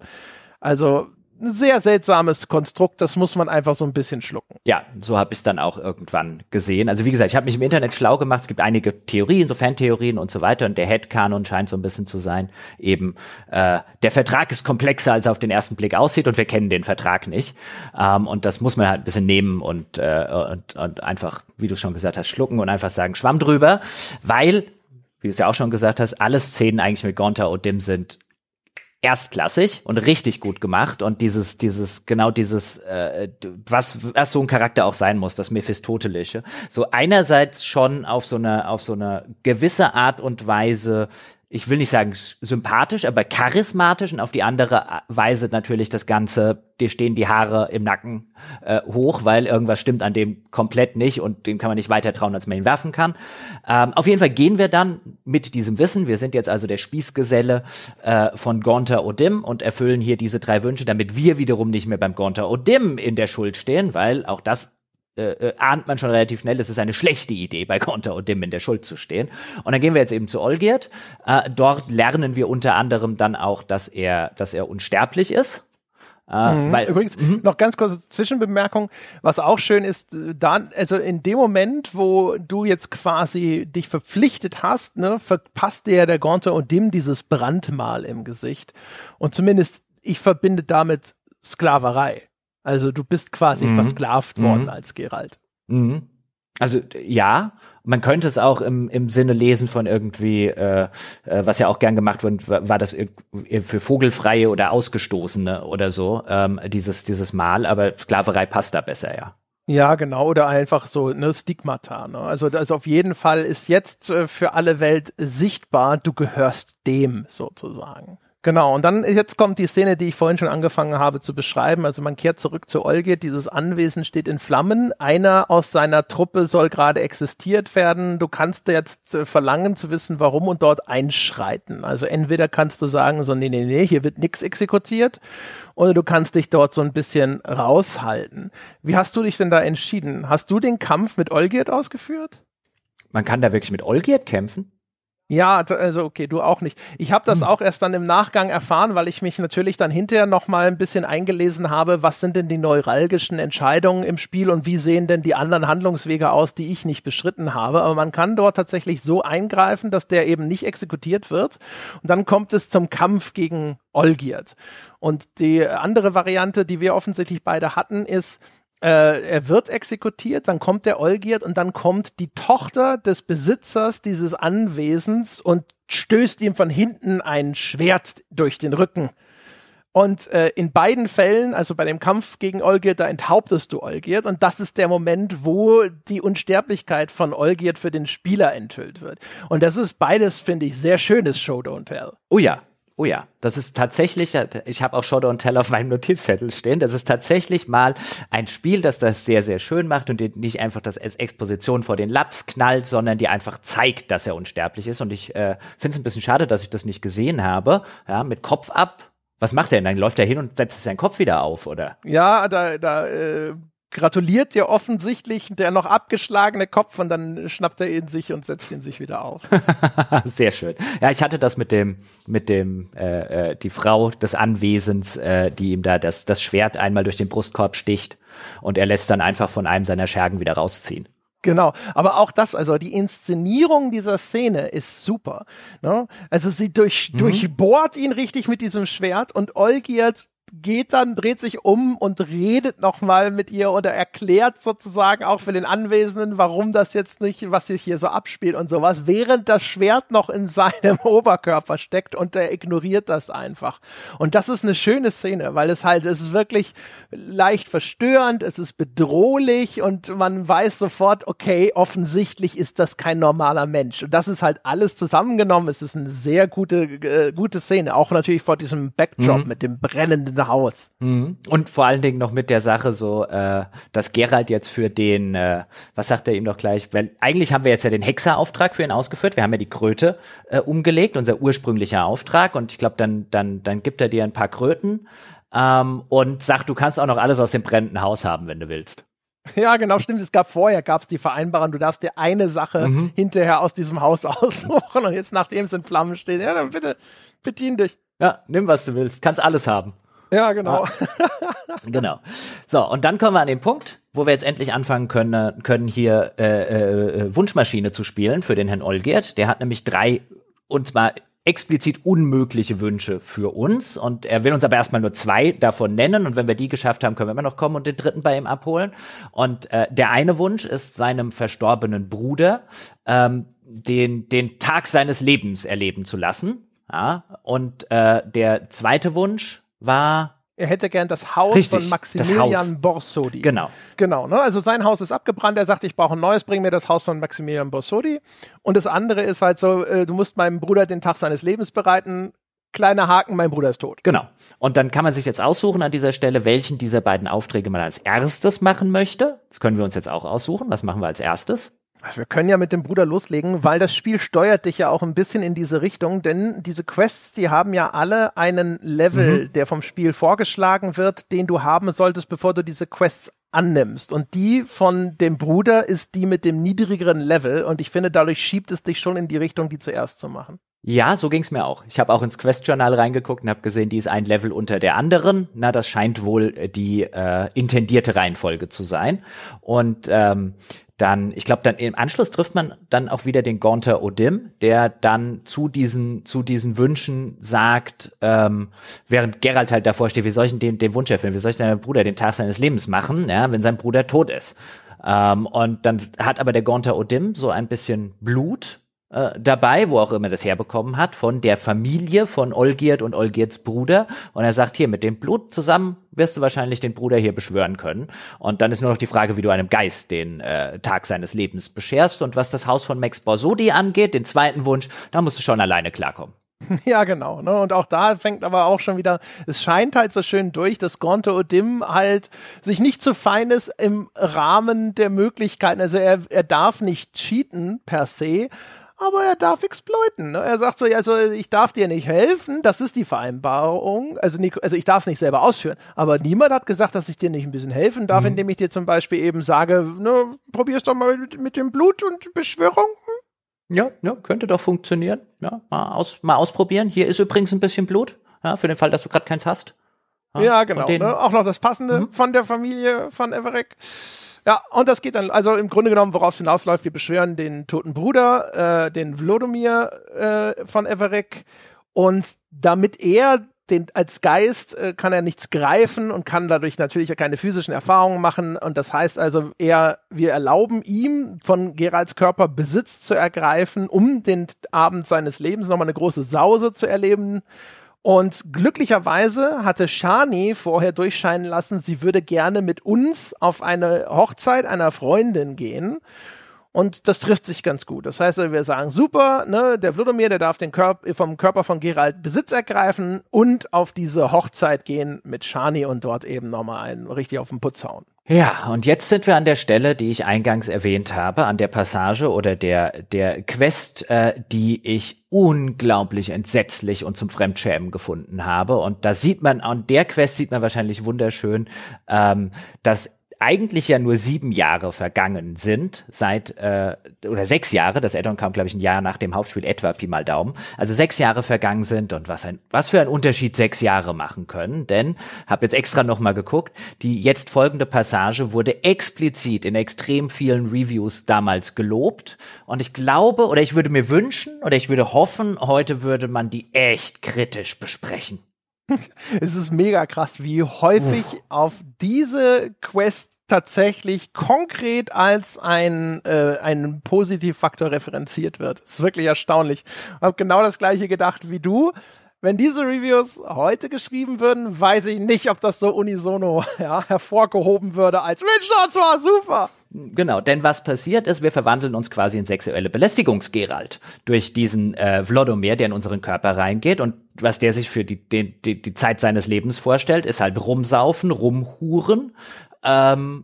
Also ein sehr seltsames Konstrukt, das muss man einfach so ein bisschen schlucken. Ja, so habe ich es dann auch irgendwann gesehen. Also wie gesagt, ich habe mich im Internet schlau gemacht, es gibt einige Theorien, so Fantheorien und so weiter und der Headcanon scheint so ein bisschen zu sein, eben äh, der Vertrag ist komplexer, als er auf den ersten Blick aussieht und wir kennen den Vertrag nicht. Ähm, und das muss man halt ein bisschen nehmen und, äh, und, und einfach, wie du schon gesagt hast, schlucken und einfach sagen, Schwamm drüber, weil wie du es ja auch schon gesagt hast, alle Szenen eigentlich mit Gonta und Dim sind erstklassig und richtig gut gemacht und dieses dieses genau dieses äh, was was so ein Charakter auch sein muss das Mephistotelische. So einerseits schon auf so einer auf so einer gewisse Art und Weise ich will nicht sagen sympathisch, aber charismatisch und auf die andere Weise natürlich das Ganze, dir stehen die Haare im Nacken äh, hoch, weil irgendwas stimmt an dem komplett nicht und dem kann man nicht weiter trauen, als man ihn werfen kann. Ähm, auf jeden Fall gehen wir dann mit diesem Wissen, wir sind jetzt also der Spießgeselle äh, von Gonter Odim und erfüllen hier diese drei Wünsche, damit wir wiederum nicht mehr beim Gonter Odim in der Schuld stehen, weil auch das äh, äh, ahnt man schon relativ schnell, es ist eine schlechte Idee, bei Konter und Dim in der Schuld zu stehen. Und dann gehen wir jetzt eben zu Olgierd. Äh, dort lernen wir unter anderem dann auch, dass er, dass er unsterblich ist. Äh, mhm. weil, Übrigens, mhm. noch ganz kurze Zwischenbemerkung, was auch schön ist, dann, also in dem Moment, wo du jetzt quasi dich verpflichtet hast, ne, verpasst dir der Gonter und Dim dieses Brandmal im Gesicht. Und zumindest ich verbinde damit Sklaverei. Also du bist quasi mhm. versklavt worden mhm. als Geralt. Mhm. Also ja, man könnte es auch im, im Sinne lesen von irgendwie, äh, äh, was ja auch gern gemacht wird, war das für Vogelfreie oder Ausgestoßene oder so, ähm, dieses, dieses Mal, aber Sklaverei passt da besser, ja. Ja, genau, oder einfach so ne Stigmata. Ne? Also, also auf jeden Fall ist jetzt äh, für alle Welt sichtbar, du gehörst dem sozusagen. Genau, und dann jetzt kommt die Szene, die ich vorhin schon angefangen habe zu beschreiben. Also man kehrt zurück zu Olge, dieses Anwesen steht in Flammen. Einer aus seiner Truppe soll gerade existiert werden. Du kannst jetzt äh, verlangen zu wissen, warum und dort einschreiten. Also entweder kannst du sagen, so, nee, nee, nee, hier wird nichts exekutiert, oder du kannst dich dort so ein bisschen raushalten. Wie hast du dich denn da entschieden? Hast du den Kampf mit Olgierd ausgeführt? Man kann da wirklich mit Olgierd kämpfen? Ja, also okay, du auch nicht. Ich habe das hm. auch erst dann im Nachgang erfahren, weil ich mich natürlich dann hinterher noch mal ein bisschen eingelesen habe, was sind denn die neuralgischen Entscheidungen im Spiel und wie sehen denn die anderen Handlungswege aus, die ich nicht beschritten habe. Aber man kann dort tatsächlich so eingreifen, dass der eben nicht exekutiert wird. Und dann kommt es zum Kampf gegen Olgierd. Und die andere Variante, die wir offensichtlich beide hatten, ist, äh, er wird exekutiert, dann kommt der Olgierd und dann kommt die Tochter des Besitzers dieses Anwesens und stößt ihm von hinten ein Schwert durch den Rücken. Und äh, in beiden Fällen, also bei dem Kampf gegen Olgierd, da enthauptest du Olgierd und das ist der Moment, wo die Unsterblichkeit von Olgierd für den Spieler enthüllt wird. Und das ist beides, finde ich, sehr schönes Show Don't Tell. Oh ja, Oh ja, das ist tatsächlich, ich habe auch Shadow and Tell auf meinem Notizzettel stehen, das ist tatsächlich mal ein Spiel, das das sehr, sehr schön macht und nicht einfach das als Exposition vor den Latz knallt, sondern die einfach zeigt, dass er unsterblich ist. Und ich äh, finde es ein bisschen schade, dass ich das nicht gesehen habe. Ja, mit Kopf ab. Was macht er denn? Dann läuft er hin und setzt seinen Kopf wieder auf, oder? Ja, da, da äh, gratuliert dir offensichtlich der noch abgeschlagene Kopf und dann schnappt er ihn sich und setzt ihn sich wieder auf. Sehr schön. Ja, ich hatte das mit dem, mit dem, äh, äh, die Frau des Anwesens, äh, die ihm da das, das Schwert einmal durch den Brustkorb sticht und er lässt dann einfach von einem seiner Schergen wieder rausziehen. Genau, aber auch das, also die Inszenierung dieser Szene ist super. Ne? Also sie durch, mhm. durchbohrt ihn richtig mit diesem Schwert und Olgierd geht dann, dreht sich um und redet nochmal mit ihr oder erklärt sozusagen auch für den Anwesenden, warum das jetzt nicht, was sich hier so abspielt und sowas, während das Schwert noch in seinem Oberkörper steckt und er ignoriert das einfach. Und das ist eine schöne Szene, weil es halt, es ist wirklich leicht verstörend, es ist bedrohlich und man weiß sofort, okay, offensichtlich ist das kein normaler Mensch. Und das ist halt alles zusammengenommen. Es ist eine sehr gute, äh, gute Szene. Auch natürlich vor diesem Backdrop mhm. mit dem brennenden Haus. Mhm. Und vor allen Dingen noch mit der Sache so, äh, dass Gerald jetzt für den, äh, was sagt er ihm doch gleich, weil eigentlich haben wir jetzt ja den Hexerauftrag für ihn ausgeführt. Wir haben ja die Kröte äh, umgelegt, unser ursprünglicher Auftrag. Und ich glaube, dann, dann, dann gibt er dir ein paar Kröten ähm, und sagt, du kannst auch noch alles aus dem brennenden Haus haben, wenn du willst. Ja, genau, stimmt. Es gab vorher, gab es die Vereinbarung, du darfst dir eine Sache mhm. hinterher aus diesem Haus aussuchen und jetzt, nachdem es in Flammen steht, ja, dann bitte bedien dich. Ja, nimm, was du willst. Kannst alles haben. Ja, genau. Ah. genau. So, und dann kommen wir an den Punkt, wo wir jetzt endlich anfangen können, können hier äh, äh, Wunschmaschine zu spielen für den Herrn Olgert. Der hat nämlich drei, und zwar explizit unmögliche Wünsche für uns. Und er will uns aber erstmal nur zwei davon nennen. Und wenn wir die geschafft haben, können wir immer noch kommen und den dritten bei ihm abholen. Und äh, der eine Wunsch ist seinem verstorbenen Bruder, ähm, den, den Tag seines Lebens erleben zu lassen. Ja, und äh, der zweite Wunsch war er hätte gern das Haus Richtig, von Maximilian Haus. Borsodi. Genau. Genau, ne? Also sein Haus ist abgebrannt, er sagt, ich brauche ein neues, bring mir das Haus von Maximilian Borsodi. Und das andere ist halt so, äh, du musst meinem Bruder den Tag seines Lebens bereiten. Kleiner Haken, mein Bruder ist tot. Genau. Und dann kann man sich jetzt aussuchen an dieser Stelle, welchen dieser beiden Aufträge man als erstes machen möchte. Das können wir uns jetzt auch aussuchen. Was machen wir als erstes? Also wir können ja mit dem Bruder loslegen, weil das Spiel steuert dich ja auch ein bisschen in diese Richtung, denn diese Quests, die haben ja alle einen Level, mhm. der vom Spiel vorgeschlagen wird, den du haben solltest, bevor du diese Quests annimmst. Und die von dem Bruder ist die mit dem niedrigeren Level und ich finde, dadurch schiebt es dich schon in die Richtung, die zuerst zu machen. Ja, so ging's mir auch. Ich habe auch ins Quest-Journal reingeguckt und habe gesehen, die ist ein Level unter der anderen. Na, das scheint wohl äh, die äh, intendierte Reihenfolge zu sein. Und ähm, dann, ich glaube, dann im Anschluss trifft man dann auch wieder den Gaunter Odim, der dann zu diesen, zu diesen Wünschen sagt, ähm, während Geralt halt davor steht, wie soll ich den, den Wunsch erfüllen? Wie soll ich seinem Bruder den Tag seines Lebens machen, ja, wenn sein Bruder tot ist? Ähm, und dann hat aber der Gaunter Odim so ein bisschen Blut äh, dabei, wo auch immer das herbekommen hat, von der Familie von Olgierd und Olgierds Bruder. Und er sagt, hier, mit dem Blut zusammen wirst du wahrscheinlich den Bruder hier beschwören können. Und dann ist nur noch die Frage, wie du einem Geist den äh, Tag seines Lebens bescherst. Und was das Haus von Max Borsodi angeht, den zweiten Wunsch, da musst du schon alleine klarkommen. Ja, genau. Ne? Und auch da fängt aber auch schon wieder, es scheint halt so schön durch, dass Gonto Odim halt sich nicht zu fein ist im Rahmen der Möglichkeiten. Also er, er darf nicht cheaten per se, aber er darf exploiten. Ne? Er sagt so, also ich darf dir nicht helfen, das ist die Vereinbarung. Also, also ich darf es nicht selber ausführen. Aber niemand hat gesagt, dass ich dir nicht ein bisschen helfen darf, mhm. indem ich dir zum Beispiel eben sage, ne, probier's doch mal mit, mit dem Blut und Beschwörung. Hm? Ja, ja, könnte doch funktionieren. Ja, mal, aus, mal ausprobieren. Hier ist übrigens ein bisschen Blut, ja, für den Fall, dass du gerade keins hast. Ja, ja genau. Ne? Auch noch das Passende mhm. von der Familie von Everett. Ja, und das geht dann, also im Grunde genommen, worauf es hinausläuft, wir beschwören den toten Bruder, äh, den Vlodomir äh, von Everek. Und damit er den, als Geist äh, kann er nichts greifen und kann dadurch natürlich keine physischen Erfahrungen machen. Und das heißt also, er, wir erlauben ihm, von Geralds Körper Besitz zu ergreifen, um den Abend seines Lebens nochmal eine große Sause zu erleben. Und glücklicherweise hatte Shani vorher durchscheinen lassen, sie würde gerne mit uns auf eine Hochzeit einer Freundin gehen. Und das trifft sich ganz gut. Das heißt, wir sagen, super, ne, der Vlodomir, der darf den Körper, vom Körper von Geralt Besitz ergreifen und auf diese Hochzeit gehen mit Shani und dort eben nochmal einen richtig auf den Putz hauen. Ja, und jetzt sind wir an der Stelle, die ich eingangs erwähnt habe, an der Passage oder der, der Quest, äh, die ich unglaublich entsetzlich und zum Fremdschämen gefunden habe. Und da sieht man, an der Quest sieht man wahrscheinlich wunderschön, ähm, dass eigentlich ja nur sieben Jahre vergangen sind, seit, äh, oder sechs Jahre, das Addon kam, glaube ich, ein Jahr nach dem Hauptspiel etwa, Pi mal Daumen, also sechs Jahre vergangen sind und was ein, was für ein Unterschied sechs Jahre machen können, denn, habe jetzt extra nochmal geguckt, die jetzt folgende Passage wurde explizit in extrem vielen Reviews damals gelobt. Und ich glaube, oder ich würde mir wünschen, oder ich würde hoffen, heute würde man die echt kritisch besprechen. es ist mega krass, wie häufig Uff. auf diese Quest tatsächlich konkret als ein, äh, ein Positivfaktor referenziert wird. Das ist wirklich erstaunlich. Ich habe genau das gleiche gedacht wie du. Wenn diese Reviews heute geschrieben würden, weiß ich nicht, ob das so unisono ja, hervorgehoben würde als Mensch, das war super. Genau, denn was passiert ist, wir verwandeln uns quasi in sexuelle Belästigungsgeralt durch diesen äh, Vlodomir, der in unseren Körper reingeht und was der sich für die, die, die, die Zeit seines Lebens vorstellt, ist halt rumsaufen, rumhuren, ähm,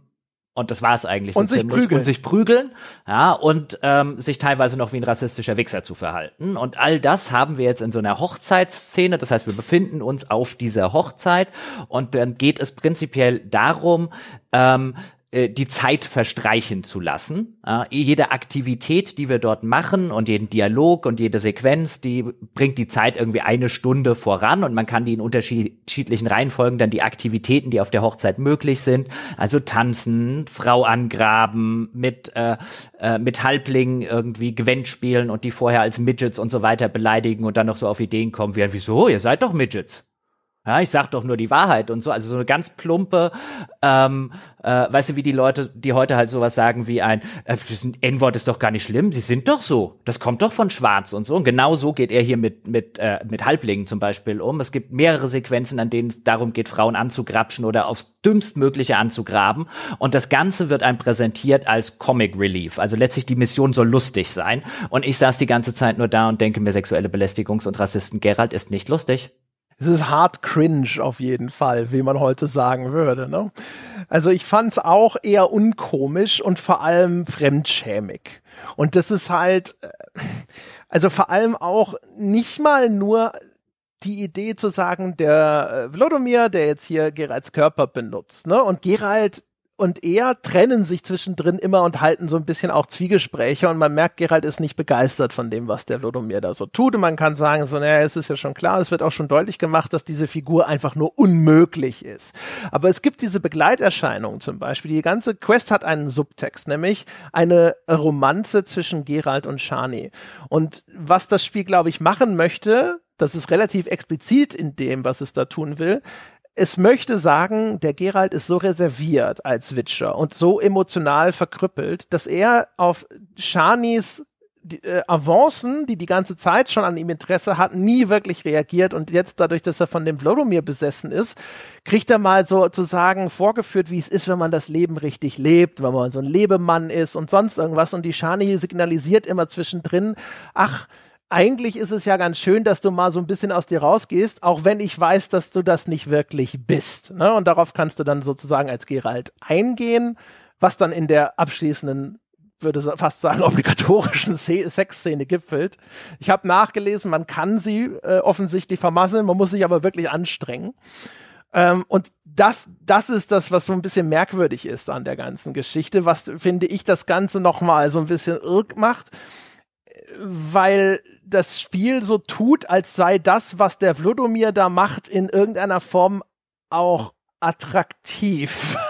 und das war es eigentlich. Und sich prügeln. Und sich prügeln, ja, und ähm, sich teilweise noch wie ein rassistischer Wichser zu verhalten. Und all das haben wir jetzt in so einer Hochzeitsszene. Das heißt, wir befinden uns auf dieser Hochzeit und dann geht es prinzipiell darum, ähm, äh, die Zeit verstreichen zu lassen. Äh, jede Aktivität, die wir dort machen und jeden Dialog und jede Sequenz, die bringt die Zeit irgendwie eine Stunde voran und man kann die in unterschiedlichen Reihenfolgen dann die Aktivitäten, die auf der Hochzeit möglich sind, also tanzen, Frau angraben, mit äh, äh, mit Halblingen irgendwie Gwent spielen und die vorher als Midgets und so weiter beleidigen und dann noch so auf Ideen kommen wie, wieso, ihr seid doch Midgets. Ja, ich sag doch nur die Wahrheit und so. Also so eine ganz plumpe, ähm, äh, weißt du, wie die Leute, die heute halt sowas sagen wie ein, äh, N-Wort ist doch gar nicht schlimm, sie sind doch so. Das kommt doch von Schwarz und so. Und genau so geht er hier mit, mit, äh, mit Halblingen zum Beispiel um. Es gibt mehrere Sequenzen, an denen es darum geht, Frauen anzugrapschen oder aufs dümmstmögliche anzugraben. Und das Ganze wird einem präsentiert als Comic Relief. Also letztlich die Mission soll lustig sein. Und ich saß die ganze Zeit nur da und denke mir, sexuelle Belästigungs- und Rassisten Gerald ist nicht lustig es ist hart cringe auf jeden Fall, wie man heute sagen würde. Ne? Also ich fand's auch eher unkomisch und vor allem fremdschämig. Und das ist halt, äh, also vor allem auch nicht mal nur die Idee zu sagen, der äh, Vlodomir, der jetzt hier Geralds Körper benutzt, ne? Und Gerald und er trennen sich zwischendrin immer und halten so ein bisschen auch Zwiegespräche und man merkt, Gerald ist nicht begeistert von dem, was der Vlodomir da so tut und man kann sagen, so, naja, es ist ja schon klar, es wird auch schon deutlich gemacht, dass diese Figur einfach nur unmöglich ist. Aber es gibt diese Begleiterscheinungen zum Beispiel. Die ganze Quest hat einen Subtext, nämlich eine Romanze zwischen Gerald und Shani. Und was das Spiel, glaube ich, machen möchte, das ist relativ explizit in dem, was es da tun will, es möchte sagen, der Gerald ist so reserviert als Witcher und so emotional verkrüppelt, dass er auf Shanis die, äh, Avancen, die die ganze Zeit schon an ihm Interesse hat, nie wirklich reagiert. Und jetzt dadurch, dass er von dem Vlodomir besessen ist, kriegt er mal sozusagen vorgeführt, wie es ist, wenn man das Leben richtig lebt, wenn man so ein Lebemann ist und sonst irgendwas. Und die Shani signalisiert immer zwischendrin, ach, eigentlich ist es ja ganz schön, dass du mal so ein bisschen aus dir rausgehst, auch wenn ich weiß, dass du das nicht wirklich bist. Ne? Und darauf kannst du dann sozusagen als Geralt eingehen, was dann in der abschließenden würde fast sagen, obligatorischen Sexszene gipfelt. Ich habe nachgelesen, man kann sie äh, offensichtlich vermasseln, man muss sich aber wirklich anstrengen. Ähm, und das, das ist das, was so ein bisschen merkwürdig ist an der ganzen Geschichte, was finde ich das Ganze nochmal so ein bisschen irg macht weil das Spiel so tut, als sei das, was der Vlodomir da macht, in irgendeiner Form auch attraktiv.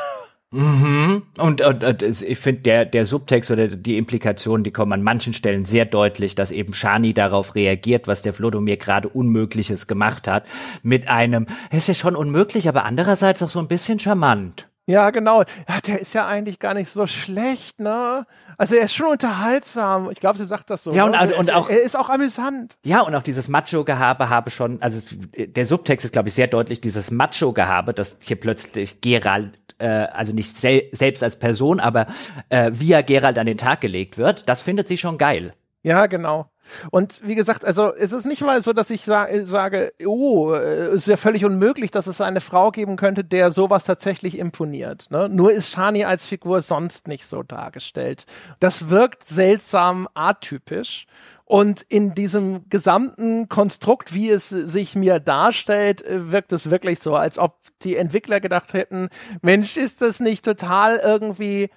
Mhm. Und, und, und ich finde, der, der Subtext oder die Implikationen, die kommen an manchen Stellen sehr deutlich, dass eben Shani darauf reagiert, was der Vlodomir gerade Unmögliches gemacht hat, mit einem, es ist ja schon unmöglich, aber andererseits auch so ein bisschen charmant. Ja, genau. Ja, der ist ja eigentlich gar nicht so schlecht, ne? Also er ist schon unterhaltsam. Ich glaube, sie sagt das so. Ja, und, ne? also, und auch er ist auch amüsant. Ja, und auch dieses Macho-Gehabe habe schon, also der Subtext ist, glaube ich, sehr deutlich, dieses Macho-Gehabe, dass hier plötzlich Gerald, äh, also nicht sel selbst als Person, aber äh, via Gerald an den Tag gelegt wird, das findet sie schon geil. Ja, genau. Und wie gesagt, also es ist nicht mal so, dass ich sa sage, oh, es ist ja völlig unmöglich, dass es eine Frau geben könnte, der sowas tatsächlich imponiert. Ne? Nur ist Shani als Figur sonst nicht so dargestellt. Das wirkt seltsam atypisch. Und in diesem gesamten Konstrukt, wie es sich mir darstellt, äh, wirkt es wirklich so, als ob die Entwickler gedacht hätten, Mensch, ist das nicht total irgendwie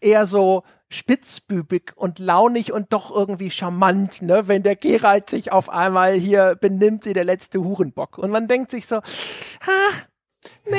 eher so spitzbübig und launig und doch irgendwie charmant, ne, wenn der Geralt sich auf einmal hier benimmt wie der letzte Hurenbock. Und man denkt sich so, ha, Nee.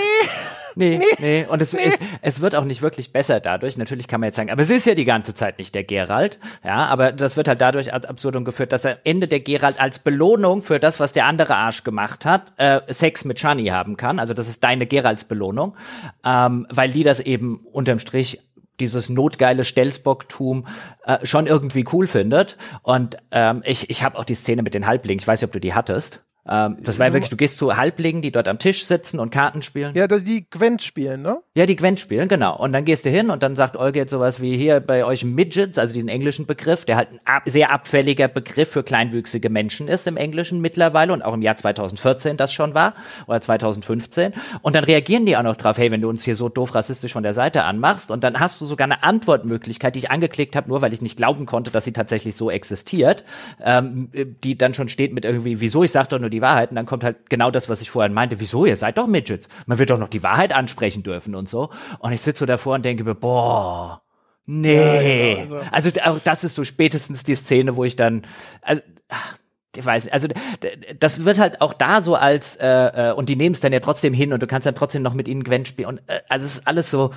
Nee, nee, nee. Und es, nee. es, es wird auch nicht wirklich besser dadurch. Natürlich kann man jetzt sagen, aber es ist ja die ganze Zeit nicht der Gerald. Ja, aber das wird halt dadurch ad absurdum geführt, dass am Ende der Gerald als Belohnung für das, was der andere Arsch gemacht hat, äh, Sex mit Shani haben kann. Also das ist deine Geralds Belohnung. Ähm, weil die das eben unterm Strich dieses notgeile Stelzbocktum äh, schon irgendwie cool findet. Und ähm, ich, ich habe auch die Szene mit den Halblingen, ich weiß nicht, ob du die hattest. Ähm, das war ja wirklich, du gehst zu Halblingen, die dort am Tisch sitzen und Karten spielen. Ja, die Gwent spielen, ne? Ja, die Gwent spielen, genau. Und dann gehst du hin und dann sagt Olga jetzt sowas wie hier bei euch Midgets, also diesen englischen Begriff, der halt ein ab sehr abfälliger Begriff für kleinwüchsige Menschen ist im Englischen mittlerweile und auch im Jahr 2014 das schon war oder 2015. Und dann reagieren die auch noch drauf, hey, wenn du uns hier so doof rassistisch von der Seite anmachst und dann hast du sogar eine Antwortmöglichkeit, die ich angeklickt habe, nur weil ich nicht glauben konnte, dass sie tatsächlich so existiert, ähm, die dann schon steht mit irgendwie, wieso, ich sag doch nur die Wahrheit und dann kommt halt genau das, was ich vorhin meinte. Wieso? Ihr seid doch Midgets. Man wird doch noch die Wahrheit ansprechen dürfen und so. Und ich sitze so davor und denke mir, boah, nee. Ja, genau, also. also das ist so spätestens die Szene, wo ich dann, also, ich weiß, also das wird halt auch da so als äh, äh und die nehmen es dann ja trotzdem hin und du kannst dann trotzdem noch mit ihnen Gwen spielen und äh, also es ist alles so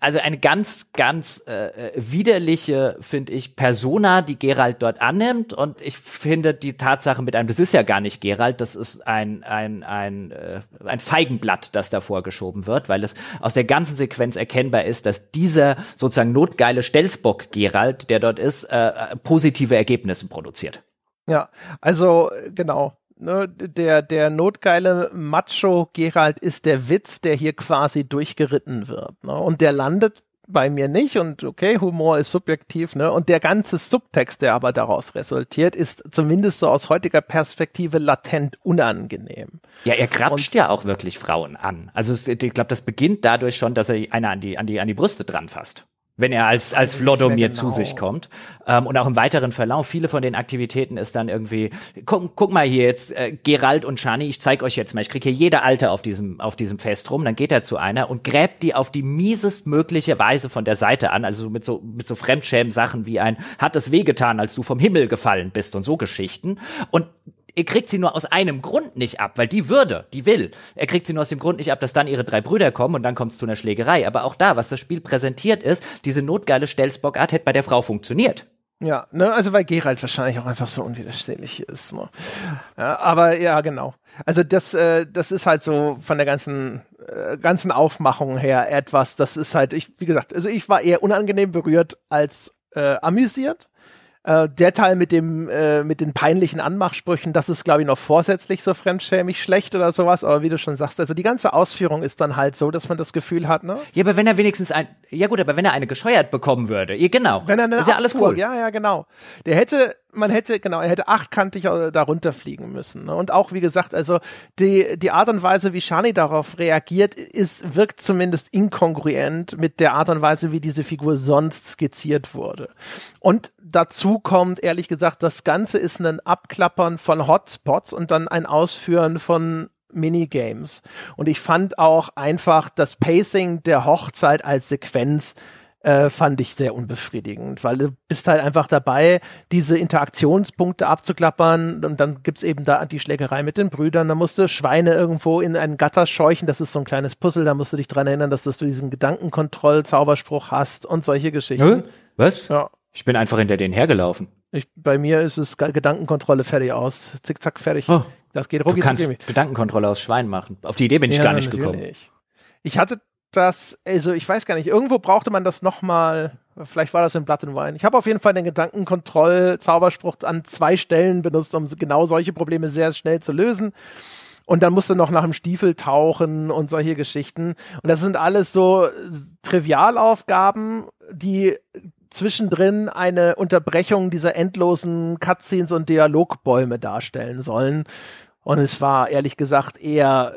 also eine ganz, ganz äh, widerliche, finde ich, Persona, die Gerald dort annimmt. Und ich finde die Tatsache mit einem, das ist ja gar nicht Gerald, das ist ein, ein, ein, äh, ein Feigenblatt, das davor geschoben wird, weil es aus der ganzen Sequenz erkennbar ist, dass dieser sozusagen notgeile Stelzbock Gerald, der dort ist, äh, positive Ergebnisse produziert. Ja, also genau. Ne, der, der notgeile Macho Gerald ist der Witz, der hier quasi durchgeritten wird. Ne? Und der landet bei mir nicht und okay, Humor ist subjektiv, ne? Und der ganze Subtext, der aber daraus resultiert, ist zumindest so aus heutiger Perspektive latent unangenehm. Ja, er krapscht und, ja auch wirklich Frauen an. Also ich glaube, das beginnt dadurch schon, dass er einer an die an die an die Brüste dran fasst wenn er als, als Flodomir genau. zu sich kommt. Ähm, und auch im weiteren Verlauf, viele von den Aktivitäten ist dann irgendwie, guck, guck mal hier jetzt, äh, Gerald und Shani, ich zeig euch jetzt mal, ich kriege hier jede Alte auf diesem, auf diesem Fest rum, dann geht er zu einer und gräbt die auf die miesestmögliche Weise von der Seite an, also mit so, mit so Fremdschämen-Sachen wie ein, hat es wehgetan, als du vom Himmel gefallen bist und so Geschichten. Und er kriegt sie nur aus einem Grund nicht ab, weil die würde, die will. Er kriegt sie nur aus dem Grund nicht ab, dass dann ihre drei Brüder kommen und dann kommt es zu einer Schlägerei. Aber auch da, was das Spiel präsentiert ist, diese notgeile Stelzbockart hätte bei der Frau funktioniert. Ja, ne, also weil Gerald wahrscheinlich auch einfach so unwiderstehlich ist. Ne? Ja, aber ja, genau. Also das, äh, das ist halt so von der ganzen äh, ganzen Aufmachung her etwas. Das ist halt, ich, wie gesagt, also ich war eher unangenehm berührt als äh, amüsiert. Äh, der Teil mit dem äh, mit den peinlichen Anmachsprüchen, das ist glaube ich noch vorsätzlich so fremdschämig schlecht oder sowas, aber wie du schon sagst, also die ganze Ausführung ist dann halt so, dass man das Gefühl hat, ne? Ja, aber wenn er wenigstens ein ja gut, aber wenn er eine gescheuert bekommen würde, ja, genau. Wenn er eine ist ja alles cool. Ja, ja, genau. Der hätte man hätte, genau, er hätte achtkantig da runterfliegen müssen. Ne? Und auch, wie gesagt, also die, die Art und Weise, wie Shani darauf reagiert, ist, wirkt zumindest inkongruent mit der Art und Weise, wie diese Figur sonst skizziert wurde. Und dazu kommt, ehrlich gesagt, das Ganze ist ein Abklappern von Hotspots und dann ein Ausführen von Minigames. Und ich fand auch einfach das Pacing der Hochzeit als Sequenz äh, fand ich sehr unbefriedigend, weil du bist halt einfach dabei, diese Interaktionspunkte abzuklappern und dann gibt's eben da die Schlägerei mit den Brüdern, da musst du Schweine irgendwo in einen Gatter scheuchen, das ist so ein kleines Puzzle, da musst du dich dran erinnern, dass, dass du diesen Gedankenkontroll-Zauberspruch hast und solche Geschichten. Hä? Was? Ja. Ich bin einfach hinter denen hergelaufen. Ich, bei mir ist es Gedankenkontrolle fertig aus. Zickzack fertig. Oh. Das geht rucki Du kannst Gedankenkontrolle aus Schwein machen. Auf die Idee bin ich ja, gar nicht gekommen. Ich hatte das, also ich weiß gar nicht, irgendwo brauchte man das nochmal, vielleicht war das in Blood and Wine. Ich habe auf jeden Fall den Gedankenkontroll-Zauberspruch an zwei Stellen benutzt, um genau solche Probleme sehr schnell zu lösen. Und dann musste noch nach dem Stiefel tauchen und solche Geschichten. Und das sind alles so Trivialaufgaben, die zwischendrin eine Unterbrechung dieser endlosen Cutscenes und Dialogbäume darstellen sollen. Und es war ehrlich gesagt eher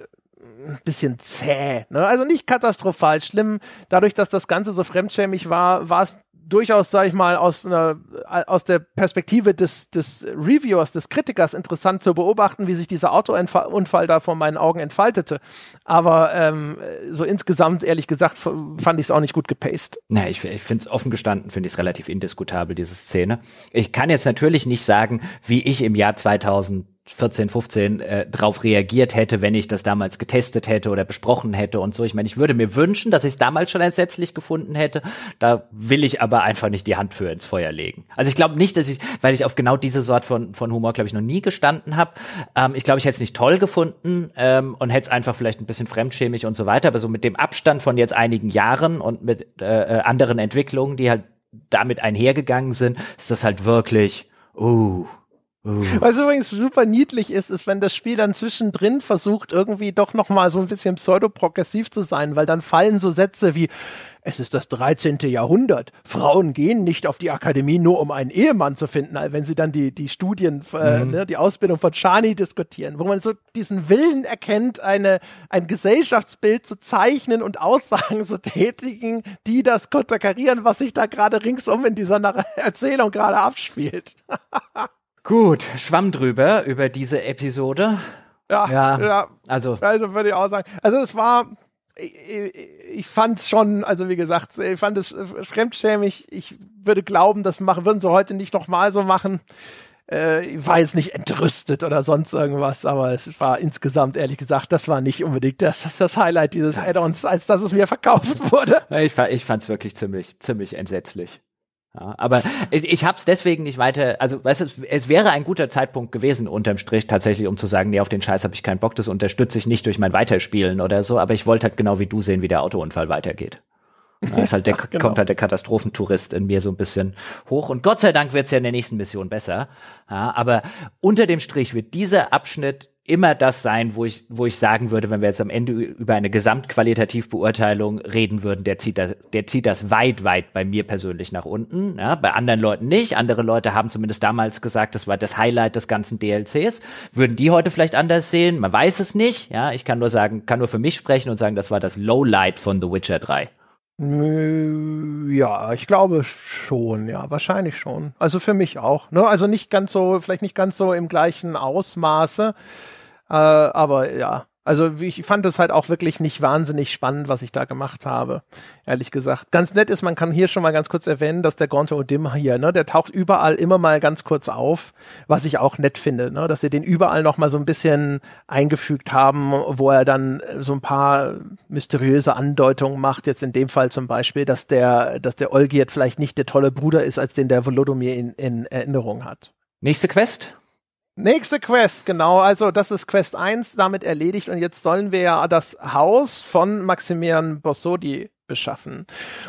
bisschen zäh. Ne? Also nicht katastrophal schlimm. Dadurch, dass das Ganze so fremdschämig war, war es durchaus, sage ich mal, aus einer, aus der Perspektive des, des Reviewers, des Kritikers interessant zu beobachten, wie sich dieser Autounfall da vor meinen Augen entfaltete. Aber ähm, so insgesamt, ehrlich gesagt, fand ich es auch nicht gut gepaced. Na, ich, ich finde es offen gestanden, finde ich es relativ indiskutabel, diese Szene. Ich kann jetzt natürlich nicht sagen, wie ich im Jahr 2000 14, 15 äh, drauf reagiert hätte, wenn ich das damals getestet hätte oder besprochen hätte und so. Ich meine, ich würde mir wünschen, dass ich es damals schon entsetzlich gefunden hätte. Da will ich aber einfach nicht die Hand für ins Feuer legen. Also ich glaube nicht, dass ich, weil ich auf genau diese Sort von, von Humor, glaube ich, noch nie gestanden habe. Ähm, ich glaube, ich hätte es nicht toll gefunden ähm, und hätte es einfach vielleicht ein bisschen fremdschämig und so weiter. Aber so mit dem Abstand von jetzt einigen Jahren und mit äh, äh anderen Entwicklungen, die halt damit einhergegangen sind, ist das halt wirklich, uh. Was übrigens super niedlich ist, ist, wenn das Spiel dann zwischendrin versucht, irgendwie doch noch mal so ein bisschen pseudoprogressiv zu sein, weil dann fallen so Sätze wie es ist das 13. Jahrhundert. Frauen gehen nicht auf die Akademie nur, um einen Ehemann zu finden, wenn sie dann die, die Studien, äh, mhm. ne, die Ausbildung von Chani diskutieren, wo man so diesen Willen erkennt, eine, ein Gesellschaftsbild zu zeichnen und Aussagen zu tätigen, die das konterkarieren, was sich da gerade ringsum in dieser Erzählung gerade abspielt. Gut, schwamm drüber über diese Episode. Ja, ja, ja. Also, also würde ich auch sagen. Also es war, ich, ich fand es schon, also wie gesagt, ich fand es fremdschämig. Ich würde glauben, das machen, würden sie heute nicht nochmal so machen. Äh, ich war jetzt nicht entrüstet oder sonst irgendwas, aber es war insgesamt, ehrlich gesagt, das war nicht unbedingt das, das Highlight dieses Add-ons, als dass es mir verkauft wurde. Ich, ich fand es wirklich ziemlich, ziemlich entsetzlich. Ja, aber ich, ich habe es deswegen nicht weiter, also weißt du, es wäre ein guter Zeitpunkt gewesen, unterm Strich tatsächlich, um zu sagen, nee, auf den Scheiß habe ich keinen Bock, das unterstütze ich nicht durch mein Weiterspielen oder so, aber ich wollte halt genau wie du sehen, wie der Autounfall weitergeht. Da ist halt der, genau. kommt halt der Katastrophentourist in mir so ein bisschen hoch. Und Gott sei Dank wird's ja in der nächsten Mission besser. Ja, aber unter dem Strich wird dieser Abschnitt immer das sein, wo ich, wo ich sagen würde, wenn wir jetzt am Ende über eine Gesamtqualitativbeurteilung reden würden, der zieht das, der zieht das weit, weit bei mir persönlich nach unten. Ja, bei anderen Leuten nicht. Andere Leute haben zumindest damals gesagt, das war das Highlight des ganzen DLCs. Würden die heute vielleicht anders sehen? Man weiß es nicht. Ja, ich kann nur sagen, kann nur für mich sprechen und sagen, das war das Lowlight von The Witcher 3. Ja, ich glaube schon, ja, wahrscheinlich schon. Also für mich auch. Ne? Also nicht ganz so, vielleicht nicht ganz so im gleichen Ausmaße. Äh, aber ja, also ich fand es halt auch wirklich nicht wahnsinnig spannend, was ich da gemacht habe, ehrlich gesagt. Ganz nett ist, man kann hier schon mal ganz kurz erwähnen, dass der Gonto Odim hier, ne, der taucht überall immer mal ganz kurz auf, was ich auch nett finde, ne, dass sie den überall noch mal so ein bisschen eingefügt haben, wo er dann so ein paar mysteriöse Andeutungen macht. Jetzt in dem Fall zum Beispiel, dass der, dass der Olgierd vielleicht nicht der tolle Bruder ist, als den der Volodymyr in, in Erinnerung hat. Nächste Quest? Nächste Quest, genau. Also das ist Quest 1 damit erledigt und jetzt sollen wir ja das Haus von Maximilian Bossodi beschaffen.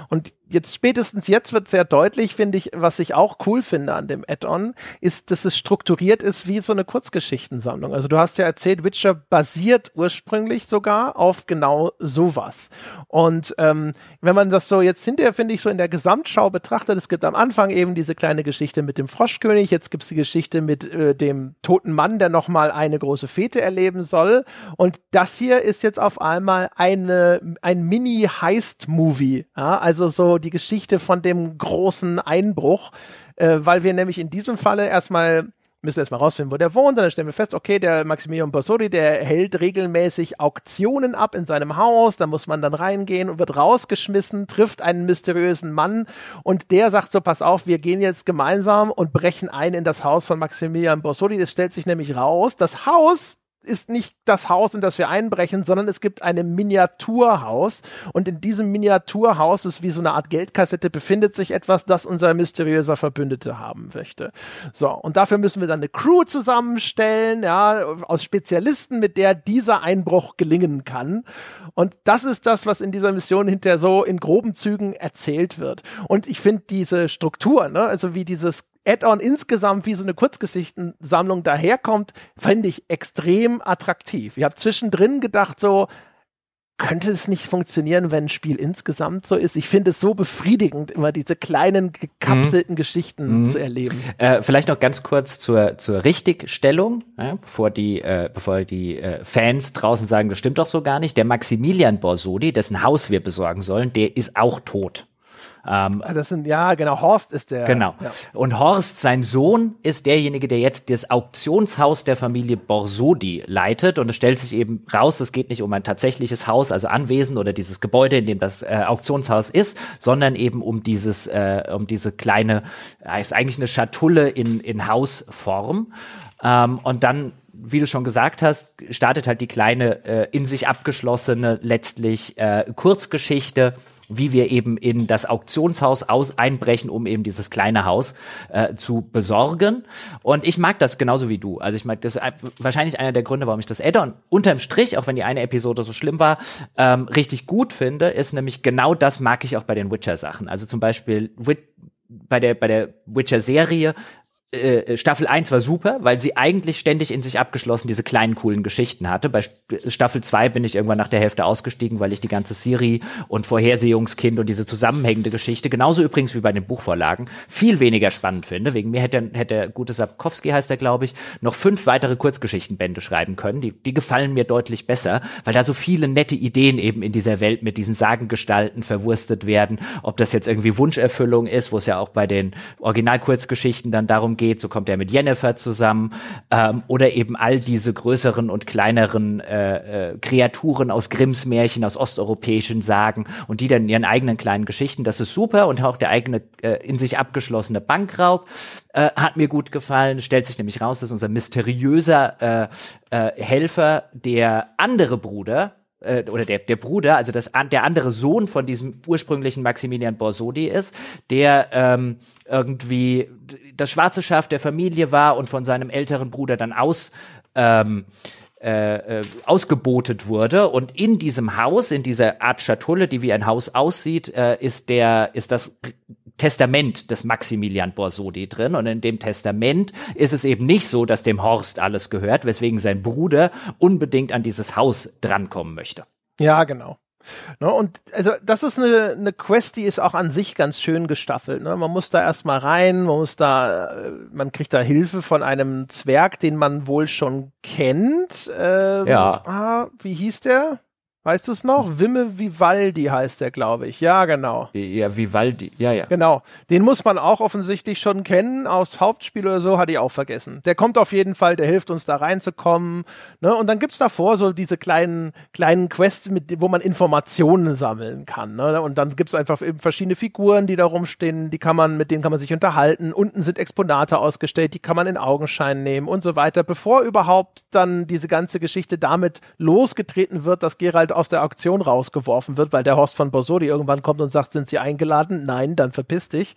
Und jetzt spätestens jetzt wird sehr deutlich, finde ich, was ich auch cool finde an dem Add-on, ist, dass es strukturiert ist wie so eine Kurzgeschichtensammlung. Also du hast ja erzählt, Witcher basiert ursprünglich sogar auf genau sowas. Und ähm, wenn man das so jetzt hinterher, finde ich, so in der Gesamtschau betrachtet, es gibt am Anfang eben diese kleine Geschichte mit dem Froschkönig, jetzt gibt es die Geschichte mit äh, dem toten Mann, der nochmal eine große Fete erleben soll. Und das hier ist jetzt auf einmal eine, ein Mini-Heist-Movie. Ja? Also so die Geschichte von dem großen Einbruch, äh, weil wir nämlich in diesem Falle erstmal müssen erstmal rausfinden, wo der wohnt. Und dann stellen wir fest, okay, der Maximilian Borsori, der hält regelmäßig Auktionen ab in seinem Haus. Da muss man dann reingehen und wird rausgeschmissen, trifft einen mysteriösen Mann und der sagt so, pass auf, wir gehen jetzt gemeinsam und brechen ein in das Haus von Maximilian Borsori. Es stellt sich nämlich raus, das Haus ist nicht das Haus, in das wir einbrechen, sondern es gibt ein Miniaturhaus und in diesem Miniaturhaus ist wie so eine Art Geldkassette befindet sich etwas, das unser mysteriöser Verbündete haben möchte. So, und dafür müssen wir dann eine Crew zusammenstellen, ja, aus Spezialisten, mit der dieser Einbruch gelingen kann. Und das ist das, was in dieser Mission hinterher so in groben Zügen erzählt wird. Und ich finde diese Struktur, ne, also wie dieses Add-on insgesamt wie so eine Kurzgeschichtensammlung daherkommt, finde ich extrem attraktiv. Ich habe zwischendrin gedacht so, könnte es nicht funktionieren, wenn ein Spiel insgesamt so ist? Ich finde es so befriedigend, immer diese kleinen gekapselten mhm. Geschichten mhm. zu erleben. Äh, vielleicht noch ganz kurz zur, zur Richtigstellung, ja, bevor die, äh, bevor die äh, Fans draußen sagen, das stimmt doch so gar nicht. Der Maximilian Borsodi, dessen Haus wir besorgen sollen, der ist auch tot. Ähm, ah, das sind, ja, genau, Horst ist der. Genau. Ja. Und Horst, sein Sohn, ist derjenige, der jetzt das Auktionshaus der Familie Borsodi leitet. Und es stellt sich eben raus, es geht nicht um ein tatsächliches Haus, also Anwesen oder dieses Gebäude, in dem das äh, Auktionshaus ist, sondern eben um dieses, äh, um diese kleine, äh, ist eigentlich eine Schatulle in, in Hausform. Ähm, und dann wie du schon gesagt hast, startet halt die kleine, äh, in sich abgeschlossene, letztlich äh, Kurzgeschichte, wie wir eben in das Auktionshaus aus einbrechen, um eben dieses kleine Haus äh, zu besorgen. Und ich mag das genauso wie du. Also ich mag das wahrscheinlich einer der Gründe, warum ich das Addon unterm Strich, auch wenn die eine Episode so schlimm war, ähm, richtig gut finde, ist nämlich genau das mag ich auch bei den Witcher-Sachen. Also zum Beispiel bei der, bei der Witcher-Serie äh, Staffel 1 war super, weil sie eigentlich ständig in sich abgeschlossen diese kleinen coolen Geschichten hatte. Bei Staffel 2 bin ich irgendwann nach der Hälfte ausgestiegen, weil ich die ganze Siri und Vorhersehungskind und diese zusammenhängende Geschichte, genauso übrigens wie bei den Buchvorlagen, viel weniger spannend finde. Wegen mir hätte, hätte gute Sapkowski heißt er, glaube ich, noch fünf weitere Kurzgeschichtenbände schreiben können. Die, die gefallen mir deutlich besser, weil da so viele nette Ideen eben in dieser Welt mit diesen Sagengestalten verwurstet werden. Ob das jetzt irgendwie Wunscherfüllung ist, wo es ja auch bei den Originalkurzgeschichten dann darum geht, so kommt er mit Jennifer zusammen, ähm, oder eben all diese größeren und kleineren äh, äh, Kreaturen aus Grimms Märchen, aus osteuropäischen Sagen und die dann in ihren eigenen kleinen Geschichten. Das ist super und auch der eigene äh, in sich abgeschlossene Bankraub äh, hat mir gut gefallen. Stellt sich nämlich raus, dass unser mysteriöser äh, äh, Helfer der andere Bruder äh, oder der, der Bruder, also das, der andere Sohn von diesem ursprünglichen Maximilian Borsodi ist, der ähm, irgendwie das schwarze Schaf der Familie war und von seinem älteren Bruder dann aus ähm, äh, äh, ausgebotet wurde. Und in diesem Haus, in dieser Art Schatulle, die wie ein Haus aussieht, äh, ist der, ist das Testament des Maximilian Borsodi drin. Und in dem Testament ist es eben nicht so, dass dem Horst alles gehört, weswegen sein Bruder unbedingt an dieses Haus drankommen möchte. Ja, genau. Ne, und also das ist eine, eine Quest, die ist auch an sich ganz schön gestaffelt. Ne? Man muss da erstmal rein, man muss da, äh, man kriegt da Hilfe von einem Zwerg, den man wohl schon kennt. Ähm, ja. Ah, wie hieß der? Weißt du es noch? Wimme Vivaldi heißt der, glaube ich. Ja, genau. Ja, Vivaldi, ja, ja. Genau. Den muss man auch offensichtlich schon kennen. Aus Hauptspiel oder so hatte ich auch vergessen. Der kommt auf jeden Fall, der hilft uns da reinzukommen. Ne? Und dann gibt's davor so diese kleinen, kleinen Quests, mit, wo man Informationen sammeln kann. Ne? Und dann gibt's einfach eben verschiedene Figuren, die da rumstehen, die kann man, mit denen kann man sich unterhalten. Unten sind Exponate ausgestellt, die kann man in Augenschein nehmen und so weiter, bevor überhaupt dann diese ganze Geschichte damit losgetreten wird, dass Gerald aus der Auktion rausgeworfen wird, weil der Horst von Borsodi irgendwann kommt und sagt, sind Sie eingeladen? Nein, dann verpiss dich.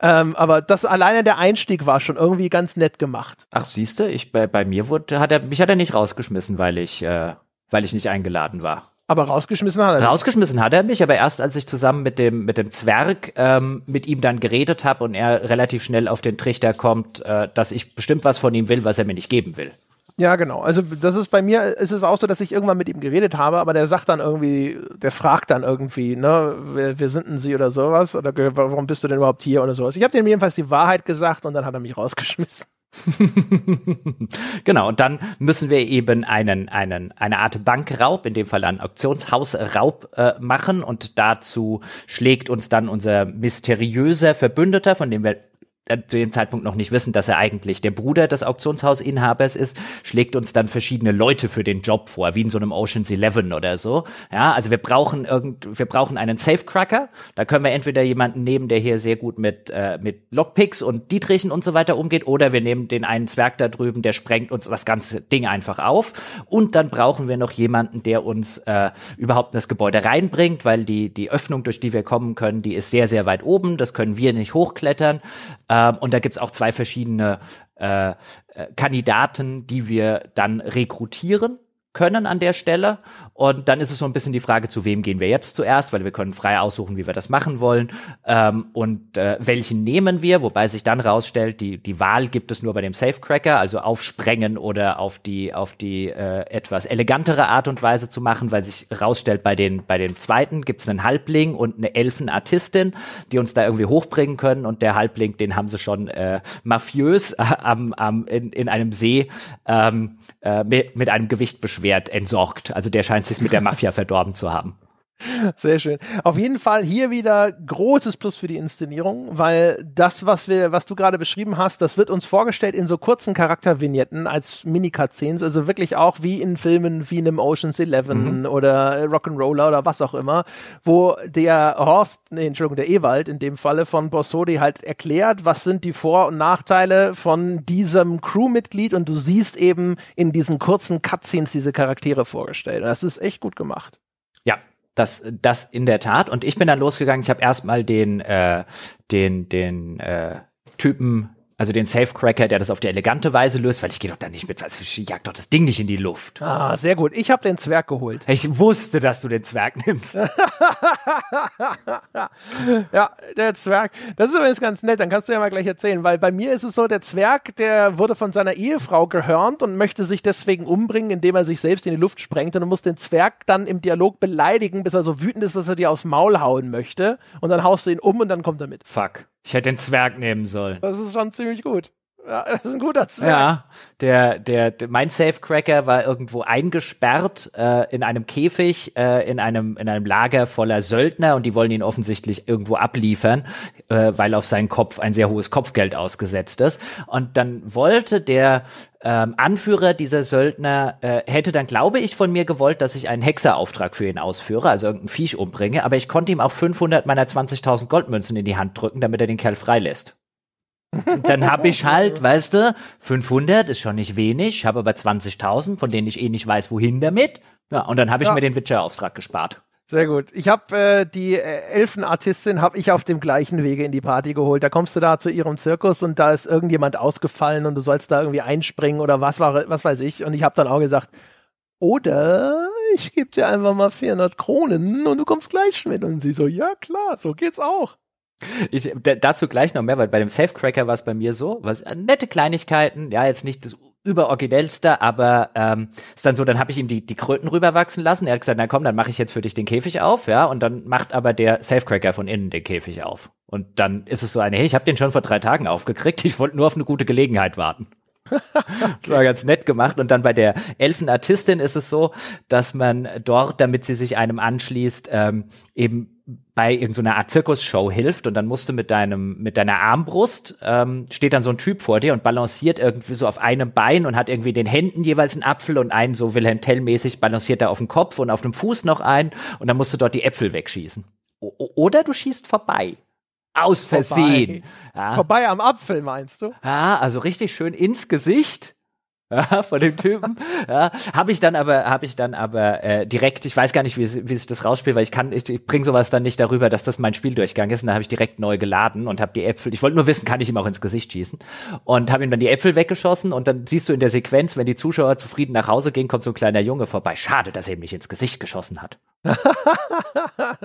Ähm, aber das alleine der Einstieg war schon irgendwie ganz nett gemacht. Ach, siehst du, ich, bei, bei mir wurde, hat er, mich hat er nicht rausgeschmissen, weil ich, äh, weil ich nicht eingeladen war. Aber rausgeschmissen hat er. Rausgeschmissen hat er mich, aber erst als ich zusammen mit dem mit dem Zwerg ähm, mit ihm dann geredet habe und er relativ schnell auf den Trichter kommt, äh, dass ich bestimmt was von ihm will, was er mir nicht geben will. Ja, genau. Also das ist bei mir, ist es auch so, dass ich irgendwann mit ihm geredet habe, aber der sagt dann irgendwie, der fragt dann irgendwie, ne, wer, wer sind denn sie oder sowas? Oder warum bist du denn überhaupt hier oder sowas? Ich habe dem jedenfalls die Wahrheit gesagt und dann hat er mich rausgeschmissen. genau, und dann müssen wir eben einen, einen, eine Art Bankraub, in dem Fall einen Auktionshausraub äh, machen und dazu schlägt uns dann unser mysteriöser Verbündeter, von dem wir zu dem Zeitpunkt noch nicht wissen, dass er eigentlich der Bruder des Auktionshausinhabers ist, schlägt uns dann verschiedene Leute für den Job vor, wie in so einem Ocean's Eleven oder so. Ja, also wir brauchen irgend, wir brauchen einen Safecracker. Da können wir entweder jemanden nehmen, der hier sehr gut mit, äh, mit Lockpicks und Dietrichen und so weiter umgeht, oder wir nehmen den einen Zwerg da drüben, der sprengt uns das ganze Ding einfach auf. Und dann brauchen wir noch jemanden, der uns äh, überhaupt in das Gebäude reinbringt, weil die, die Öffnung, durch die wir kommen können, die ist sehr, sehr weit oben. Das können wir nicht hochklettern. Ähm, und da gibt's auch zwei verschiedene äh, äh, Kandidaten, die wir dann rekrutieren können an der Stelle. Und dann ist es so ein bisschen die Frage, zu wem gehen wir jetzt zuerst, weil wir können frei aussuchen, wie wir das machen wollen. Ähm, und äh, welchen nehmen wir, wobei sich dann rausstellt, die, die Wahl gibt es nur bei dem Safecracker, also aufsprengen oder auf die, auf die äh, etwas elegantere Art und Weise zu machen, weil sich rausstellt, bei den, bei dem zweiten gibt es einen Halbling und eine Elfenartistin, die uns da irgendwie hochbringen können. Und der Halbling, den haben sie schon äh, mafiös äh, am, am, in, in einem See ähm, äh, mit, mit einem Gewicht beschwert entsorgt. Also der scheint sich mit der Mafia verdorben zu haben. Sehr schön. Auf jeden Fall hier wieder großes Plus für die Inszenierung, weil das, was wir, was du gerade beschrieben hast, das wird uns vorgestellt in so kurzen Charaktervignetten als Mini-Cutscenes, also wirklich auch wie in Filmen wie in einem Ocean's Eleven mhm. oder Rock'n'Roller oder was auch immer, wo der Horst, nee, Entschuldigung, der Ewald in dem Falle von Bossodi halt erklärt, was sind die Vor- und Nachteile von diesem Crewmitglied und du siehst eben in diesen kurzen Cutscenes diese Charaktere vorgestellt. Und das ist echt gut gemacht. Ja, das, das in der Tat. Und ich bin dann losgegangen. Ich habe erstmal den, äh, den, den äh, Typen also den Safecracker, der das auf die elegante Weise löst, weil ich gehe doch da nicht mit, also ich jag doch das Ding nicht in die Luft. Ah, sehr gut. Ich habe den Zwerg geholt. Ich wusste, dass du den Zwerg nimmst. ja, der Zwerg. Das ist übrigens ganz nett, dann kannst du ja mal gleich erzählen, weil bei mir ist es so, der Zwerg, der wurde von seiner Ehefrau gehörnt und möchte sich deswegen umbringen, indem er sich selbst in die Luft sprengt und du musst den Zwerg dann im Dialog beleidigen, bis er so wütend ist, dass er dir aufs Maul hauen möchte und dann haust du ihn um und dann kommt er mit. Fuck. Ich hätte den Zwerg nehmen sollen. Das ist schon ziemlich gut. Ja, das ist ein guter Zwerg. Ja, der, der, der mein Safecracker war irgendwo eingesperrt äh, in einem Käfig, äh, in einem in einem Lager voller Söldner und die wollen ihn offensichtlich irgendwo abliefern, äh, weil auf seinen Kopf ein sehr hohes Kopfgeld ausgesetzt ist. Und dann wollte der ähm, Anführer dieser Söldner äh, hätte dann, glaube ich, von mir gewollt, dass ich einen Hexerauftrag für ihn ausführe, also irgendein Viech umbringe, aber ich konnte ihm auch 500 meiner 20.000 Goldmünzen in die Hand drücken, damit er den Kerl freilässt dann habe ich halt, weißt du, 500 ist schon nicht wenig, habe aber 20.000, von denen ich eh nicht weiß, wohin damit. Ja, und dann habe ich ja. mir den Witcher-Auftrag gespart. Sehr gut. Ich habe äh, die äh, Elfenartistin habe ich auf dem gleichen Wege in die Party geholt. Da kommst du da zu ihrem Zirkus und da ist irgendjemand ausgefallen und du sollst da irgendwie einspringen oder was war was weiß ich. Und ich habe dann auch gesagt, oder ich gebe dir einfach mal 400 Kronen und du kommst gleich mit. Und sie so, ja klar, so geht's auch. Ich, dazu gleich noch mehr, weil bei dem Safecracker war es bei mir so, was äh, nette Kleinigkeiten, ja, jetzt nicht das überoriginellste, aber ähm, ist dann so, dann habe ich ihm die, die Kröten rüberwachsen lassen. Er hat gesagt, na komm, dann mache ich jetzt für dich den Käfig auf, ja, und dann macht aber der Safecracker von innen den Käfig auf. Und dann ist es so eine, hey, ich habe den schon vor drei Tagen aufgekriegt, ich wollte nur auf eine gute Gelegenheit warten. okay. War ganz nett gemacht. Und dann bei der Elfenartistin ist es so, dass man dort, damit sie sich einem anschließt, ähm, eben bei irgendeiner Art Zirkusshow hilft und dann musst du mit deinem mit deiner Armbrust ähm, steht dann so ein Typ vor dir und balanciert irgendwie so auf einem Bein und hat irgendwie den Händen jeweils einen Apfel und einen so Wilhelm Tell mäßig balanciert er auf dem Kopf und auf dem Fuß noch einen und dann musst du dort die Äpfel wegschießen o oder du schießt vorbei aus Versehen. Vorbei. Ja. Vorbei am Apfel, meinst du? Ja, also richtig schön ins Gesicht. Ja, von dem Typen. Ja, habe ich dann aber, habe ich dann aber äh, direkt, ich weiß gar nicht, wie, wie sich das rausspielt, weil ich kann, ich, ich bringe sowas dann nicht darüber, dass das mein Spieldurchgang ist. Und dann habe ich direkt neu geladen und habe die Äpfel. Ich wollte nur wissen, kann ich ihm auch ins Gesicht schießen? Und habe ihm dann die Äpfel weggeschossen und dann siehst du in der Sequenz, wenn die Zuschauer zufrieden nach Hause gehen, kommt so ein kleiner Junge vorbei. Schade, dass er ihm nicht ins Gesicht geschossen hat.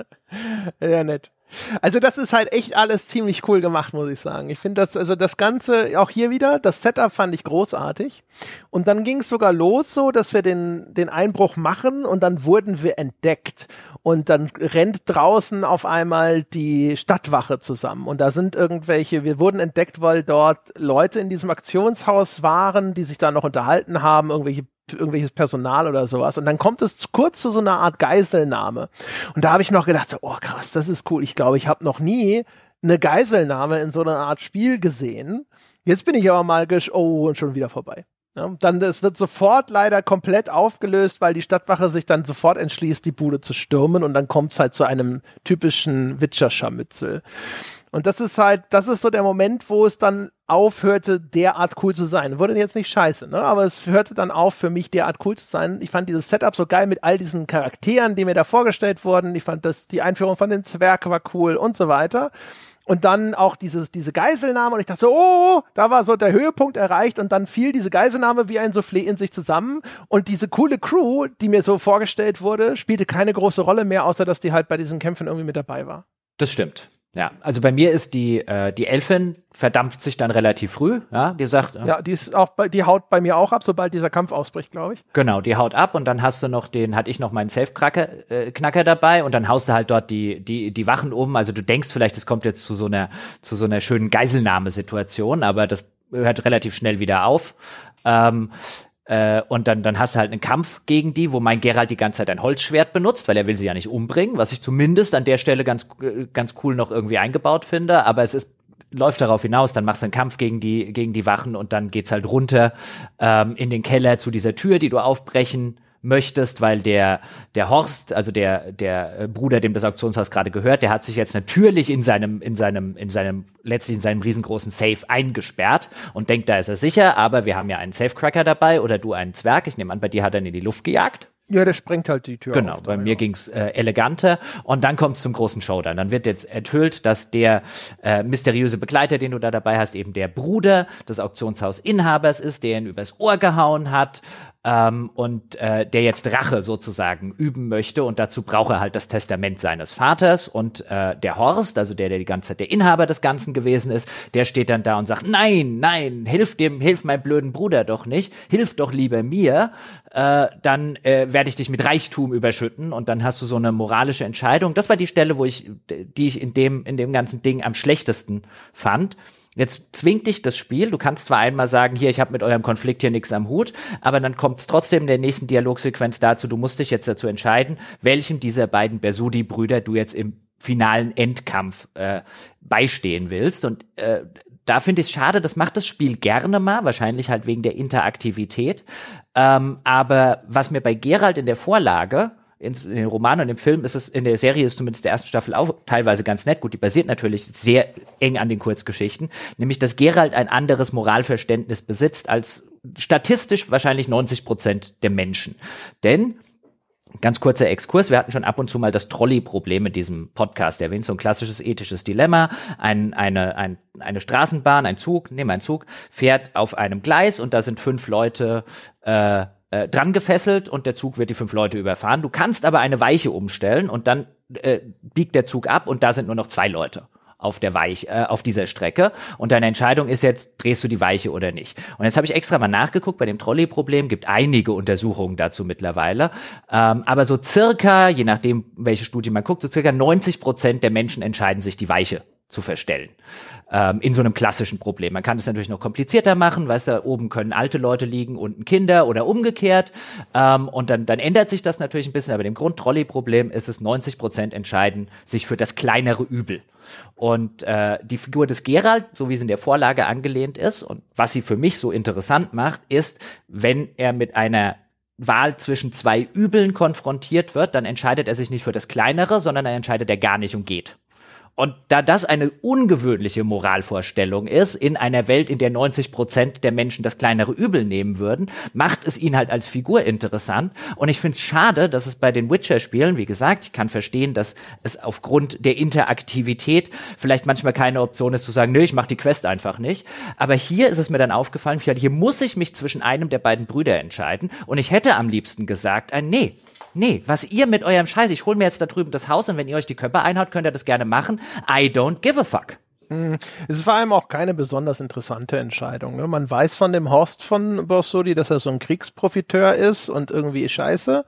ja, nett. Also das ist halt echt alles ziemlich cool gemacht, muss ich sagen. Ich finde das, also das Ganze, auch hier wieder, das Setup fand ich großartig. Und dann ging es sogar los so, dass wir den, den Einbruch machen und dann wurden wir entdeckt. Und dann rennt draußen auf einmal die Stadtwache zusammen. Und da sind irgendwelche, wir wurden entdeckt, weil dort Leute in diesem Aktionshaus waren, die sich da noch unterhalten haben, irgendwelche irgendwelches Personal oder sowas. Und dann kommt es kurz zu so einer Art Geiselnahme. Und da habe ich noch gedacht, so, oh krass, das ist cool. Ich glaube, ich habe noch nie eine Geiselnahme in so einer Art Spiel gesehen. Jetzt bin ich aber mal gesch oh, und schon wieder vorbei. Ja, dann, es wird sofort leider komplett aufgelöst, weil die Stadtwache sich dann sofort entschließt, die Bude zu stürmen und dann kommt es halt zu einem typischen Witcher-Scharmützel. Und das ist halt, das ist so der Moment, wo es dann aufhörte, derart cool zu sein. Wurde jetzt nicht scheiße, ne? Aber es hörte dann auf, für mich derart cool zu sein. Ich fand dieses Setup so geil mit all diesen Charakteren, die mir da vorgestellt wurden. Ich fand das, die Einführung von den Zwerg war cool und so weiter. Und dann auch dieses, diese Geiselnahme und ich dachte so, oh, da war so der Höhepunkt erreicht und dann fiel diese Geiselnahme wie ein Soufflé in sich zusammen und diese coole Crew, die mir so vorgestellt wurde, spielte keine große Rolle mehr, außer dass die halt bei diesen Kämpfen irgendwie mit dabei war. Das stimmt. Ja, also bei mir ist die äh, die Elfin verdampft sich dann relativ früh, ja, die sagt äh, Ja, die ist auch bei, die haut bei mir auch ab, sobald dieser Kampf ausbricht, glaube ich. Genau, die haut ab und dann hast du noch den hatte ich noch meinen Safe Knacker äh, Knacker dabei und dann haust du halt dort die die die Wachen oben, also du denkst vielleicht, es kommt jetzt zu so einer zu so einer schönen Geiselnahmesituation, aber das hört relativ schnell wieder auf. Ähm, äh, und dann, dann hast du halt einen Kampf gegen die, wo mein Geralt die ganze Zeit ein Holzschwert benutzt, weil er will sie ja nicht umbringen, was ich zumindest an der Stelle ganz, äh, ganz cool noch irgendwie eingebaut finde. Aber es ist läuft darauf hinaus, dann machst du einen Kampf gegen die, gegen die Wachen und dann geht's halt runter ähm, in den Keller zu dieser Tür, die du aufbrechen möchtest, weil der, der Horst, also der, der äh, Bruder, dem das Auktionshaus gerade gehört, der hat sich jetzt natürlich in seinem, in seinem, in seinem, letztlich in seinem riesengroßen Safe eingesperrt und denkt, da ist er sicher, aber wir haben ja einen Safecracker dabei oder du einen Zwerg. Ich nehme an, bei dir hat er ihn in die Luft gejagt. Ja, der sprengt halt die Tür Genau, auf, bei mir ja. ging's äh, eleganter und dann kommt's zum großen Showdown. Dann wird jetzt enthüllt, dass der äh, mysteriöse Begleiter, den du da dabei hast, eben der Bruder des Auktionshausinhabers ist, der ihn übers Ohr gehauen hat ähm, und äh, der jetzt Rache sozusagen üben möchte. Und dazu braucht er halt das Testament seines Vaters. Und äh, der Horst, also der, der die ganze Zeit der Inhaber des Ganzen gewesen ist, der steht dann da und sagt, nein, nein, hilf dem, hilf meinem blöden Bruder doch nicht, hilf doch lieber mir, äh, dann äh, werde ich dich mit Reichtum überschütten. Und dann hast du so eine moralische Entscheidung. Das war die Stelle, wo ich, die ich in dem, in dem ganzen Ding am schlechtesten fand. Jetzt zwingt dich das Spiel. Du kannst zwar einmal sagen, hier, ich habe mit eurem Konflikt hier nichts am Hut, aber dann kommt es trotzdem in der nächsten Dialogsequenz dazu, du musst dich jetzt dazu entscheiden, welchem dieser beiden Bersudi-Brüder du jetzt im finalen Endkampf äh, beistehen willst. Und äh, da finde ich es schade, das macht das Spiel gerne mal, wahrscheinlich halt wegen der Interaktivität. Ähm, aber was mir bei Gerald in der Vorlage in, den Roman und im Film ist es, in der Serie ist zumindest der ersten Staffel auch teilweise ganz nett. Gut, die basiert natürlich sehr eng an den Kurzgeschichten. Nämlich, dass Gerald ein anderes Moralverständnis besitzt als statistisch wahrscheinlich 90 Prozent der Menschen. Denn Ganz kurzer Exkurs. Wir hatten schon ab und zu mal das Trolley-Problem in diesem Podcast erwähnt. So ein klassisches ethisches Dilemma. Ein, eine, ein, eine Straßenbahn, ein Zug, nehmen wir ein Zug, fährt auf einem Gleis und da sind fünf Leute äh, äh, dran gefesselt und der Zug wird die fünf Leute überfahren. Du kannst aber eine Weiche umstellen und dann äh, biegt der Zug ab und da sind nur noch zwei Leute auf der Weich, äh, auf dieser Strecke. Und deine Entscheidung ist jetzt, drehst du die Weiche oder nicht. Und jetzt habe ich extra mal nachgeguckt, bei dem Trolley-Problem gibt einige Untersuchungen dazu mittlerweile. Ähm, aber so circa, je nachdem, welche Studie man guckt, so circa 90 Prozent der Menschen entscheiden sich, die Weiche zu verstellen. Ähm, in so einem klassischen Problem. Man kann es natürlich noch komplizierter machen, weißt du, oben können alte Leute liegen, unten Kinder oder umgekehrt. Ähm, und dann, dann ändert sich das natürlich ein bisschen, aber dem Grund-Trolley-Problem ist es 90 Prozent entscheiden sich für das kleinere Übel. Und äh, die Figur des Gerald, so wie sie in der Vorlage angelehnt ist und was sie für mich so interessant macht, ist, wenn er mit einer Wahl zwischen zwei Übeln konfrontiert wird, dann entscheidet er sich nicht für das kleinere, sondern dann entscheidet er gar nicht und geht. Und da das eine ungewöhnliche Moralvorstellung ist, in einer Welt, in der 90 Prozent der Menschen das kleinere Übel nehmen würden, macht es ihn halt als Figur interessant. Und ich finde es schade, dass es bei den Witcher-Spielen, wie gesagt, ich kann verstehen, dass es aufgrund der Interaktivität vielleicht manchmal keine Option ist zu sagen, nö, ich mache die Quest einfach nicht. Aber hier ist es mir dann aufgefallen, hier muss ich mich zwischen einem der beiden Brüder entscheiden. Und ich hätte am liebsten gesagt, ein nee, Nee, was ihr mit eurem Scheiß, ich hole mir jetzt da drüben das Haus und wenn ihr euch die Köpfe einhaut, könnt ihr das gerne machen. I don't give a fuck. Es ist vor allem auch keine besonders interessante Entscheidung. Ne? Man weiß von dem Horst von Borsodi, dass er so ein Kriegsprofiteur ist und irgendwie scheiße.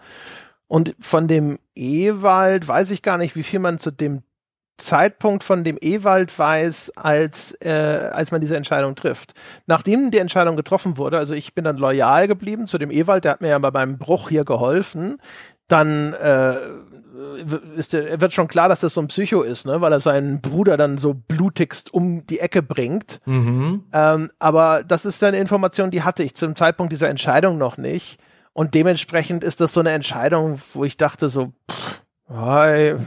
Und von dem Ewald weiß ich gar nicht, wie viel man zu dem Zeitpunkt von dem Ewald weiß, als, äh, als man diese Entscheidung trifft. Nachdem die Entscheidung getroffen wurde, also ich bin dann loyal geblieben zu dem Ewald, der hat mir ja bei meinem Bruch hier geholfen, dann äh, ist wird schon klar, dass das so ein Psycho ist, ne? weil er seinen Bruder dann so blutigst um die Ecke bringt. Mhm. Ähm, aber das ist eine Information, die hatte ich zum Zeitpunkt dieser Entscheidung noch nicht. Und dementsprechend ist das so eine Entscheidung, wo ich dachte so, pff, von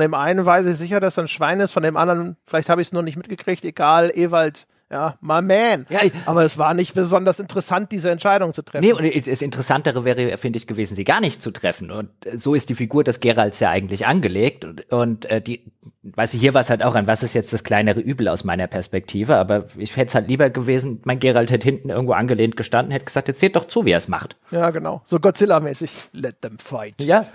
dem einen weiß ich sicher, dass er ein Schwein ist, von dem anderen, vielleicht habe ich es nur nicht mitgekriegt, egal, Ewald, ja, my man. Ja, Aber es war nicht besonders interessant, diese Entscheidung zu treffen. Nee, und das Interessantere wäre, finde ich, gewesen, sie gar nicht zu treffen. Und äh, so ist die Figur des Geralds ja eigentlich angelegt. Und, und äh, die, weiß ich, hier war es halt auch an, was ist jetzt das kleinere Übel aus meiner Perspektive. Aber ich hätte es halt lieber gewesen, mein Gerald hätte hinten irgendwo angelehnt gestanden, hätte gesagt, jetzt seht doch zu, wie er es macht. Ja, genau. So Godzilla-mäßig. Let them fight. Ja.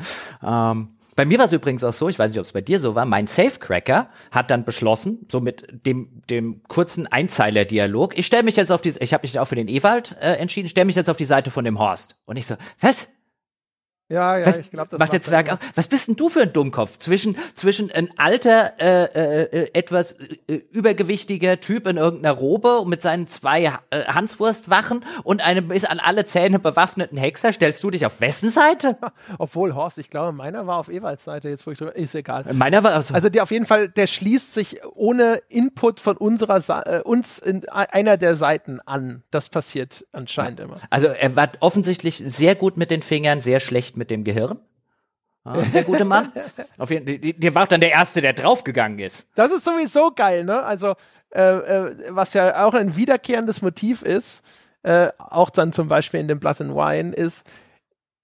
Ähm, bei mir war es übrigens auch so, ich weiß nicht, ob es bei dir so war, mein Safecracker hat dann beschlossen, so mit dem, dem kurzen Einzeiler-Dialog, ich stelle mich jetzt auf die, ich habe mich auch für den Ewald äh, entschieden, stelle mich jetzt auf die Seite von dem Horst. Und ich so, was? Ja, ja, was, ich glaube, das macht der Zwerg auch. Was bist denn du für ein Dummkopf? Zwischen, zwischen ein alter, äh, äh, äh, etwas äh, übergewichtiger Typ in irgendeiner Robe und mit seinen zwei äh, Hanswurstwachen und einem bis an alle Zähne bewaffneten Hexer, stellst du dich auf wessen Seite? Obwohl, Horst, ich glaube, meiner war auf Ewalds Seite, jetzt wo ich drüber, ist egal. Meiner war also, Also der auf jeden Fall, der schließt sich ohne Input von unserer Sa äh, uns in einer der Seiten an. Das passiert anscheinend immer. also er war offensichtlich sehr gut mit den Fingern, sehr schlecht mit dem Gehirn. Ja, der gute Mann. Auf jeden, der, der war dann der Erste, der draufgegangen ist. Das ist sowieso geil, ne? Also, äh, äh, was ja auch ein wiederkehrendes Motiv ist, äh, auch dann zum Beispiel in dem Blood and Wine, ist,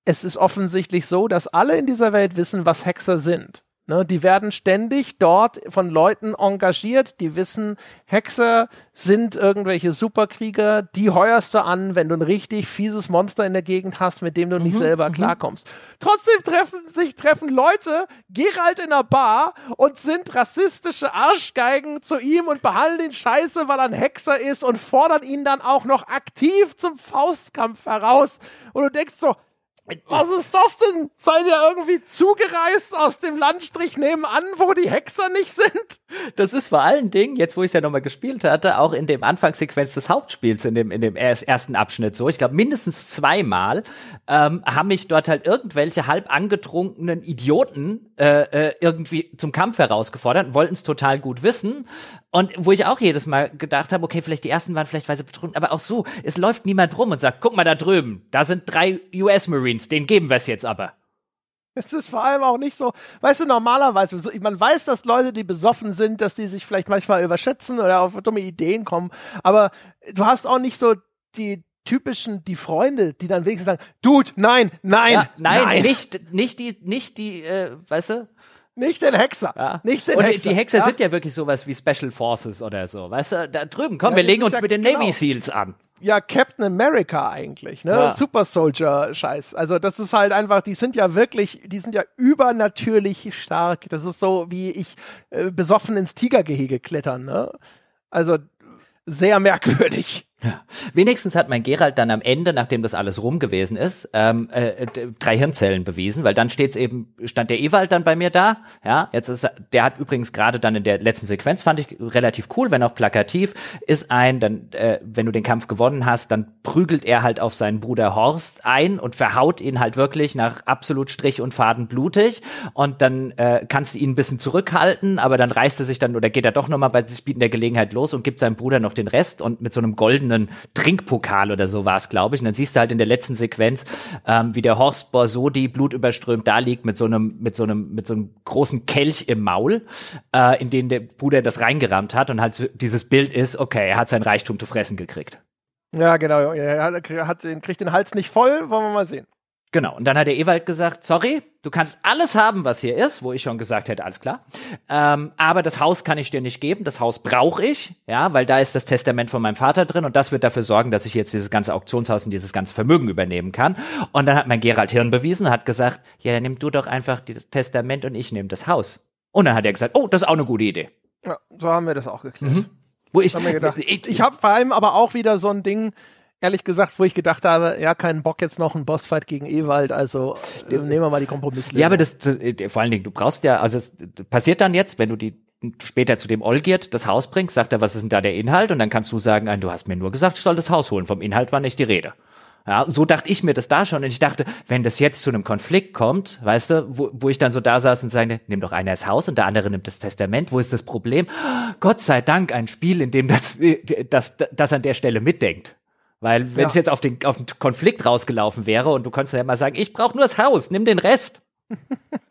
es ist offensichtlich so, dass alle in dieser Welt wissen, was Hexer sind. Ne? Die werden ständig dort von Leuten engagiert, die wissen, Hexer sind irgendwelche Superkrieger, die heuerst du an, wenn du ein richtig fieses Monster in der Gegend hast, mit dem du nicht selber klarkommst. Trotzdem treffen sich treffen Leute, Geralt in einer Bar und sind rassistische Arschgeigen zu ihm und behandeln ihn scheiße, weil er ein Hexer ist und fordern ihn dann auch noch aktiv zum Faustkampf heraus. Und du denkst so, was ist das denn? Seid ihr irgendwie zugereist aus dem Landstrich nebenan, wo die Hexer nicht sind? Das ist vor allen Dingen, jetzt wo ich es ja nochmal gespielt hatte, auch in dem Anfangssequenz des Hauptspiels, in dem, in dem ers- ersten Abschnitt so, ich glaube mindestens zweimal, ähm, haben mich dort halt irgendwelche halb angetrunkenen Idioten äh, äh, irgendwie zum Kampf herausgefordert und wollten es total gut wissen. Und wo ich auch jedes Mal gedacht habe, okay, vielleicht die ersten waren vielleicht weil sie betrunken, aber auch so, es läuft niemand rum und sagt, guck mal da drüben, da sind drei US-Marines, denen geben wir es jetzt aber. Es ist vor allem auch nicht so, weißt du, normalerweise, man weiß, dass Leute, die besoffen sind, dass die sich vielleicht manchmal überschätzen oder auf dumme Ideen kommen, aber du hast auch nicht so die typischen, die Freunde, die dann wenigstens sagen, Dude, nein, nein, Ja, nein, nein, nicht, nicht die, nicht die, äh, weißt du, nicht den Hexer, Ja. nicht den und Hexer. die Hexer ja? sind ja wirklich sowas wie Special Forces oder so. Weißt du, da drüben, komm, Ja, wir legen uns mit den genau. Navy Seals an. ja Captain America eigentlich, ne? Super Soldier Scheiß. Also das ist halt einfach, die sind ja wirklich, die sind ja übernatürlich stark. Das ist so wie ich äh, besoffen ins Tigergehege klettern, ne? Also sehr merkwürdig. Wenigstens hat mein Gerald dann am Ende, nachdem das alles rum gewesen ist, ähm, äh, drei Hirnzellen bewiesen, weil dann steht's eben, stand der Ewald dann bei mir da. Ja, jetzt ist er- der hat übrigens gerade dann in der letzten Sequenz, fand ich relativ cool, wenn auch plakativ, ist ein, dann, äh, wenn du den Kampf gewonnen hast, dann prügelt er halt auf seinen Bruder Horst ein und verhaut ihn halt wirklich nach absolut Strich und Faden blutig. Und dann äh, kannst du ihn ein bisschen zurückhalten, aber dann reißt er sich dann oder geht er doch nochmal bei sich bietender Gelegenheit los und gibt seinem Bruder noch den Rest und mit so einem goldenen Trinkpokal oder so war es, glaube ich. Und dann siehst du halt in der letzten Sequenz, ähm, wie der Horst Borsodi blutüberströmt da liegt mit so einem, mit so einem, mit so einem großen Kelch im Maul, äh, in den der Bruder das reingerammt hat und halt dieses Bild ist, okay, er hat sein Reichtum zu fressen gekriegt. Ja, genau. Er hat, hat, kriegt den Hals nicht voll, wollen wir mal sehen. Genau. Und dann hat der Ewald gesagt, sorry, du kannst alles haben, was hier ist, wo ich schon gesagt hätte, alles klar. Ähm, aber das Haus kann ich dir nicht geben. Das Haus brauche ich, ja, weil da ist das Testament von meinem Vater drin und das wird dafür sorgen, dass ich jetzt dieses ganze Auktionshaus und dieses ganze Vermögen übernehmen kann. Und dann hat mein Gerald Hirn bewiesen, hat gesagt, ja, dann nimm du doch einfach dieses Testament und ich nehme das Haus. Und dann hat er gesagt, oh, das ist auch eine gute Idee. Ja, so haben wir das auch geklärt. Wo ich, ich, Ich habe vor allem aber auch wieder so ein Ding, ehrlich gesagt, wo ich gedacht habe, ja, keinen Bock jetzt noch einen Bossfight gegen Ewald, also äh, nehmen wir mal die Kompromisslösung. Ja, aber das, äh, vor allen Dingen, du brauchst ja, also es passiert dann jetzt, wenn du die später zu dem Olgierd das Haus bringst, sagt er, was ist denn da der Inhalt? Und dann kannst du sagen, nein, du hast mir nur gesagt, ich soll das Haus holen. Vom Inhalt war nicht die Rede. Ja, so dachte ich mir das da schon. Und ich dachte, wenn das jetzt zu einem Konflikt kommt, weißt du, wo, wo ich dann so da saß und sage, nimm doch einer das Haus und der andere nimmt das Testament, wo ist das Problem? Gott sei Dank ein Spiel, in dem das, das, das an der Stelle mitdenkt. Weil wenn es Ja. jetzt auf den, auf den Konflikt rausgelaufen wäre und du konntest ja mal sagen, ich brauche nur das Haus, nimm den Rest.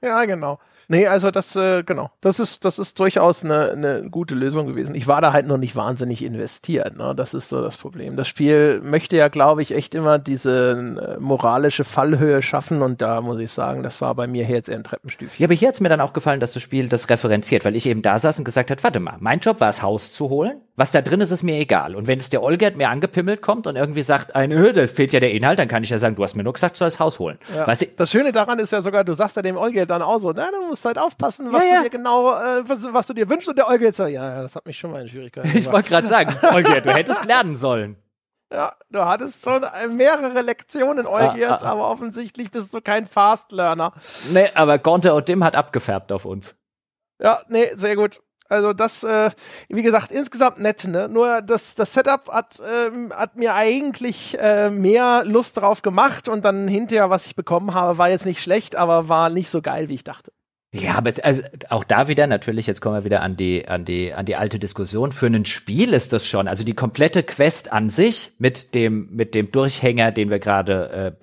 Ja, genau. Nee, also das, äh, genau. Das ist, das ist durchaus eine, eine gute Lösung gewesen. Ich war da halt noch nicht wahnsinnig investiert. Ne? Das ist so das Problem. Das Spiel möchte ja, glaube ich, echt immer diese äh, moralische Fallhöhe schaffen und da muss ich sagen, das war bei mir hier jetzt eher ein Treppenstüfchen. Ja, aber hier hat's mir dann auch gefallen, dass das Spiel das referenziert, weil ich eben da saß und gesagt hat, warte mal, mein Job war es, Haus zu holen. Was da drin ist, ist mir egal. Und wenn es der Olgerd mir angepimmelt kommt und irgendwie sagt, ein, äh, da fehlt ja der Inhalt, dann kann ich ja sagen, du hast mir nur gesagt, du sollst das Haus holen. Ja. Weißt du, Das Schöne daran ist ja sogar, du sagst ja dem Olga dann auch so, na, du musst halt aufpassen, was Ja, du ja. dir genau, äh, was, was du dir wünschst und der jetzt so, ja, das hat mich schon mal in Schwierigkeiten ich wollte gerade sagen, Olgerd, du hättest lernen sollen. Ja, du hattest schon mehrere Lektionen, Eugiert, ah, ah, aber offensichtlich bist du kein Fast Learner. Nee, aber Gonte Odim hat abgefärbt auf uns. Ja, nee, sehr gut. Also das, äh, wie gesagt, insgesamt nett, ne? Nur das, das Setup hat, ähm, hat mir eigentlich äh, mehr Lust drauf gemacht und dann hinterher, was ich bekommen habe, war jetzt nicht schlecht, aber war nicht so geil, wie ich dachte. Ja, aber also auch da wieder natürlich, jetzt kommen wir wieder an die an die an die alte Diskussion. Für ein Spiel ist das schon, also die komplette Quest an sich mit dem mit dem Durchhänger, den wir gerade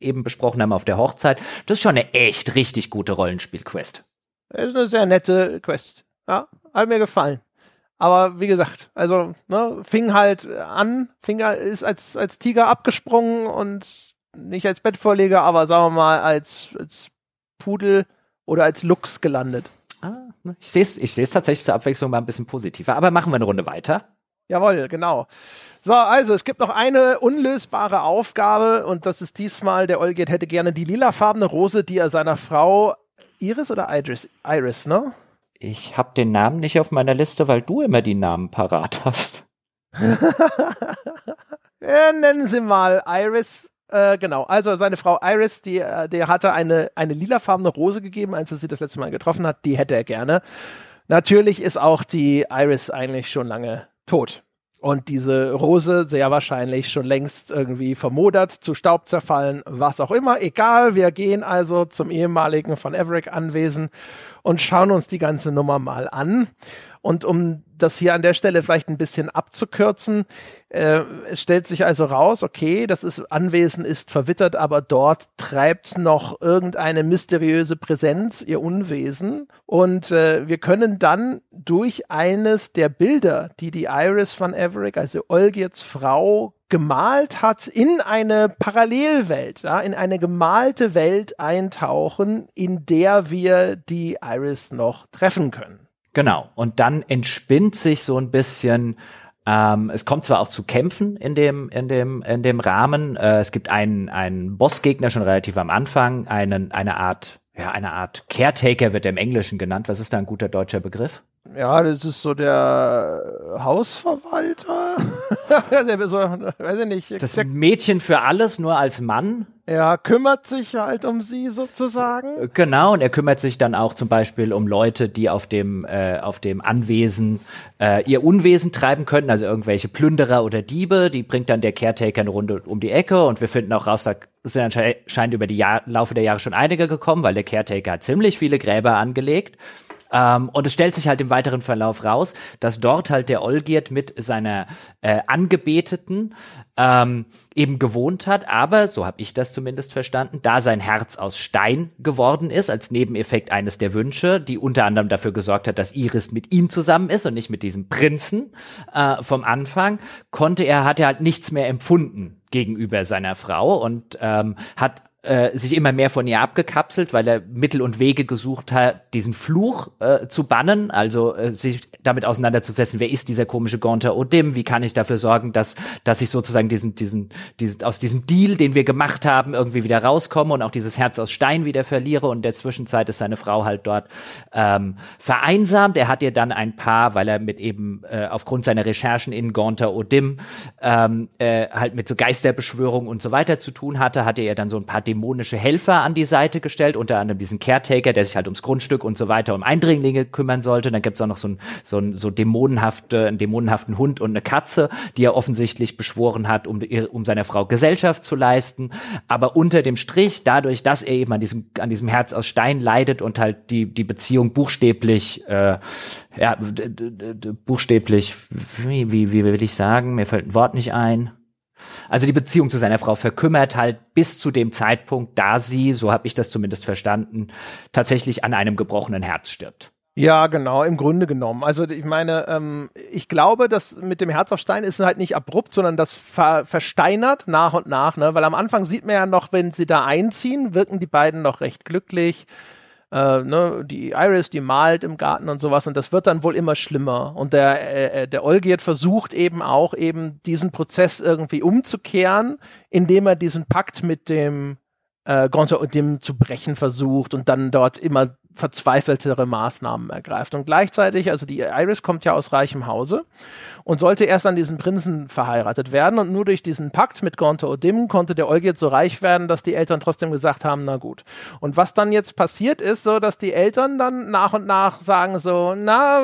äh, eben besprochen haben auf der Hochzeit, das ist schon eine echt richtig gute Rollenspiel-Quest. Das ist eine sehr nette Quest. Ja, hat mir gefallen. Aber wie gesagt, also ne, fing halt an, Finger ist als als Tiger abgesprungen und nicht als Bettvorleger, aber sagen wir mal als als Pudel oder als Lux gelandet. Ah, ne, ich sehe es ich seh's tatsächlich zur Abwechslung mal ein bisschen positiver. Aber machen wir eine Runde weiter. Jawohl, genau. So, also es gibt noch eine unlösbare Aufgabe und das ist diesmal, der Olgierd hätte gerne die lilafarbene Rose, die er seiner Frau Iris oder Iris, Iris, ne? Ich habe den Namen nicht auf meiner Liste, weil du immer die Namen parat hast. ja, nennen Sie mal Iris. Äh, genau, also seine Frau Iris, die, äh, der hatte eine, eine lilafarbene Rose gegeben, als er sie das letzte Mal getroffen hat. Die hätte er gerne. Natürlich ist auch die Iris eigentlich schon lange tot. Und diese Rose sehr wahrscheinlich schon längst irgendwie vermodert, zu Staub zerfallen, was auch immer. Egal, wir gehen also zum ehemaligen von Everick Anwesen und schauen uns die ganze Nummer mal an. Und um das hier an der Stelle vielleicht ein bisschen abzukürzen, äh, es stellt sich also raus, okay, das ist Anwesen ist verwittert, aber dort treibt noch irgendeine mysteriöse Präsenz ihr Unwesen. Und äh, wir können dann durch eines der Bilder, die die Iris von Everick, also Olgirds Frau, gemalt hat, in eine Parallelwelt, ja, in eine gemalte Welt eintauchen, in der wir die Iris noch treffen können. Genau. Und dann entspinnt sich so ein bisschen ähm, es kommt zwar auch zu Kämpfen in dem, in dem, in dem Rahmen. Äh, es gibt einen, einen Bossgegner schon relativ am Anfang, einen, eine Art, ja, eine Art Caretaker wird im Englischen genannt. Was ist da ein guter deutscher Begriff? Ja, das ist so der Hausverwalter. so, weiß ich nicht. Das Mädchen für alles, nur als Mann. Er kümmert sich halt um sie sozusagen. Äh, genau, und er kümmert sich dann auch zum Beispiel um Leute, die auf dem, äh, auf dem Anwesen äh, ihr Unwesen treiben können, also irgendwelche Plünderer oder Diebe. Die bringt dann der Caretaker eine Runde um die Ecke und wir finden auch raus, da sind anscheinend über die Jahr Laufe der Jahre schon einige gekommen, weil der Caretaker hat ziemlich viele Gräber angelegt. Ähm, und es stellt sich halt im weiteren Verlauf raus, dass dort halt der Olgierd mit seiner äh, Angebeteten ähm, eben gewohnt hat, aber, so habe ich das zumindest verstanden, da sein Herz aus Stein geworden ist, als Nebeneffekt eines der Wünsche, die unter anderem dafür gesorgt hat, dass Iris mit ihm zusammen ist und nicht mit diesem Prinzen äh, vom Anfang, konnte er, hat er halt nichts mehr empfunden gegenüber seiner Frau und ähm, hat äh, sich immer mehr von ihr abgekapselt, weil er Mittel und Wege gesucht hat, diesen Fluch äh, zu bannen, also äh, sich damit auseinanderzusetzen, wer ist dieser komische Gonter Odim, wie kann ich dafür sorgen, dass, dass ich sozusagen diesen, diesen, diesen, aus diesem Deal, den wir gemacht haben, irgendwie wieder rauskomme und auch dieses Herz aus Stein wieder verliere und in der Zwischenzeit ist seine Frau halt dort ähm, vereinsamt. Er hat ihr dann ein paar, weil er mit eben äh, aufgrund seiner Recherchen in Gonter Odim ähm, äh, halt mit so Geisterbeschwörung und so weiter zu tun hatte, hatte er dann so ein paar dämonische Helfer an die Seite gestellt, unter anderem diesen Caretaker, der sich halt ums Grundstück und so weiter, um Eindringlinge kümmern sollte. Dann gibt's auch noch so ein, so so dämonenhafte, einen dämonenhaften Hund und eine Katze, die er offensichtlich beschworen hat, um, um seiner Frau Gesellschaft zu leisten. Aber unter dem Strich, dadurch, dass er eben an diesem, an diesem Herz aus Stein leidet und halt die, die Beziehung buchstäblich, äh, ja, buchstäblich, wie, wie, wie will ich sagen, mir fällt ein Wort nicht ein also die Beziehung zu seiner Frau verkümmert halt bis zu dem Zeitpunkt, da sie, so habe ich das zumindest verstanden, tatsächlich an einem gebrochenen Herz stirbt. Ja, genau, im Grunde genommen. Also ich meine, ähm, ich glaube, dass mit dem Herz auf Stein ist halt nicht abrupt, sondern das ver versteinert nach und nach, ne? Weil am Anfang sieht man ja noch, wenn sie da einziehen, wirken die beiden noch recht glücklich äh, ne, die Iris, die malt im Garten und sowas und das wird dann wohl immer schlimmer. Und der, äh, äh der Olgierd versucht eben auch eben diesen Prozess irgendwie umzukehren, indem er diesen Pakt mit dem äh, Gonta Odim zu brechen versucht und dann dort immer verzweifeltere Maßnahmen ergreift. Und gleichzeitig, also die Iris kommt ja aus reichem Hause und sollte erst an diesen Prinzen verheiratet werden. Und nur durch diesen Pakt mit Gonta Odim konnte der Olgierd so reich werden, dass die Eltern trotzdem gesagt haben, na gut. Und was dann jetzt passiert ist, so dass die Eltern dann nach und nach sagen so, na,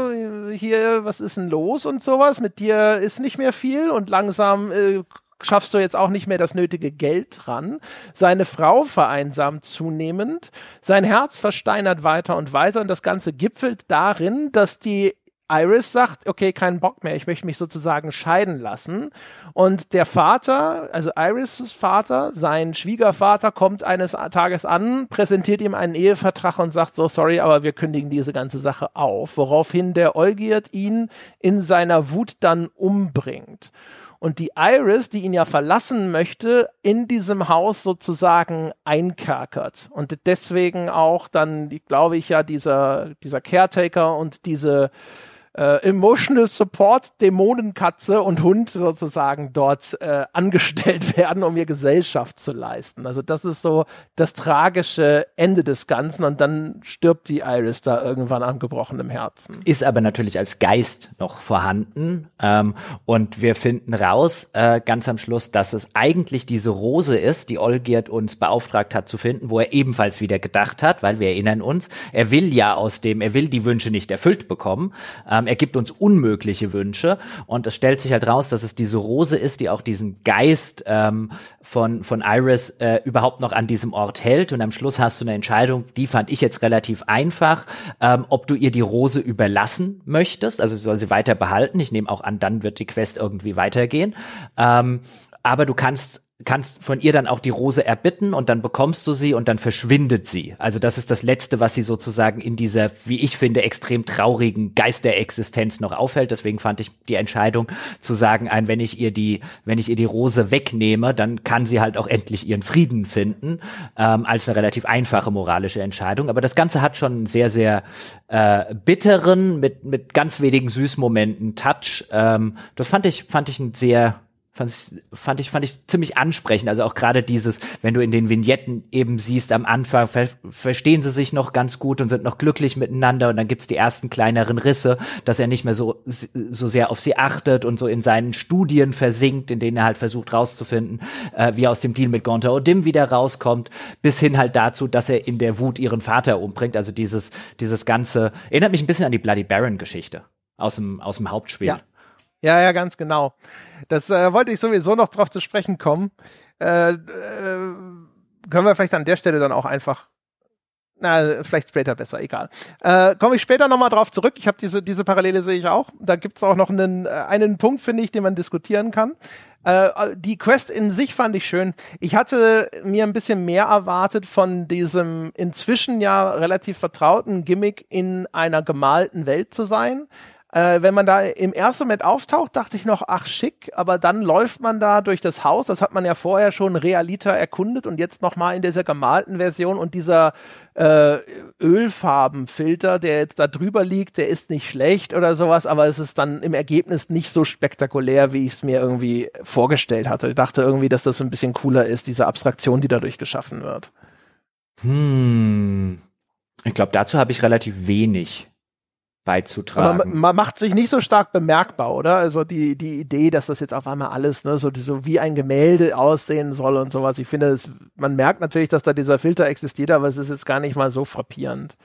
hier, was ist denn los und sowas? Mit dir ist nicht mehr viel und langsam äh, schaffst du jetzt auch nicht mehr das nötige Geld dran. Seine Frau vereinsamt zunehmend, sein Herz versteinert weiter und weiter und das Ganze gipfelt darin, dass die Iris sagt, okay, keinen Bock mehr, ich möchte mich sozusagen scheiden lassen. Und der Vater, also Iris' Vater, sein Schwiegervater, kommt eines Tages an, präsentiert ihm einen Ehevertrag und sagt so, sorry, aber wir kündigen diese ganze Sache auf. Woraufhin der Olgierd ihn in seiner Wut dann umbringt und die Iris, die ihn ja verlassen möchte, in diesem Haus sozusagen einkerkert. Und deswegen auch dann, glaube ich ja, dieser, dieser Caretaker und diese äh, Emotional Support Dämonenkatze und Hund sozusagen dort äh, angestellt werden, um ihr Gesellschaft zu leisten. Also das ist so das tragische Ende des Ganzen und dann stirbt die Iris da irgendwann an gebrochenem Herzen. Ist aber natürlich als Geist noch vorhanden ähm, und wir finden raus äh, ganz am Schluss, dass es eigentlich diese Rose ist, die Olgierd uns beauftragt hat zu finden, wo er ebenfalls wieder gedacht hat, weil wir erinnern uns, er will ja aus dem, er will die Wünsche nicht erfüllt bekommen. Ähm, ähm, er gibt uns unmögliche Wünsche und es stellt sich halt raus, dass es diese Rose ist, die auch diesen Geist ähm, von, von Iris äh, überhaupt noch an diesem Ort hält und am Schluss hast du eine Entscheidung, die fand ich jetzt relativ einfach, ähm, ob du ihr die Rose überlassen möchtest, also soll sie weiter behalten. Ich nehme auch an, dann wird die Quest irgendwie weitergehen. Ähm, aber du kannst kannst von ihr dann auch die Rose erbitten und dann bekommst du sie und dann verschwindet sie. Also das ist das Letzte, was sie sozusagen in dieser, wie ich finde, extrem traurigen Geisterexistenz noch aufhält. Deswegen fand ich die Entscheidung zu sagen, ein, wenn ich ihr die, wenn ich ihr die Rose wegnehme, dann kann sie halt auch endlich ihren Frieden finden, ähm, als eine relativ einfache moralische Entscheidung. Aber das Ganze hat schon einen sehr, sehr äh, bitteren, mit, mit ganz wenigen Süßmomenten Touch. Ähm, das fand ich, fand ich ein sehr fand ich, fand ich, fand ich ziemlich ansprechend. Also auch gerade dieses, wenn du in den Vignetten eben siehst, am Anfang ver verstehen sie sich noch ganz gut und sind noch glücklich miteinander und dann gibt's die ersten kleineren Risse, dass er nicht mehr so, so sehr auf sie achtet und so in seinen Studien versinkt, in denen er halt versucht rauszufinden, äh, wie er aus dem Deal mit Gonta Odim wieder rauskommt, bis hin halt dazu, dass er in der Wut ihren Vater umbringt. Also dieses, dieses ganze, erinnert mich ein bisschen an die Bloody Baron Geschichte aus dem, aus dem Hauptspiel. Ja. Ja, ja, ganz genau. Das äh, wollte ich sowieso noch drauf zu sprechen kommen. Äh, äh, können wir vielleicht an der Stelle dann auch einfach na, vielleicht später besser, egal. Äh, Komme ich später nochmal drauf zurück. Ich habe diese, diese Parallele sehe ich auch. Da gibt's auch noch einen, äh, einen Punkt, finde ich, den man diskutieren kann. Äh, die Quest in sich fand ich schön. Ich hatte mir ein bisschen mehr erwartet von diesem inzwischen ja relativ vertrauten Gimmick in einer gemalten Welt zu sein. Äh, wenn man da im ersten Moment auftaucht, dachte ich noch, ach schick, aber dann läuft man da durch das Haus, das hat man ja vorher schon realiter erkundet und jetzt nochmal in dieser gemalten Version und dieser äh, Ölfarbenfilter, der jetzt da drüber liegt, der ist nicht schlecht oder sowas, aber es ist dann im Ergebnis nicht so spektakulär, wie ich es mir irgendwie vorgestellt hatte. Ich dachte irgendwie, dass das ein bisschen cooler ist, diese Abstraktion, die dadurch geschaffen wird. Hm. Ich glaube, dazu habe ich relativ wenig beizutragen. Aber man macht sich nicht so stark bemerkbar, oder? Also die, die Idee, dass das jetzt auf einmal alles, ne, so, so wie ein Gemälde aussehen soll und sowas. Ich finde, es, man merkt natürlich, dass da dieser Filter existiert, aber es ist jetzt gar nicht mal so frappierend.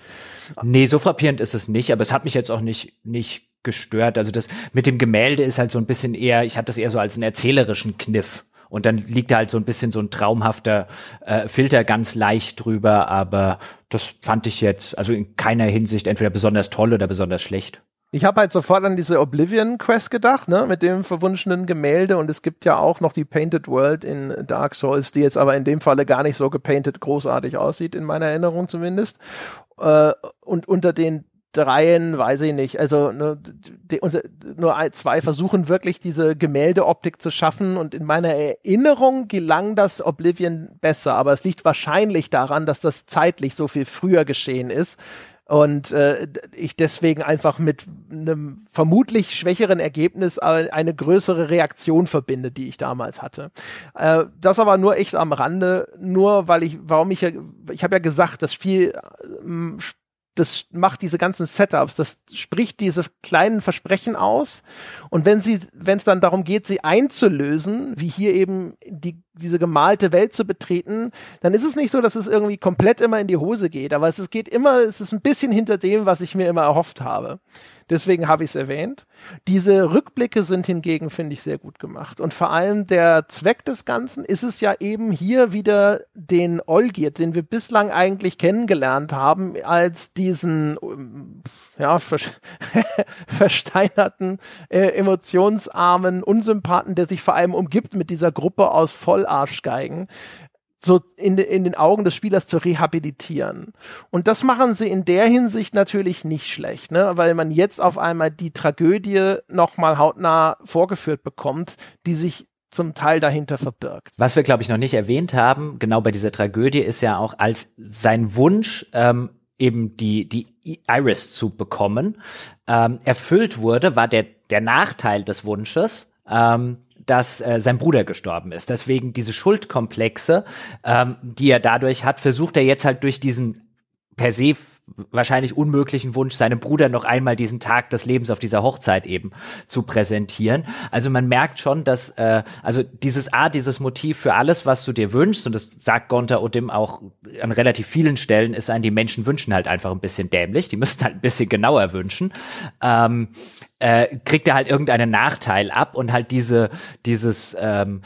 Nee, so frappierend ist es nicht, aber es hat mich jetzt auch nicht, nicht gestört. Also das mit dem Gemälde ist halt so ein bisschen eher, ich hatte das eher so als einen erzählerischen Kniff. Und dann liegt da halt so ein bisschen so ein traumhafter äh, Filter ganz leicht drüber, aber das fand ich jetzt also in keiner Hinsicht entweder besonders toll oder besonders schlecht. Ich habe halt sofort an diese Oblivion Quest gedacht, ne, mit dem verwunschenen Gemälde und es gibt ja auch noch die Painted World in Dark Souls, die jetzt aber in dem Falle gar nicht so gepainted großartig aussieht, in meiner Erinnerung zumindest. Äh, und unter den dreien, weiß ich nicht. Also ne, die, nur ein, zwei versuchen wirklich diese Gemäldeoptik zu schaffen und in meiner Erinnerung gelang das Oblivion besser, aber es liegt wahrscheinlich daran, dass das zeitlich so viel früher geschehen ist Und äh, ich deswegen einfach mit einem vermutlich schwächeren Ergebnis eine größere Reaktion verbinde, die ich damals hatte. Äh, das aber nur echt am Rande, nur weil ich, warum ich ja, ich habe ja gesagt, das Spiel äh, das macht diese ganzen Setups, das spricht diese kleinen Versprechen aus. Und wenn sie, wenn es dann darum geht, sie einzulösen, wie hier eben die diese gemalte Welt zu betreten, dann ist es nicht so, dass es irgendwie komplett immer in die Hose geht, aber es geht immer, es ist ein bisschen hinter dem, was ich mir immer erhofft habe. Deswegen habe ich es erwähnt. Diese Rückblicke sind hingegen, finde ich, sehr gut gemacht. Und vor allem der Zweck des Ganzen ist es ja eben hier wieder den Olgierd, den wir bislang eigentlich kennengelernt haben, als diesen ja, versteinerten, äh, emotionsarmen Unsympathen, der sich vor allem umgibt mit dieser Gruppe aus Vollarschgeigen, so in, de, in den Augen des Spielers zu rehabilitieren. Und das machen sie in der Hinsicht natürlich nicht schlecht, ne? weil man jetzt auf einmal die Tragödie nochmal hautnah vorgeführt bekommt, die sich zum Teil dahinter verbirgt. Was wir, glaube ich, noch nicht erwähnt haben, genau bei dieser Tragödie, ist ja auch als sein Wunsch, ähm, eben die, die Iris zu bekommen, ähm, erfüllt wurde, war der, der Nachteil des Wunsches, ähm, dass äh, sein Bruder gestorben ist. Deswegen diese Schuldkomplexe, ähm, die er dadurch hat, versucht er jetzt halt durch diesen per se wahrscheinlich unmöglichen Wunsch, seinem Bruder noch einmal diesen Tag des Lebens auf dieser Hochzeit eben zu präsentieren. Also man merkt schon, dass äh, also dieses Art, dieses Motiv für alles, was du dir wünschst, und das sagt Gonta Odim auch an relativ vielen Stellen, ist ein, die Menschen wünschen halt einfach ein bisschen dämlich, die müssten halt ein bisschen genauer wünschen. Ähm, äh, kriegt er halt irgendeinen Nachteil ab und halt diese, dieses, ähm,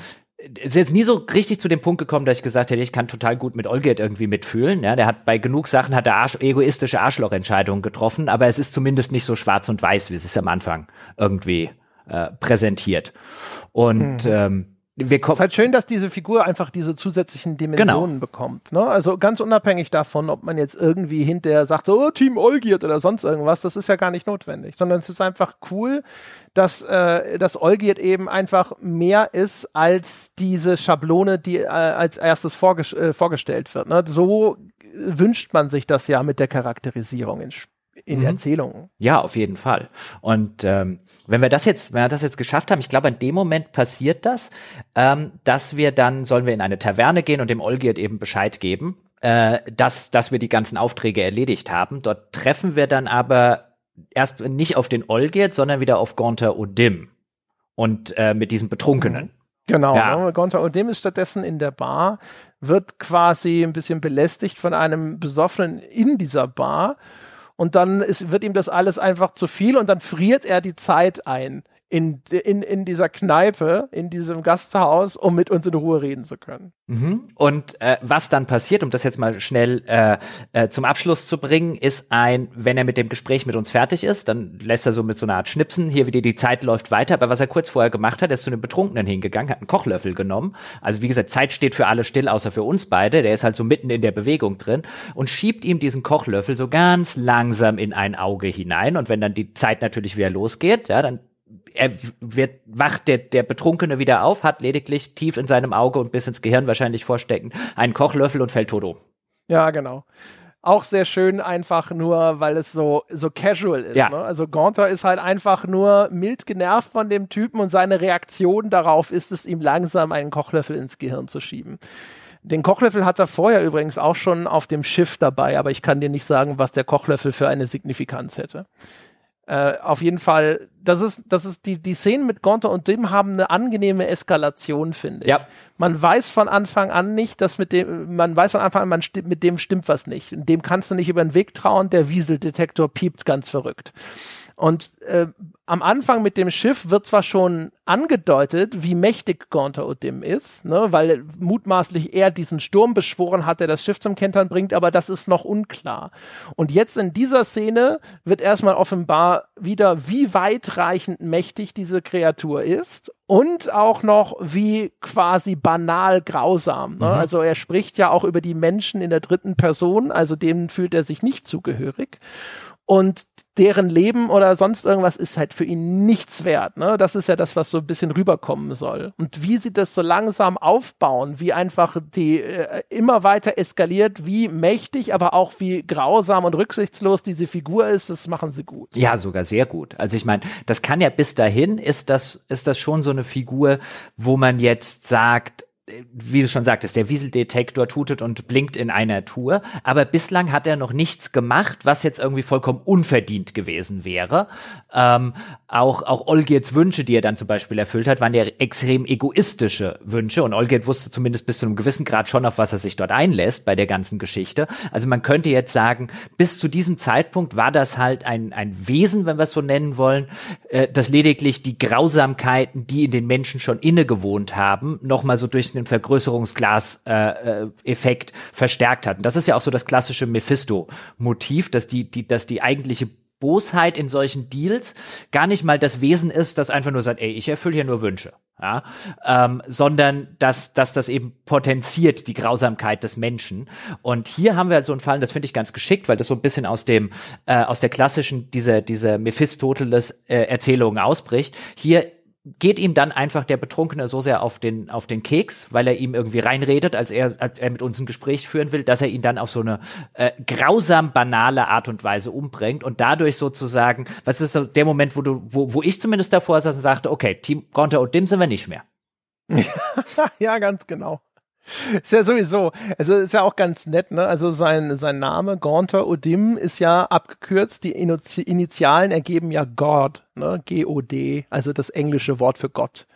ist jetzt nie so richtig zu dem Punkt gekommen, dass ich gesagt hätte, ich kann total gut mit Olgert irgendwie mitfühlen. Ja, der hat bei genug Sachen hat er Arsch, egoistische Arschlochentscheidungen getroffen, aber es ist zumindest nicht so schwarz und weiß, wie es ist am Anfang irgendwie äh, präsentiert. Und mhm. ähm, wir kommen. Es ist halt schön, dass diese Figur einfach diese zusätzlichen Dimensionen genau. bekommt. Ne? Also ganz unabhängig davon, ob man jetzt irgendwie hinterher sagt, oh, Team Olgierd oder sonst irgendwas, das ist ja gar nicht notwendig, sondern es ist einfach cool, dass, äh, dass Olgierd eben einfach mehr ist als diese Schablone, die äh, als erstes vorges äh, vorgestellt wird. Ne? So wünscht man sich das ja mit der Charakterisierung in Spielen in mhm. Erzählungen. Ja, auf jeden Fall. Und ähm, wenn wir das jetzt, wenn wir das jetzt geschafft haben, ich glaube, in dem Moment passiert das, ähm, dass wir dann, sollen wir in eine Taverne gehen und dem Olgierd eben Bescheid geben, äh, dass, dass wir die ganzen Aufträge erledigt haben. Dort treffen wir dann aber erst nicht auf den Olgierd, sondern wieder auf Gonter Odim und äh, mit diesem Betrunkenen. Mhm. Genau, ja. ne? Gonta Odim ist stattdessen in der Bar, wird quasi ein bisschen belästigt von einem Besoffenen in dieser Bar und dann ist, wird ihm das alles einfach zu viel und dann friert er die Zeit ein in, in, in dieser Kneipe, in diesem Gasthaus, um mit uns in Ruhe reden zu können. Mhm. Und äh, was dann passiert, um das jetzt mal schnell äh, äh, zum Abschluss zu bringen, ist ein, wenn er mit dem Gespräch mit uns fertig ist, dann lässt er so mit so einer Art Schnipsen, hier wieder die Zeit läuft weiter, aber was er kurz vorher gemacht hat, er ist zu einem Betrunkenen hingegangen, hat einen Kochlöffel genommen, also wie gesagt, Zeit steht für alle still, außer für uns beide, der ist halt so mitten in der Bewegung drin und schiebt ihm diesen Kochlöffel so ganz langsam in ein Auge hinein. Und wenn dann die Zeit natürlich wieder losgeht, ja, dann er wird, wacht der, der Betrunkene wieder auf, hat lediglich tief in seinem Auge und bis ins Gehirn wahrscheinlich vorstecken einen Kochlöffel und fällt tot um. Ja, genau. Auch sehr schön, einfach nur, weil es so, so casual ist. Ja. Ne? Also Gaunter ist halt einfach nur mild genervt von dem Typen und seine Reaktion darauf ist es, ihm langsam einen Kochlöffel ins Gehirn zu schieben. Den Kochlöffel hat er vorher übrigens auch schon auf dem Schiff dabei, aber ich kann dir nicht sagen, was der Kochlöffel für eine Signifikanz hätte. Äh, auf jeden Fall, das ist, das ist die, die Szenen mit Gonter und Dim haben eine angenehme Eskalation, finde ich. Ja. Man weiß von Anfang an nicht, dass mit dem, man weiß von Anfang an, man mit dem stimmt was nicht. Und dem kannst du nicht über den Weg trauen, der Wieseldetektor piept ganz verrückt. Und äh, am Anfang mit dem Schiff wird zwar schon angedeutet, wie mächtig Gaunter Odim ist, ne, weil mutmaßlich er diesen Sturm beschworen hat, der das Schiff zum Kentern bringt, aber das ist noch unklar. Und jetzt in dieser Szene wird erstmal offenbar wieder, wie weitreichend mächtig diese Kreatur ist und auch noch wie quasi banal grausam. Ne? Mhm. Also er spricht ja auch über die Menschen in der dritten Person, also denen fühlt er sich nicht zugehörig. Und deren Leben oder sonst irgendwas ist halt für ihn nichts wert. Ne? Das ist ja das, was so ein bisschen rüberkommen soll. Und wie sie das so langsam aufbauen, wie einfach die äh, immer weiter eskaliert, wie mächtig, aber auch wie grausam und rücksichtslos diese Figur ist, das machen sie gut. Ja, sogar sehr gut. Also ich meine, das kann ja bis dahin ist das ist das schon so eine Figur, wo man jetzt sagt, wie du schon sagtest, der Wieseldetektor tutet und blinkt in einer Tour, aber bislang hat er noch nichts gemacht, was jetzt irgendwie vollkommen unverdient gewesen wäre. Ähm, auch, auch Olgirds Wünsche, die er dann zum Beispiel erfüllt hat, waren ja extrem egoistische Wünsche und Olgierd wusste zumindest bis zu einem gewissen Grad schon, auf was er sich dort einlässt bei der ganzen Geschichte. Also man könnte jetzt sagen, bis zu diesem Zeitpunkt war das halt ein, ein Wesen, wenn wir es so nennen wollen, äh, das lediglich die Grausamkeiten, die in den Menschen schon inne gewohnt haben, nochmal so durch den Vergrößerungsglas-Effekt äh, verstärkt hat. Und das ist ja auch so das klassische Mephisto-Motiv, dass die, die, dass die eigentliche Bosheit in solchen Deals gar nicht mal das Wesen ist, das einfach nur sagt, ey, ich erfülle hier nur Wünsche, ja, ähm, sondern dass, dass das eben potenziert die Grausamkeit des Menschen. Und hier haben wir halt so einen Fall, das finde ich ganz geschickt, weil das so ein bisschen aus dem äh, aus der klassischen diese diese Mephistoteles äh, Erzählungen ausbricht. Hier geht ihm dann einfach der Betrunkene so sehr auf den, auf den Keks, weil er ihm irgendwie reinredet, als er, als er mit uns ein Gespräch führen will, dass er ihn dann auf so eine äh, grausam banale Art und Weise umbringt und dadurch sozusagen, was ist so der Moment, wo du, wo, wo ich zumindest davor saß und sagte, okay, Team Gonter und Dim sind wir nicht mehr. ja, ganz genau. Ist ja sowieso, also ist ja auch ganz nett, ne? Also sein, sein Name, Gaunter Odim, ist ja abgekürzt. Die Initialen ergeben ja God, ne? G-O-D, also das englische Wort für Gott.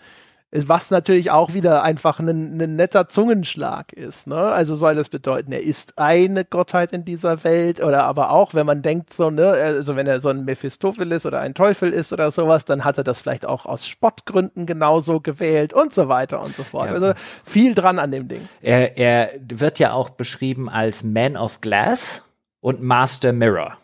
Was natürlich auch wieder einfach ein, ein netter Zungenschlag ist. Ne? Also soll das bedeuten, er ist eine Gottheit in dieser Welt oder aber auch, wenn man denkt so, ne, also wenn er so ein Mephistopheles oder ein Teufel ist oder sowas, dann hat er das vielleicht auch aus Spottgründen genauso gewählt und so weiter und so fort. Ja. Also viel dran an dem Ding. Er, er wird ja auch beschrieben als Man of Glass und Master Mirror.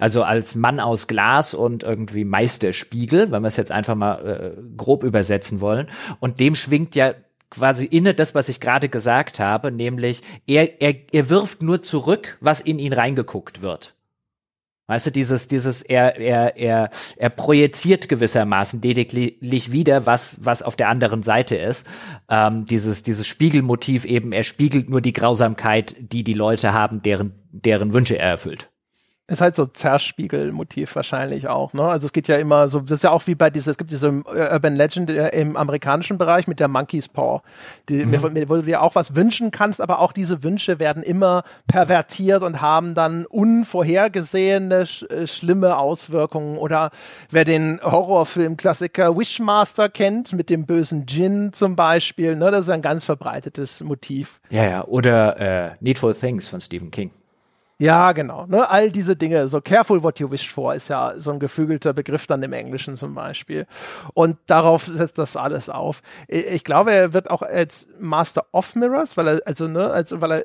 Also als Mann aus Glas und irgendwie Meisterspiegel, wenn wir es jetzt einfach mal äh, grob übersetzen wollen. Und dem schwingt ja quasi inne das, was ich gerade gesagt habe, nämlich er, er, er wirft nur zurück, was in ihn reingeguckt wird. Weißt du, dieses, dieses, er, er, er, er projiziert gewissermaßen lediglich wieder, was, was auf der anderen Seite ist. Ähm, dieses, dieses Spiegelmotiv eben, er spiegelt nur die Grausamkeit, die die Leute haben, deren, deren Wünsche er erfüllt. Ist halt so Zerspiegelmotiv wahrscheinlich auch, ne? Also es geht ja immer so, das ist ja auch wie bei dieser, es gibt diese Urban Legend im amerikanischen Bereich mit der Monkey's Paw, die, mhm. wo du dir auch was wünschen kannst, aber auch diese Wünsche werden immer pervertiert und haben dann unvorhergesehene, sch äh, schlimme Auswirkungen. Oder wer den Horrorfilm-Klassiker Wishmaster kennt, mit dem bösen Djinn zum Beispiel, ne? Das ist ein ganz verbreitetes Motiv. Ja, ja, oder äh, Needful Things von Stephen King. Ja, genau. Ne? All diese Dinge. So careful what you wish for ist ja so ein geflügelter Begriff dann im Englischen zum Beispiel. Und darauf setzt das alles auf. Ich glaube, er wird auch als Master of Mirrors, weil er, also, ne, also, weil er,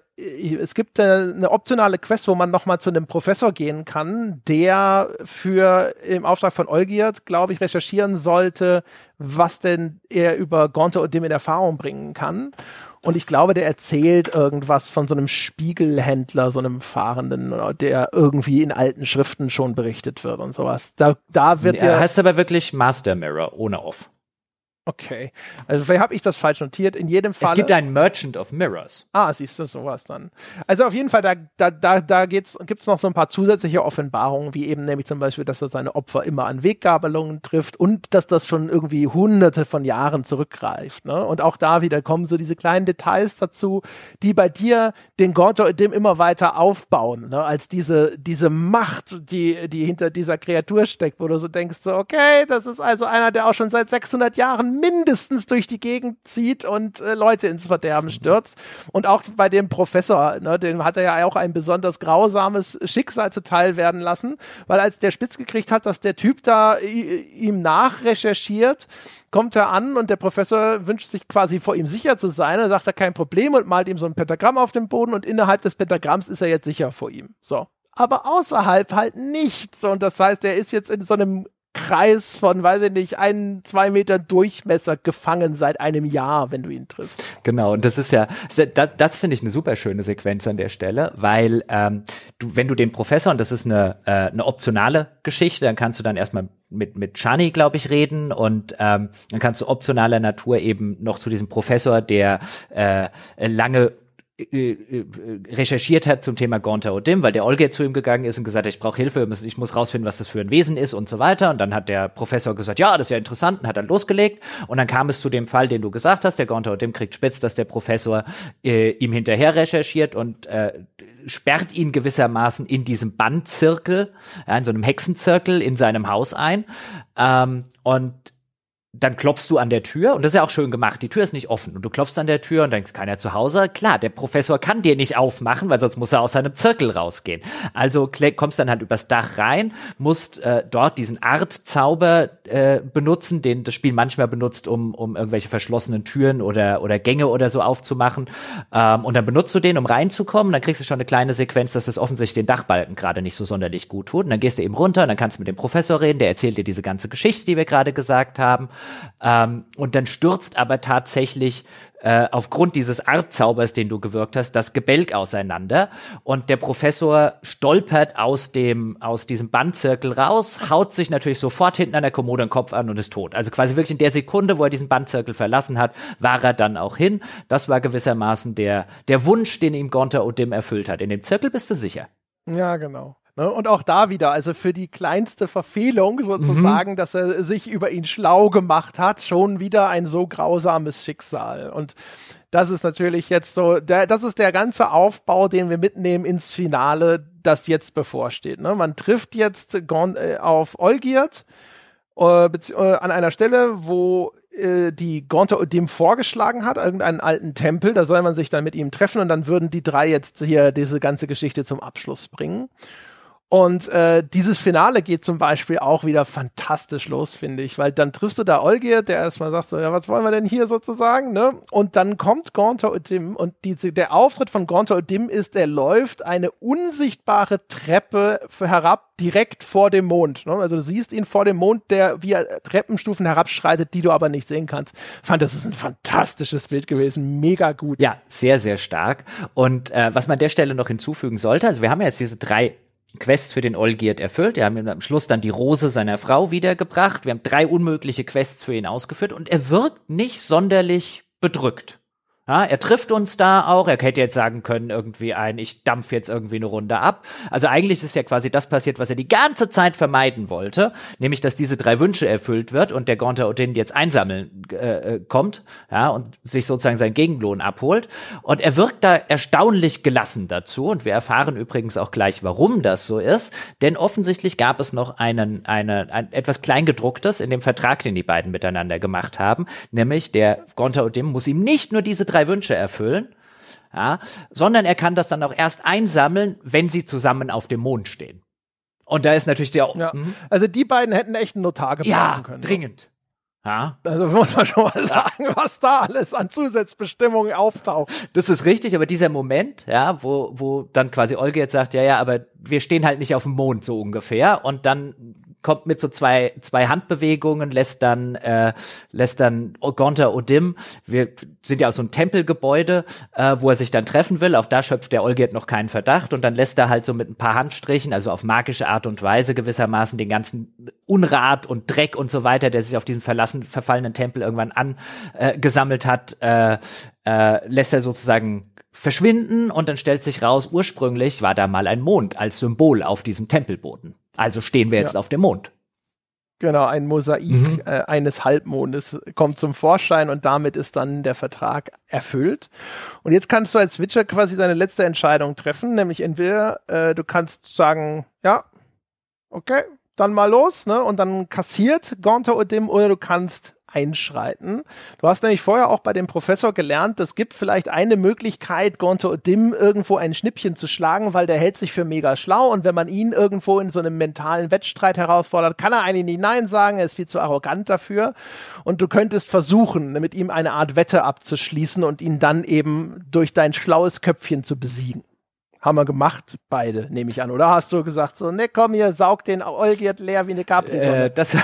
es gibt eine optionale Quest, wo man nochmal zu einem Professor gehen kann, der für im Auftrag von Olgierd, glaube ich, recherchieren sollte, was denn er über Gonte und dem in Erfahrung bringen kann. Und ich glaube, der erzählt irgendwas von so einem Spiegelhändler, so einem Fahrenden, der irgendwie in alten Schriften schon berichtet wird und sowas. Da, da wird ja, der. Heißt aber wirklich Master Mirror ohne Off. Okay. Also vielleicht habe ich das falsch notiert. In jedem Fall. Es gibt einen Merchant of Mirrors. Ah, siehst du sowas dann. Also auf jeden Fall, da, da, da, da geht's, gibt's noch so ein paar zusätzliche Offenbarungen, wie eben nämlich zum Beispiel, dass er seine Opfer immer an Weggabelungen trifft und dass das schon irgendwie hunderte von Jahren zurückgreift. Ne? Und auch da wieder kommen so diese kleinen Details dazu, die bei dir den Gott dem immer weiter aufbauen, ne? als diese, diese Macht, die, die hinter dieser Kreatur steckt, wo du so denkst, so, okay, das ist also einer, der auch schon seit 600 Jahren mindestens durch die Gegend zieht und äh, Leute ins Verderben stürzt. Und auch bei dem Professor, ne, dem hat er ja auch ein besonders grausames Schicksal zuteil werden lassen, weil als der spitz gekriegt hat, dass der Typ da ihm nachrecherchiert, kommt er an und der Professor wünscht sich quasi vor ihm sicher zu sein. Er sagt er kein Problem und malt ihm so ein Pentagramm auf den Boden und innerhalb des Pentagramms ist er jetzt sicher vor ihm. So. Aber außerhalb halt nichts. Und das heißt, er ist jetzt in so einem Kreis von, weiß ich nicht, ein, zwei Meter Durchmesser gefangen seit einem Jahr, wenn du ihn triffst. Genau, und das ist ja, das, das finde ich eine super schöne Sequenz an der Stelle, weil ähm, du, wenn du den Professor, und das ist eine, äh, eine optionale Geschichte, dann kannst du dann erstmal mit, mit Shani, glaube ich, reden und ähm, dann kannst du optionaler Natur eben noch zu diesem Professor, der äh, lange recherchiert hat zum Thema Gonta Odim, weil der Olga zu ihm gegangen ist und gesagt hat, ich brauche Hilfe, ich muss rausfinden, was das für ein Wesen ist und so weiter. Und dann hat der Professor gesagt, ja, das ist ja interessant und hat dann losgelegt. Und dann kam es zu dem Fall, den du gesagt hast, der Gonta Odim kriegt spitz, dass der Professor äh, ihm hinterher recherchiert und äh, sperrt ihn gewissermaßen in diesem Bandzirkel, ja, in so einem Hexenzirkel in seinem Haus ein. Ähm, und dann klopfst du an der Tür und das ist ja auch schön gemacht. Die Tür ist nicht offen und du klopfst an der Tür und denkst, keiner zu Hause. Klar, der Professor kann dir nicht aufmachen, weil sonst muss er aus seinem Zirkel rausgehen. Also kommst dann halt übers Dach rein, musst äh, dort diesen Art-Zauber äh, benutzen, den das Spiel manchmal benutzt, um, um irgendwelche verschlossenen Türen oder, oder Gänge oder so aufzumachen. Ähm, und dann benutzt du den, um reinzukommen. Dann kriegst du schon eine kleine Sequenz, dass das offensichtlich den Dachbalken gerade nicht so sonderlich gut tut. Und dann gehst du eben runter und dann kannst du mit dem Professor reden, der erzählt dir diese ganze Geschichte, die wir gerade gesagt haben. Ähm, und dann stürzt aber tatsächlich äh, aufgrund dieses Artzaubers, den du gewirkt hast, das Gebälk auseinander. Und der Professor stolpert aus dem, aus diesem Bandzirkel raus, haut sich natürlich sofort hinten an der Kommode den Kopf an und ist tot. Also quasi wirklich in der Sekunde, wo er diesen Bandzirkel verlassen hat, war er dann auch hin. Das war gewissermaßen der, der Wunsch, den ihm Gonter Odim erfüllt hat. In dem Zirkel bist du sicher. Ja, genau. Ne? Und auch da wieder, also für die kleinste Verfehlung sozusagen, mhm. dass er sich über ihn schlau gemacht hat, schon wieder ein so grausames Schicksal. Und das ist natürlich jetzt so, der, das ist der ganze Aufbau, den wir mitnehmen ins Finale, das jetzt bevorsteht. Ne? Man trifft jetzt Gon, äh, auf Olgierd äh, äh, an einer Stelle, wo äh, die Gonta dem vorgeschlagen hat, irgendeinen alten Tempel, da soll man sich dann mit ihm treffen und dann würden die drei jetzt hier diese ganze Geschichte zum Abschluss bringen. Und äh, dieses Finale geht zum Beispiel auch wieder fantastisch los, finde ich, weil dann triffst du da Olgier, der erstmal sagt so, ja, was wollen wir denn hier sozusagen, ne? Und dann kommt Gonta Odim und diese, der Auftritt von Gonta Odim ist, er läuft eine unsichtbare Treppe herab direkt vor dem Mond. Ne? Also du siehst ihn vor dem Mond, der wie Treppenstufen herabschreitet, die du aber nicht sehen kannst. Ich fand, das ist ein fantastisches Bild gewesen, mega gut. Ja, sehr, sehr stark. Und äh, was man an der Stelle noch hinzufügen sollte, also wir haben ja jetzt diese drei Quests für den Olgierd erfüllt. Wir haben am Schluss dann die Rose seiner Frau wiedergebracht. Wir haben drei unmögliche Quests für ihn ausgeführt und er wirkt nicht sonderlich bedrückt. Ja, er trifft uns da auch. Er hätte jetzt sagen können, irgendwie ein, ich dampf jetzt irgendwie eine Runde ab. Also eigentlich ist ja quasi das passiert, was er die ganze Zeit vermeiden wollte, nämlich, dass diese drei Wünsche erfüllt wird und der Gonta Odin jetzt einsammeln äh, äh, kommt, ja, und sich sozusagen seinen Gegenlohn abholt. Und er wirkt da erstaunlich gelassen dazu. Und wir erfahren übrigens auch gleich, warum das so ist. Denn offensichtlich gab es noch einen, eine, ein, etwas Kleingedrucktes in dem Vertrag, den die beiden miteinander gemacht haben, nämlich der Gonta Odin muss ihm nicht nur diese drei Wünsche erfüllen, ja, sondern er kann das dann auch erst einsammeln, wenn sie zusammen auf dem Mond stehen. Und da ist natürlich der. Ja. Mhm. Also die beiden hätten echt einen Notar gebrauchen ja, können. Ja, dringend. Ja. Also muss man schon mal sagen, was da alles an Zusatzbestimmungen auftaucht. Das ist richtig, aber dieser Moment, ja, wo, wo dann quasi Olga jetzt sagt, ja, ja, aber wir stehen halt nicht auf dem Mond so ungefähr und dann kommt mit so zwei, zwei Handbewegungen, lässt dann, äh, lässt dann Gonta Odim, wir sind ja aus so einem Tempelgebäude, äh, wo er sich dann treffen will, auch da schöpft der Olgierd noch keinen Verdacht. Und dann lässt er halt so mit ein paar Handstrichen, also auf magische Art und Weise gewissermaßen den ganzen Unrat und Dreck und so weiter, der sich auf diesem verlassen, verfallenen Tempel irgendwann angesammelt äh, hat, äh, äh, lässt er sozusagen verschwinden. Und dann stellt sich raus, ursprünglich war da mal ein Mond als Symbol auf diesem Tempelboden. Also stehen wir jetzt ja. auf dem Mond. Genau, ein Mosaik mhm. äh, eines Halbmondes kommt zum Vorschein und damit ist dann der Vertrag erfüllt. Und jetzt kannst du als Witcher quasi deine letzte Entscheidung treffen, nämlich entweder äh, du kannst sagen, ja, okay, dann mal los, ne? Und dann kassiert Gaunter Odim oder du kannst einschreiten. Du hast nämlich vorher auch bei dem Professor gelernt, es gibt vielleicht eine Möglichkeit, Gonto Odim irgendwo ein Schnippchen zu schlagen, weil der hält sich für mega schlau und wenn man ihn irgendwo in so einem mentalen Wettstreit herausfordert, kann er eigentlich nicht Nein sagen, er ist viel zu arrogant dafür und du könntest versuchen, mit ihm eine Art Wette abzuschließen und ihn dann eben durch dein schlaues Köpfchen zu besiegen. Haben wir gemacht, beide, nehme ich an. Oder hast du gesagt, so, ne, komm hier, saug den Olgierd leer wie eine capri äh, das,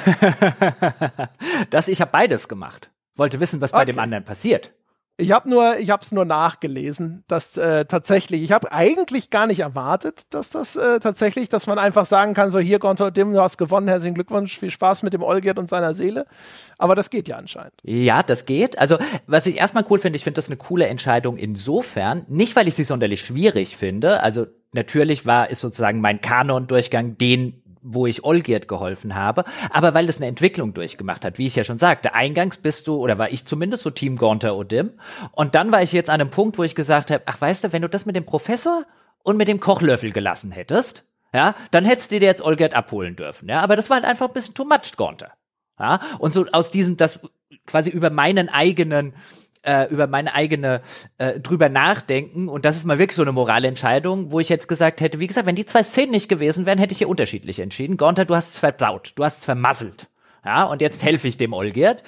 das, ich habe beides gemacht. Wollte wissen, was okay. bei dem anderen passiert. Ich habe nur, ich habe es nur nachgelesen, dass äh, tatsächlich, ich habe eigentlich gar nicht erwartet, dass das äh, tatsächlich, dass man einfach sagen kann, so hier Gontor Dim, du hast gewonnen, herzlichen Glückwunsch, viel Spaß mit dem Olgierd und seiner Seele. Aber das geht ja anscheinend. Ja, das geht. Also was ich erstmal cool finde, ich finde das eine coole Entscheidung insofern, nicht weil ich sie sonderlich schwierig finde. Also natürlich war ist sozusagen mein Kanon-Durchgang den wo ich Olgierd geholfen habe, aber weil das eine Entwicklung durchgemacht hat, wie ich ja schon sagte. Eingangs bist du, oder war ich zumindest so Team Gaunter Odim. Und dann war ich jetzt an einem Punkt, wo ich gesagt habe, ach weißt du, wenn du das mit dem Professor und mit dem Kochlöffel gelassen hättest, ja, dann hättest du dir jetzt Olgierd abholen dürfen, ja. Aber das war halt einfach ein bisschen too much Gaunter. Ja, und so aus diesem, das quasi über meinen eigenen äh, über meine eigene äh, drüber nachdenken und das ist mal wirklich so eine Moralentscheidung, wo ich jetzt gesagt hätte, wie gesagt, wenn die zwei Szenen nicht gewesen wären, hätte ich hier unterschiedlich entschieden. Gonter, du hast es versaut, du hast es vermasselt. Ja, und jetzt helfe ich dem Olgierd.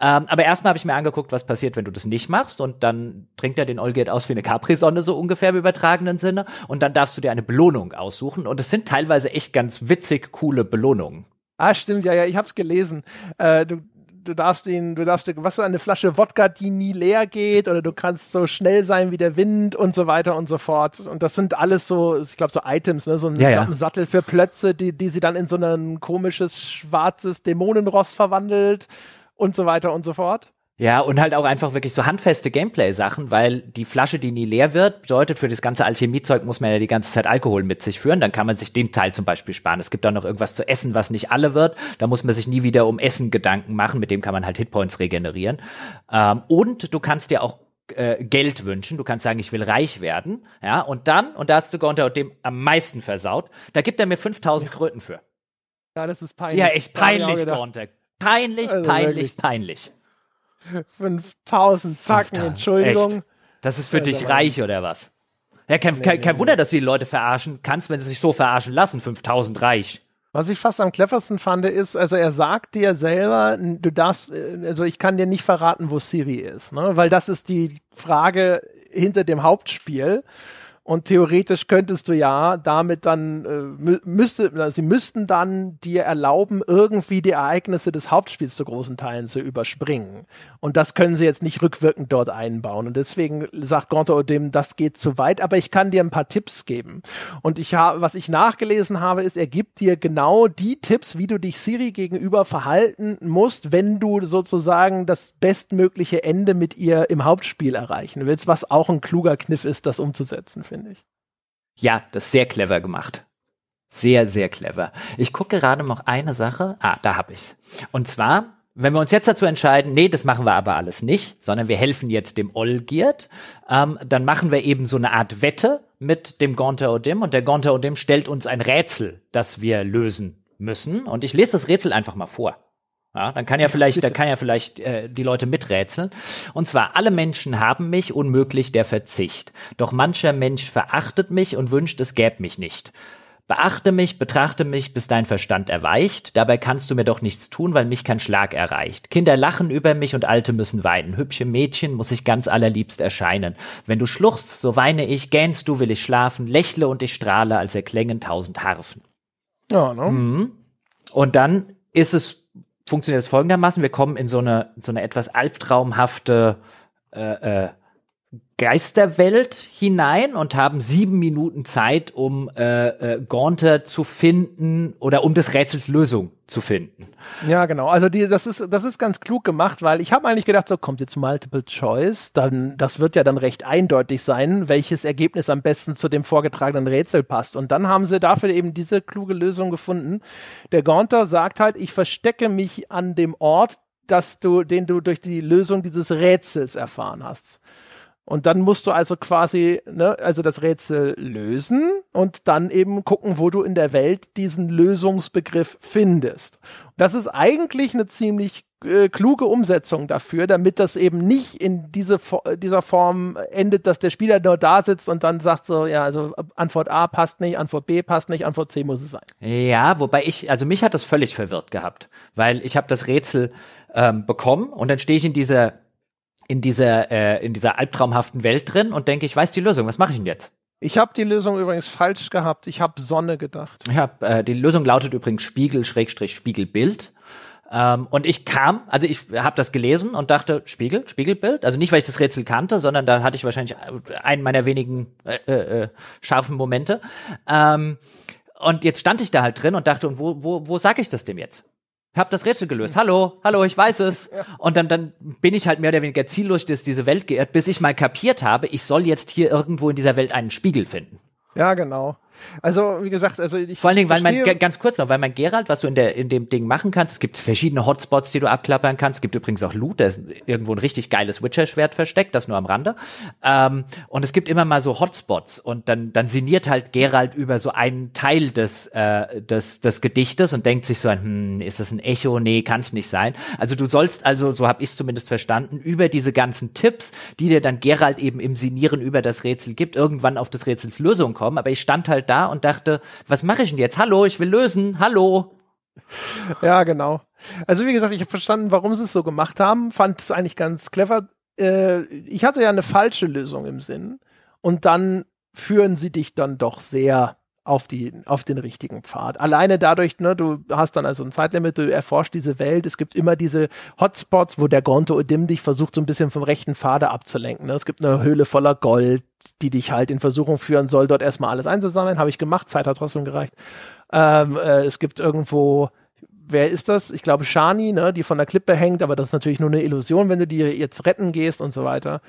Ähm, aber erstmal habe ich mir angeguckt, was passiert, wenn du das nicht machst. Und dann trinkt er den Olgierd aus wie eine Capri-Sonne, so ungefähr im übertragenen Sinne. Und dann darfst du dir eine Belohnung aussuchen. Und es sind teilweise echt ganz witzig, coole Belohnungen. Ah, stimmt, ja, ja, ich hab's gelesen. Äh, du, du darfst ihn, du darfst, was ist eine Flasche Wodka, die nie leer geht, oder du kannst so schnell sein wie der Wind und so weiter und so fort. Und das sind alles so, ich glaube, so Items, ne? so ein, ja, ja. ein, Sattel für Plötze, die, die sie dann in so ein komisches, schwarzes Dämonenross verwandelt und so weiter und so fort. Ja, und halt auch einfach wirklich so handfeste Gameplay-Sachen, weil die Flasche, die nie leer wird, bedeutet, für das ganze Alchemiezeug muss man ja die ganze Zeit Alkohol mit sich führen. Dann kann man sich den Teil zum Beispiel sparen. Es gibt auch noch irgendwas zu essen, was nicht alle wird. Da muss man sich nie wieder um Essen Gedanken machen. Mit dem kann man halt Hitpoints regenerieren. Ähm, und du kannst dir auch äh, Geld wünschen. Du kannst sagen, ich will reich werden. Ja, und dann, und da hast du Gonter dem am meisten versaut, da gibt er mir 5000 Kröten für. Ja, das ist peinlich. Ja, echt peinlich, Gonter. Peinlich, also peinlich, wirklich. peinlich. 5000 Zacken, Entschuldigung. Echt? Das ist für also dich reich oder was? Ja, kein, nee, kein, kein nee, Wunder, dass du die Leute verarschen kannst, wenn sie sich so verarschen lassen. 5000 reich. Was ich fast am cleversten fand, ist, also er sagt dir selber, du darfst, also ich kann dir nicht verraten, wo Siri ist, ne? Weil das ist die Frage hinter dem Hauptspiel. Und theoretisch könntest du ja damit dann, äh, müsste, sie müssten dann dir erlauben, irgendwie die Ereignisse des Hauptspiels zu großen Teilen zu überspringen. Und das können sie jetzt nicht rückwirkend dort einbauen. Und deswegen sagt Gonto Odem, das geht zu weit, aber ich kann dir ein paar Tipps geben. Und ich habe, was ich nachgelesen habe, ist, er gibt dir genau die Tipps, wie du dich Siri gegenüber verhalten musst, wenn du sozusagen das bestmögliche Ende mit ihr im Hauptspiel erreichen willst, was auch ein kluger Kniff ist, das umzusetzen, finde ich. Ja, das ist sehr clever gemacht. Sehr, sehr clever. Ich gucke gerade noch eine Sache. Ah, da hab ich's. Und zwar, wenn wir uns jetzt dazu entscheiden, nee, das machen wir aber alles nicht, sondern wir helfen jetzt dem Olgierd, ähm, dann machen wir eben so eine Art Wette mit dem Gonter Odim und der Gonter Odim stellt uns ein Rätsel, das wir lösen müssen. Und ich lese das Rätsel einfach mal vor. Ja, dann kann ja vielleicht, da kann ja vielleicht äh, die Leute miträtseln. Und zwar, alle Menschen haben mich, unmöglich der Verzicht. Doch mancher Mensch verachtet mich und wünscht, es gäb mich nicht. Beachte mich, betrachte mich, bis dein Verstand erweicht. Dabei kannst du mir doch nichts tun, weil mich kein Schlag erreicht. Kinder lachen über mich und Alte müssen weinen. Hübsche Mädchen muss ich ganz allerliebst erscheinen. Wenn du schluchzt, so weine ich, gähnst du, will ich schlafen, lächle und ich strahle, als erklängen tausend Harfen. Ja, ne? Mhm. Und dann ist es funktioniert es folgendermaßen. Wir kommen in so eine, so eine etwas albtraumhafte äh, äh, Geisterwelt hinein und haben sieben Minuten Zeit, um äh, äh, Gaunter zu finden oder um des Rätsels Lösung zu finden. Ja, genau. Also die, das ist das ist ganz klug gemacht, weil ich habe eigentlich gedacht, so kommt jetzt Multiple Choice, dann das wird ja dann recht eindeutig sein, welches Ergebnis am besten zu dem vorgetragenen Rätsel passt. Und dann haben sie dafür eben diese kluge Lösung gefunden. Der Gaunter sagt halt, ich verstecke mich an dem Ort, dass du, den du durch die Lösung dieses Rätsels erfahren hast. Und dann musst du also quasi, ne, also das Rätsel lösen und dann eben gucken, wo du in der Welt diesen Lösungsbegriff findest. Das ist eigentlich eine ziemlich äh, kluge Umsetzung dafür, damit das eben nicht in diese, dieser Form endet, dass der Spieler nur da sitzt und dann sagt so, ja, also Antwort A passt nicht, Antwort B passt nicht, Antwort C muss es sein. Ja, wobei ich, also mich hat das völlig verwirrt gehabt, weil ich habe das Rätsel ähm, bekommen und dann stehe ich in dieser in dieser, äh, in dieser albtraumhaften Welt drin und denke, ich weiß die Lösung, was mache ich denn jetzt? Ich habe die Lösung übrigens falsch gehabt. Ich habe Sonne gedacht. Ich hab, äh, die Lösung lautet übrigens Spiegel Schrägstrich Spiegelbild. Ähm, und ich kam, also ich habe das gelesen und dachte, Spiegel, Spiegelbild. Also nicht, weil ich das Rätsel kannte, sondern da hatte ich wahrscheinlich einen meiner wenigen äh, äh, äh scharfen Momente. Ähm, und jetzt stand ich da halt drin und dachte, und wo, wo, wo sag ich das dem jetzt? Hab das Rätsel gelöst. Hallo, hallo, ich weiß es. Und dann, dann bin ich halt mehr oder weniger ziellos durch diese Welt geirrt, bis ich mal kapiert habe, ich soll jetzt hier irgendwo in dieser Welt einen Spiegel finden. Ja, genau. Also, wie gesagt, also ich. Vor allen Dingen, weil man, ganz kurz noch, weil mein Gerald, was du in, der, in dem Ding machen kannst, es gibt verschiedene Hotspots, die du abklappern kannst. Es gibt übrigens auch Loot, da ist irgendwo ein richtig geiles Witcher-Schwert versteckt, das nur am Rande. Ähm, und es gibt immer mal so Hotspots und dann, dann sinniert halt Gerald über so einen Teil des, äh, des, des Gedichtes und denkt sich so, hm, ist das ein Echo? Nee, kann's nicht sein. Also du sollst also, so habe ich zumindest verstanden, über diese ganzen Tipps, die dir dann Gerald eben im Sinieren über das Rätsel gibt, irgendwann auf des Rätsels Lösung kommen. Aber ich stand halt da und dachte, was mache ich denn jetzt? Hallo, ich will lösen. Hallo. Ja, genau. Also wie gesagt, ich habe verstanden, warum sie es so gemacht haben. Fand es eigentlich ganz clever. Äh, ich hatte ja eine falsche Lösung im Sinn. Und dann führen sie dich dann doch sehr auf, die, auf den richtigen Pfad. Alleine dadurch, ne, du hast dann also ein Zeitlimit, du erforschst diese Welt, es gibt immer diese Hotspots, wo der Gonto Odim dich versucht, so ein bisschen vom rechten Pfade abzulenken. Ne? Es gibt eine Höhle voller Gold, die dich halt in Versuchung führen soll, dort erstmal alles einzusammeln. Habe ich gemacht, Zeit hat trotzdem gereicht. Ähm, äh, es gibt irgendwo wer ist das? Ich glaube Shani, ne, die von der Klippe hängt, aber das ist natürlich nur eine Illusion, wenn du die jetzt retten gehst und so weiter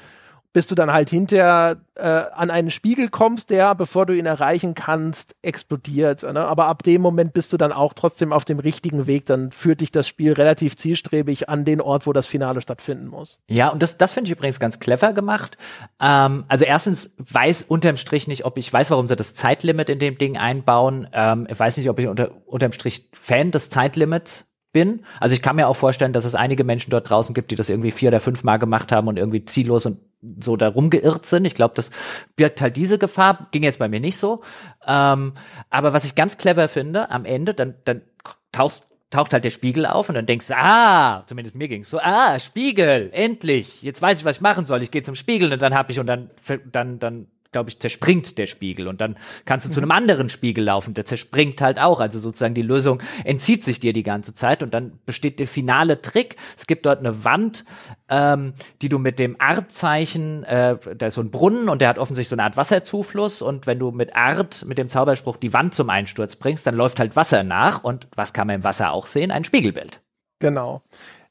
bis du dann halt hinterher äh, an einen Spiegel kommst, der, bevor du ihn erreichen kannst, explodiert. Ne? Aber ab dem Moment bist du dann auch trotzdem auf dem richtigen Weg. Dann führt dich das Spiel relativ zielstrebig an den Ort, wo das Finale stattfinden muss. Ja, und das, das finde ich übrigens ganz clever gemacht. Ähm, also erstens weiß unterm Strich nicht, ob ich weiß, warum sie das Zeitlimit in dem Ding einbauen. Ähm, ich weiß nicht, ob ich unter, unterm Strich Fan des Zeitlimits bin. Also ich kann mir auch vorstellen, dass es einige Menschen dort draußen gibt, die das irgendwie vier oder fünf Mal gemacht haben und irgendwie ziellos und so da rumgeirrt sind. Ich glaube, das birgt halt diese Gefahr. Ging jetzt bei mir nicht so. Ähm, aber was ich ganz clever finde, am Ende, dann, dann tauchst taucht halt der Spiegel auf und dann denkst du, ah, zumindest mir ging's so, ah, Spiegel, endlich, jetzt weiß ich, was ich machen soll, ich gehe zum Spiegel und dann habe ich und dann dann dann glaube ich, zerspringt der Spiegel und dann kannst du zu einem anderen Spiegel laufen, der zerspringt halt auch. Also sozusagen die Lösung entzieht sich dir die ganze Zeit und dann besteht der finale Trick. Es gibt dort eine Wand, ähm, die du mit dem Art-Zeichen, äh, da ist so ein Brunnen und der hat offensichtlich so eine Art Wasserzufluss und wenn du mit Art, mit dem Zauberspruch die Wand zum Einsturz bringst, dann läuft halt Wasser nach und was kann man im Wasser auch sehen? Ein Spiegelbild. Genau.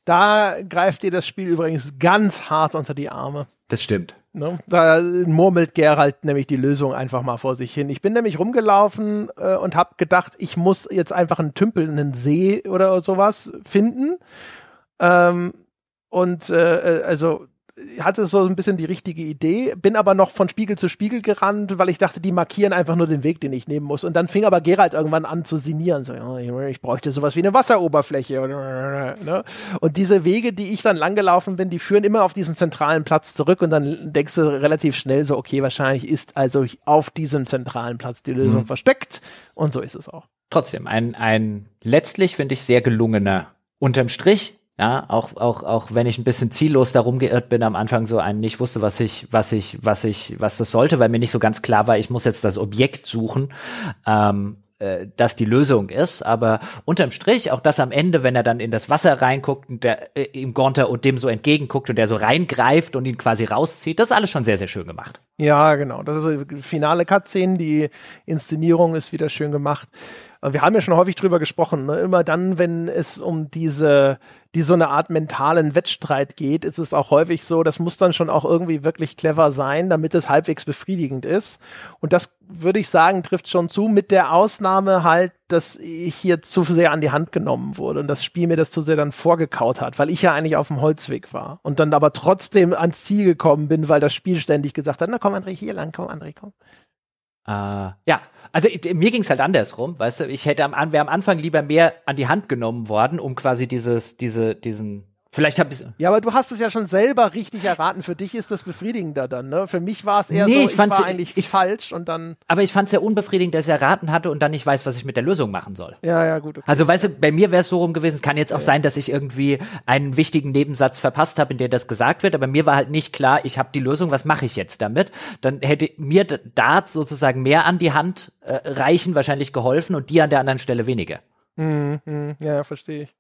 Da greift dir das Spiel übrigens ganz hart unter die Arme. Das stimmt. Ne? Da murmelt Gerald nämlich die Lösung einfach mal vor sich hin. Ich bin nämlich rumgelaufen äh, und habe gedacht, ich muss jetzt einfach einen Tümpel, einen See oder sowas finden. Ähm, und äh, äh also hatte so ein bisschen die richtige Idee, bin aber noch von Spiegel zu Spiegel gerannt, weil ich dachte, die markieren einfach nur den Weg, den ich nehmen muss. Und dann fing aber Gerald irgendwann an zu sinnieren. So, ich bräuchte sowas wie eine Wasseroberfläche. Ne? Und diese Wege, die ich dann langgelaufen bin, die führen immer auf diesen zentralen Platz zurück. Und dann denkst du relativ schnell so, okay, wahrscheinlich ist also auf diesem zentralen Platz die Lösung mhm. versteckt. Und so ist es auch. Trotzdem, ein, ein letztlich, finde ich, sehr gelungener unterm Strich ja, auch, auch, auch wenn ich ein bisschen ziellos darum geirrt bin am Anfang so einen nicht wusste, was ich, was ich, was ich, was das sollte, weil mir nicht so ganz klar war, ich muss jetzt das Objekt suchen. Ähm, äh, das die Lösung ist, aber unterm Strich auch das am Ende, wenn er dann in das Wasser reinguckt und der äh, ihm Gonter und dem so entgegenguckt und der so reingreift und ihn quasi rauszieht, das ist alles schon sehr, sehr schön gemacht. Ja, genau. Das ist die finale Cutscene, die Inszenierung ist wieder schön gemacht wir haben ja schon häufig drüber gesprochen, ne? immer dann, wenn es um diese, die so eine Art mentalen Wettstreit geht, ist es auch häufig so, das muss dann schon auch irgendwie wirklich clever sein, damit es halbwegs befriedigend ist. Und das würde ich sagen, trifft schon zu, mit der Ausnahme halt, dass ich hier zu sehr an die Hand genommen wurde und das Spiel mir das zu sehr dann vorgekaut hat, weil ich ja eigentlich auf dem Holzweg war und dann aber trotzdem ans Ziel gekommen bin, weil das Spiel ständig gesagt hat, na komm André, hier lang, komm André, komm. Äh, ja, also mir ging es halt andersrum, weißt du, ich hätte am, wäre am Anfang lieber mehr an die Hand genommen worden, um quasi dieses, diese, diesen Vielleicht habe ich Ja, aber du hast es ja schon selber richtig erraten. Für dich ist das befriedigender dann, ne? Für mich war es eher Nee, so, ich ich, war eigentlich ich- falsch und dann. Aber ich fand es ja unbefriedigend, dass ich erraten hatte und dann nicht weiß, was ich mit der Lösung machen soll. Ja, ja, gut. Okay. Also weißt du, bei mir wäre es so rum gewesen, es kann jetzt auch sein, dass ich irgendwie einen wichtigen Nebensatz verpasst habe, in dem das gesagt wird, aber mir war halt nicht klar, ich habe die Lösung, was mache ich jetzt damit? Dann hätte mir da sozusagen mehr an die Hand äh, reichen, wahrscheinlich geholfen und die an der anderen Stelle weniger. Hm, hm, ja, ja, verstehe ich.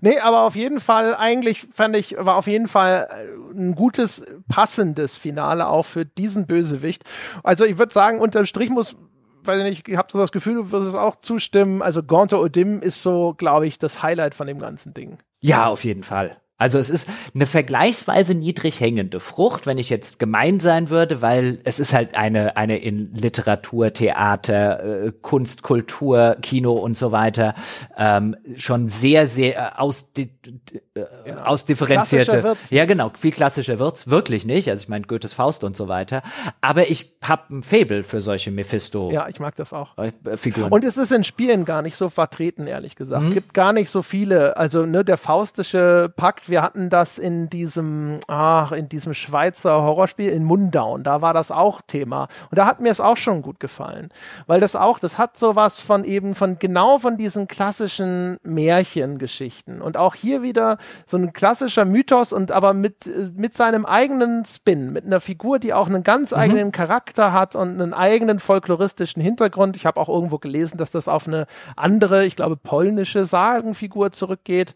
Nee, aber auf jeden Fall, eigentlich fand ich, war auf jeden Fall äh, ein gutes, passendes Finale auch für diesen Bösewicht. Also ich würde sagen, unterm Strich muss, weiß ich nicht, ich habe das Gefühl, du würdest auch zustimmen. Also Gaunter Odim ist so, glaube ich, das Highlight von dem ganzen Ding. Ja, auf jeden Fall. Also es ist eine vergleichsweise niedrig hängende Frucht, wenn ich jetzt gemein sein würde, weil es ist halt eine, eine in Literatur, Theater, äh, Kunst, Kultur, Kino und so weiter ähm, schon sehr, sehr äh, ausdi äh, ausdifferenzierte. Klassischer wird's Ja, genau, viel klassischer wird's wirklich nicht. Also ich meine Goethes Faust und so weiter. Aber ich habe ein Faible für solche Mephisto-Figuren. Ja, ich mag das auch. Äh, Und es ist in Spielen gar nicht so vertreten, ehrlich gesagt. Gibt gar nicht so viele. Also, ne, der faustische Pakt, wir hatten das in diesem, ach, in diesem Schweizer Horrorspiel in Mundown. Da war das auch Thema. Und da hat mir es auch schon gut gefallen. Weil das auch, das hat sowas von eben, von genau von diesen klassischen Märchengeschichten. Und auch hier wieder so ein klassischer Mythos und aber mit, mit seinem eigenen Spin, mit einer Figur, die auch einen ganz eigenen Charakter hat und einen eigenen folkloristischen Hintergrund. Ich habe auch irgendwo gelesen, dass das auf eine andere, ich glaube, polnische Sagenfigur zurückgeht.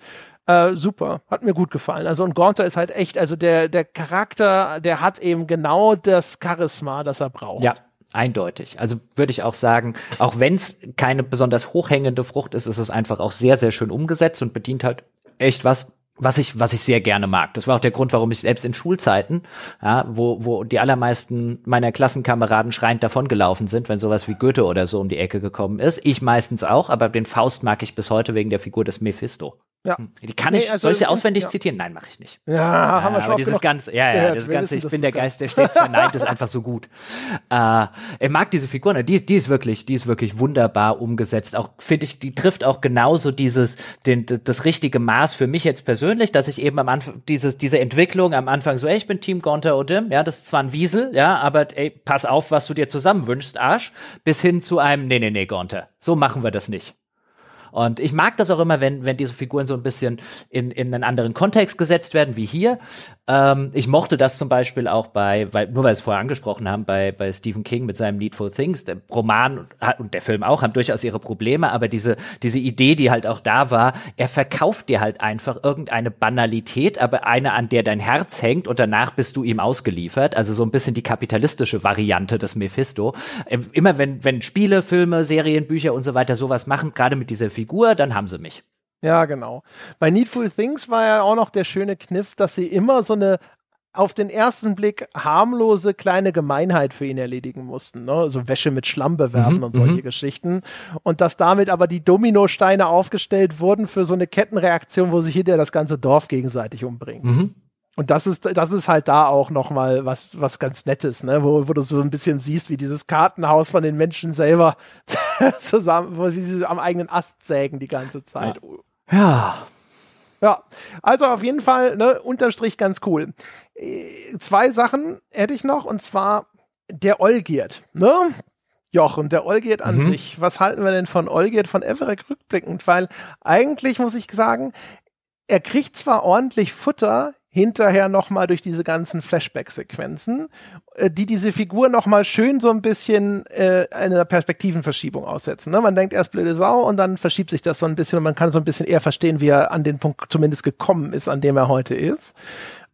Äh, super, hat mir gut gefallen. Also und Gaunter ist halt echt, also der, der Charakter, der hat eben genau das Charisma, das er braucht. Ja, eindeutig. Also würde ich auch sagen, auch wenn es keine besonders hochhängende Frucht ist, ist es einfach auch sehr, sehr schön umgesetzt und bedient halt echt was, was ich, was ich sehr gerne mag. Das war auch der Grund, warum ich selbst in Schulzeiten, ja, wo, wo die allermeisten meiner Klassenkameraden schreiend davongelaufen sind, wenn sowas wie Goethe oder so um die Ecke gekommen ist. Ich meistens auch, aber den Faust mag ich bis heute wegen der Figur des Mephisto. Ja. Die kann Nee, ich, also, soll ich sie auswendig ja. zitieren? Nein, mache ich nicht. Ja, haben wir Ja, schon aber dieses ganze, ja, ja, gehört. das Wir ganze, ich bin der Geist, der stets verneint, ist einfach so gut. Äh, ich mag diese Figur, ne? die, die ist wirklich, die ist wirklich wunderbar umgesetzt. Auch finde ich, die trifft auch genauso dieses, den, das richtige Maß für mich jetzt persönlich, dass ich eben am Anfang dieses, diese Entwicklung am Anfang so, ey, ich bin Team Gonter Odim, ja, das ist zwar ein Wiesel, ja, aber ey, pass auf, was du dir zusammen wünschst, Arsch, bis hin zu einem, nee, nee, nee, Gonter, so machen wir das nicht. Und ich mag das auch immer, wenn, wenn diese Figuren so ein bisschen in, in einen anderen Kontext gesetzt werden, wie hier. Ähm, ich mochte das zum Beispiel auch bei, weil, nur weil wir es vorher angesprochen haben, bei, bei Stephen King mit seinem Needful Things. Der Roman hat, und der Film auch haben durchaus ihre Probleme, aber diese, diese Idee, die halt auch da war, er verkauft dir halt einfach irgendeine Banalität, aber eine, an der dein Herz hängt und danach bist du ihm ausgeliefert. Also so ein bisschen die kapitalistische Variante des Mephisto. Ähm, Immer wenn, wenn Spiele, Filme, Serien, Bücher und so weiter sowas machen, gerade mit dieser Figur, dann haben sie mich. Ja, genau. Bei Needful Things war ja auch noch der schöne Kniff, dass sie immer so eine auf den ersten Blick harmlose kleine Gemeinheit für ihn erledigen mussten, ne? So Wäsche mit Schlamm bewerfen Mhm, und solche mhm. Geschichten. Und dass damit aber die Dominosteine aufgestellt wurden für so eine Kettenreaktion, wo sich hinterher das ganze Dorf gegenseitig umbringt. Mhm. Und das ist, das ist halt da auch nochmal was, was ganz Nettes, ne? Wo, wo du so ein bisschen siehst, wie dieses Kartenhaus von den Menschen selber zusammen, wo sie am eigenen Ast sägen die ganze Zeit. Ja. Ja, also auf jeden Fall, ne, Unterstrich ganz cool. Äh, Zwei Sachen hätte ich noch, und zwar der Olgierd, ne? Jochen, der Olgierd an Mhm. sich. Was halten wir denn von Olgierd von Everett rückblickend? Weil eigentlich muss ich sagen, er kriegt zwar ordentlich Futter hinterher nochmal durch diese ganzen Flashback-Sequenzen, äh, die diese Figur nochmal schön so ein bisschen äh, einer Perspektivenverschiebung aussetzen. Ne? Man denkt erst blöde Sau und dann verschiebt sich das so ein bisschen und man kann so ein bisschen eher verstehen, wie er an den Punkt zumindest gekommen ist, an dem er heute ist.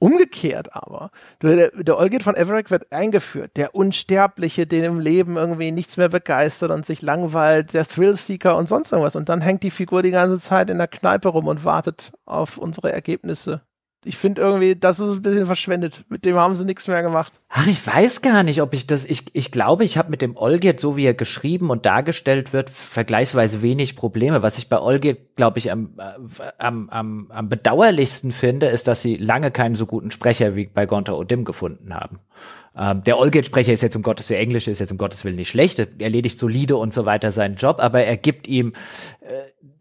Umgekehrt aber, der, der Olgierd von Everett wird eingeführt, der Unsterbliche, den im Leben irgendwie nichts mehr begeistert und sich langweilt, der Thrillseeker und sonst irgendwas. Und dann hängt die Figur die ganze Zeit in der Kneipe rum und wartet auf unsere Ergebnisse. Ich finde irgendwie, das ist ein bisschen verschwendet. Mit dem haben sie nichts mehr gemacht. Ach, ich weiß gar nicht, ob ich das, ich, ich glaube, ich habe mit dem Olgierd, so wie er geschrieben und dargestellt wird, vergleichsweise wenig Probleme. Was ich bei Olgierd, glaube ich, am, äh, am, am, am bedauerlichsten finde, ist, dass sie lange keinen so guten Sprecher wie bei Gonta Odim gefunden haben. Ähm, der Olgierd-Sprecher ist jetzt um Gottes Willen, Englisch ist jetzt um Gottes Willen nicht schlecht, er erledigt solide und so weiter seinen Job, aber er gibt ihm, äh,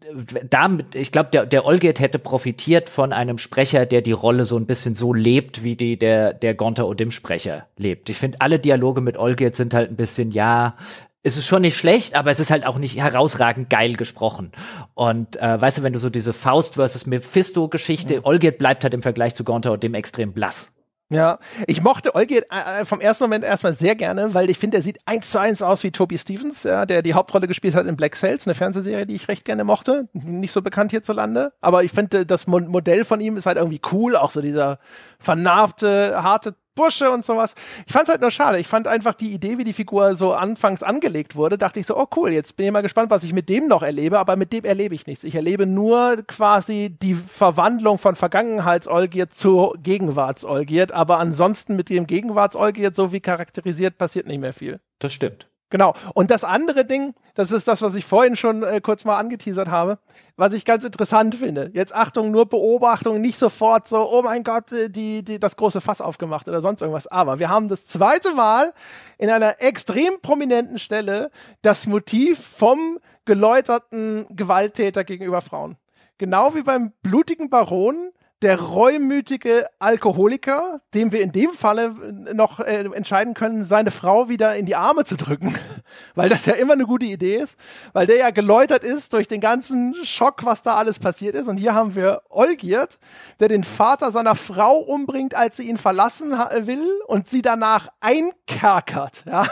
damit, ich glaube, der, der Olgert hätte profitiert von einem Sprecher, der die Rolle so ein bisschen so lebt, wie die der, der Gonta Odim-Sprecher lebt. Ich finde, alle Dialoge mit Olgert sind halt ein bisschen, ja, es ist schon nicht schlecht, aber es ist halt auch nicht herausragend geil gesprochen. Und äh, weißt du, wenn du so diese Faust versus Mephisto-Geschichte, mhm. Olgert bleibt halt im Vergleich zu Gonta Odim extrem blass. Ja, ich mochte Olgierd äh, vom ersten Moment erstmal sehr gerne, weil ich finde, er sieht eins zu eins aus wie Toby Stevens, ja, der die Hauptrolle gespielt hat in Black Sails, eine Fernsehserie, die ich recht gerne mochte. Nicht so bekannt hierzulande, aber ich finde, das Modell von ihm ist halt irgendwie cool, auch so dieser vernarbte, harte Bursche und sowas. Ich fand es halt nur schade. Ich fand einfach die Idee, wie die Figur so anfangs angelegt wurde, dachte ich so, oh cool, jetzt bin ich mal gespannt, was ich mit dem noch erlebe, aber mit dem erlebe ich nichts. Ich erlebe nur quasi die Verwandlung von Vergangenheits-Olgierd zu Gegenwarts-Olgierd, aber ansonsten mit dem Gegenwarts-Olgierd, so wie charakterisiert, passiert nicht mehr viel. Das stimmt. Genau. Und das andere Ding, das ist das, was ich vorhin schon äh, kurz mal angeteasert habe, was ich ganz interessant finde. Jetzt Achtung, nur Beobachtung, nicht sofort so, oh mein Gott, äh, die, die, das große Fass aufgemacht oder sonst irgendwas. Aber wir haben das zweite Mal in einer extrem prominenten Stelle das Motiv vom geläuterten Gewalttäter gegenüber Frauen. Genau wie beim blutigen Baron der reumütige Alkoholiker, dem wir in dem Falle noch äh, entscheiden können, seine Frau wieder in die Arme zu drücken, weil das ja immer eine gute Idee ist, weil der ja geläutert ist durch den ganzen Schock, was da alles passiert ist. Und hier haben wir Olgierd, der den Vater seiner Frau umbringt, als sie ihn verlassen will und sie danach einkerkert. Ja?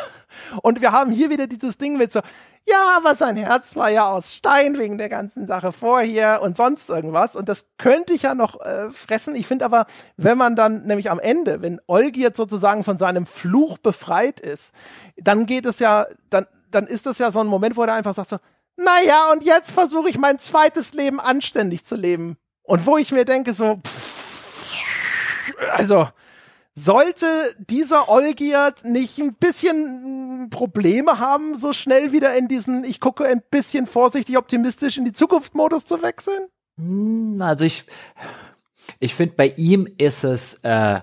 Und wir haben hier wieder dieses Ding mit so, ja, aber sein Herz war ja aus Stein wegen der ganzen Sache vorher und sonst irgendwas. Und das könnte ich ja noch äh, fressen. Ich finde aber, wenn man dann nämlich am Ende, wenn Olgierd sozusagen von seinem Fluch befreit ist, dann geht es ja, dann, dann ist das ja so ein Moment, wo er einfach sagt so, naja, und jetzt versuche ich mein zweites Leben anständig zu leben. Und wo ich mir denke so, pff, also, sollte dieser Olgierd nicht ein bisschen Probleme haben, so schnell wieder in diesen, ich gucke ein bisschen vorsichtig optimistisch in die Zukunft-Modus zu wechseln? Hm, also ich, ich finde, bei ihm ist es, äh,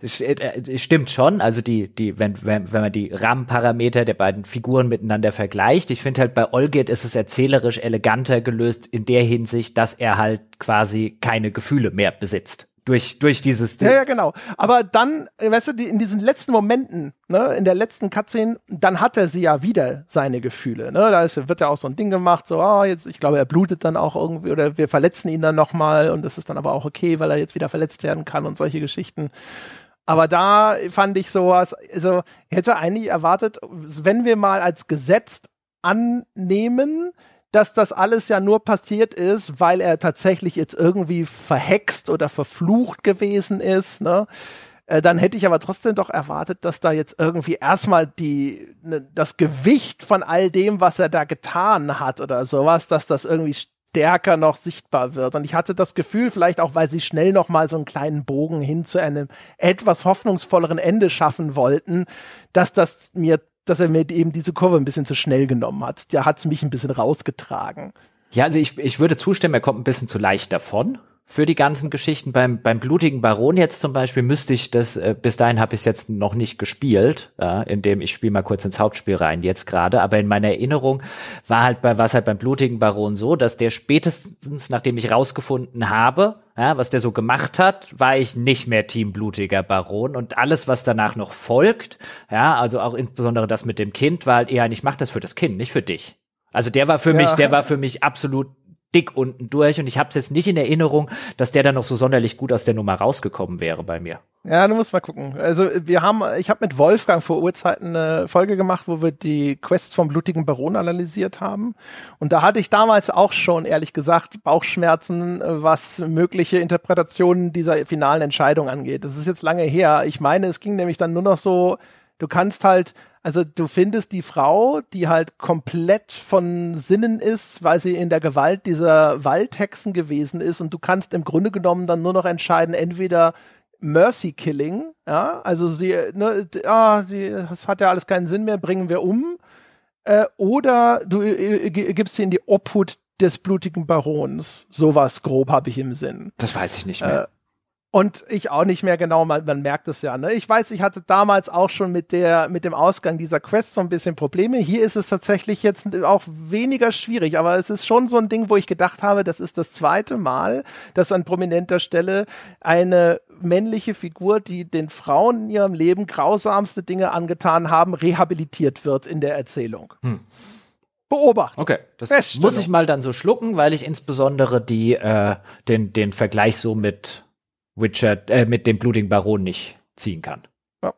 äh, es stimmt schon, also die, die, wenn, wenn, wenn man die Rahmenparameter der beiden Figuren miteinander vergleicht, ich finde halt bei Olgierd ist es erzählerisch eleganter gelöst in der Hinsicht, dass er halt quasi keine Gefühle mehr besitzt durch, durch dieses Ding. Ja, ja, genau. Aber dann, weißt du, die, in diesen letzten Momenten, ne, in der letzten Cutscene, dann hat er sie ja wieder seine Gefühle. Ne? Da ist, wird ja auch so ein Ding gemacht, so, ah, jetzt, ich glaube, er blutet dann auch irgendwie oder wir verletzen ihn dann nochmal und das ist dann aber auch okay, weil er jetzt wieder verletzt werden kann und solche Geschichten. Aber da fand ich sowas, also ich hätte eigentlich erwartet, wenn wir mal als Gesetz annehmen, dass das alles ja nur passiert ist, weil er tatsächlich jetzt irgendwie verhext oder verflucht gewesen ist, ne? Äh, dann hätte ich aber trotzdem doch erwartet, dass da jetzt irgendwie erstmal die, ne, das Gewicht von all dem, was er da getan hat oder sowas, dass das irgendwie stärker noch sichtbar wird. Und ich hatte das Gefühl, vielleicht auch, weil sie schnell noch mal so einen kleinen Bogen hin zu einem etwas hoffnungsvolleren Ende schaffen wollten, dass das mir dass er mir eben diese Kurve ein bisschen zu schnell genommen hat. Der hat es mich ein bisschen rausgetragen. Ja, also ich, ich würde zustimmen, er kommt ein bisschen zu leicht davon für die ganzen Geschichten. Beim, beim blutigen Baron jetzt zum Beispiel müsste ich das, äh, bis dahin habe ich es jetzt noch nicht gespielt, äh, indem ich spiele mal kurz ins Hauptspiel rein jetzt gerade, aber in meiner Erinnerung war halt bei was halt beim blutigen Baron so, dass der spätestens, nachdem ich rausgefunden habe, ja, was der so gemacht hat, war ich nicht mehr Team blutiger Baron und alles, was danach noch folgt, ja, also auch insbesondere das mit dem Kind, war halt eher, ich mach das für das Kind, nicht für dich. Also der war für ja. mich, der war für mich absolut dick unten durch und ich habe es jetzt nicht in Erinnerung, dass der dann noch so sonderlich gut aus der Nummer rausgekommen wäre bei mir. Ja, du musst mal gucken. Also wir haben, ich habe mit Wolfgang vor Urzeiten eine Folge gemacht, wo wir die Quest vom blutigen Baron analysiert haben. Und da hatte ich damals auch schon, ehrlich gesagt, Bauchschmerzen, was mögliche Interpretationen dieser finalen Entscheidung angeht. Das ist jetzt lange her. Ich meine, es ging nämlich dann nur noch so, du kannst halt also du findest die Frau, die halt komplett von Sinnen ist, weil sie in der Gewalt dieser Waldhexen gewesen ist und du kannst im Grunde genommen dann nur noch entscheiden, entweder Mercy Killing, ja, also sie, ne, ah, sie, das hat ja alles keinen Sinn mehr, bringen wir um, äh, oder du äh, äh gibst sie in die Obhut des blutigen Barons. Sowas grob habe ich im Sinn. Das weiß ich nicht mehr. Äh, Und ich auch nicht mehr genau, man, man merkt es ja. Ne? Ich weiß, ich hatte damals auch schon mit der mit dem Ausgang dieser Quest so ein bisschen Probleme. Hier ist es tatsächlich jetzt auch weniger schwierig, aber es ist schon so ein Ding, wo ich gedacht habe, das ist das zweite Mal, dass an prominenter Stelle eine männliche Figur, die den Frauen in ihrem Leben grausamste Dinge angetan haben, rehabilitiert wird in der Erzählung. Hm beobachten. Okay, das muss ich mal dann so schlucken, weil ich insbesondere die äh, den den Vergleich so mit Witcher, äh, mit dem blutigen Baron nicht ziehen kann. Ja.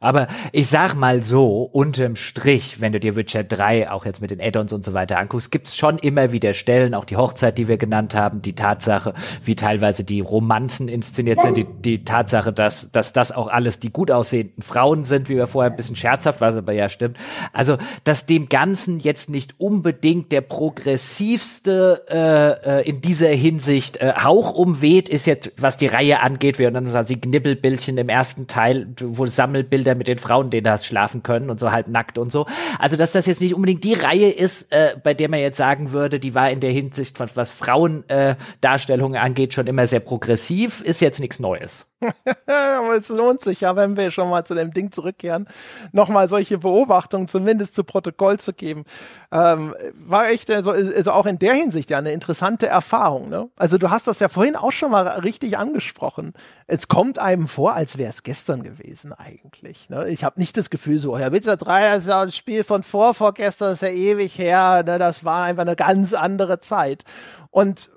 Aber ich sag mal so, unterm Strich, wenn du dir Witcher 3 auch jetzt mit den Add-ons und so weiter anguckst, gibt's schon immer wieder Stellen, auch die Hochzeit, die wir genannt haben, die Tatsache, wie teilweise die Romanzen inszeniert sind, die, die Tatsache, dass, dass das auch alles die gut aussehenden Frauen sind, wie wir vorher ein bisschen scherzhaft, was aber ja stimmt. Also, dass dem Ganzen jetzt nicht unbedingt der progressivste äh, äh, in dieser Hinsicht äh, Hauch umweht, ist jetzt, was die Reihe angeht, wir dann also die Knibbelbildchen im ersten Teil, wo Sammelbilder mit den Frauen, denen das schlafen können und so halb nackt und so. Also, dass das jetzt nicht unbedingt die Reihe ist, äh, bei der man jetzt sagen würde, die war in der Hinsicht, von, was Frauendarstellungen äh, angeht, schon immer sehr progressiv, ist jetzt nichts Neues. Aber es lohnt sich ja, wenn wir schon mal zu dem Ding zurückkehren, nochmal solche Beobachtungen zumindest zu Protokoll zu geben. Ähm, war echt, also, also auch in der Hinsicht ja eine interessante Erfahrung. Ne? Also du hast das ja vorhin auch schon mal richtig angesprochen. Es kommt einem vor, als wäre es gestern gewesen eigentlich. Ne? Ich habe nicht das Gefühl so, ja, Witcher 3 ist ja ein Spiel von vor, vorgestern, ist ja ewig her. Ne? Das war einfach eine ganz andere Zeit. Und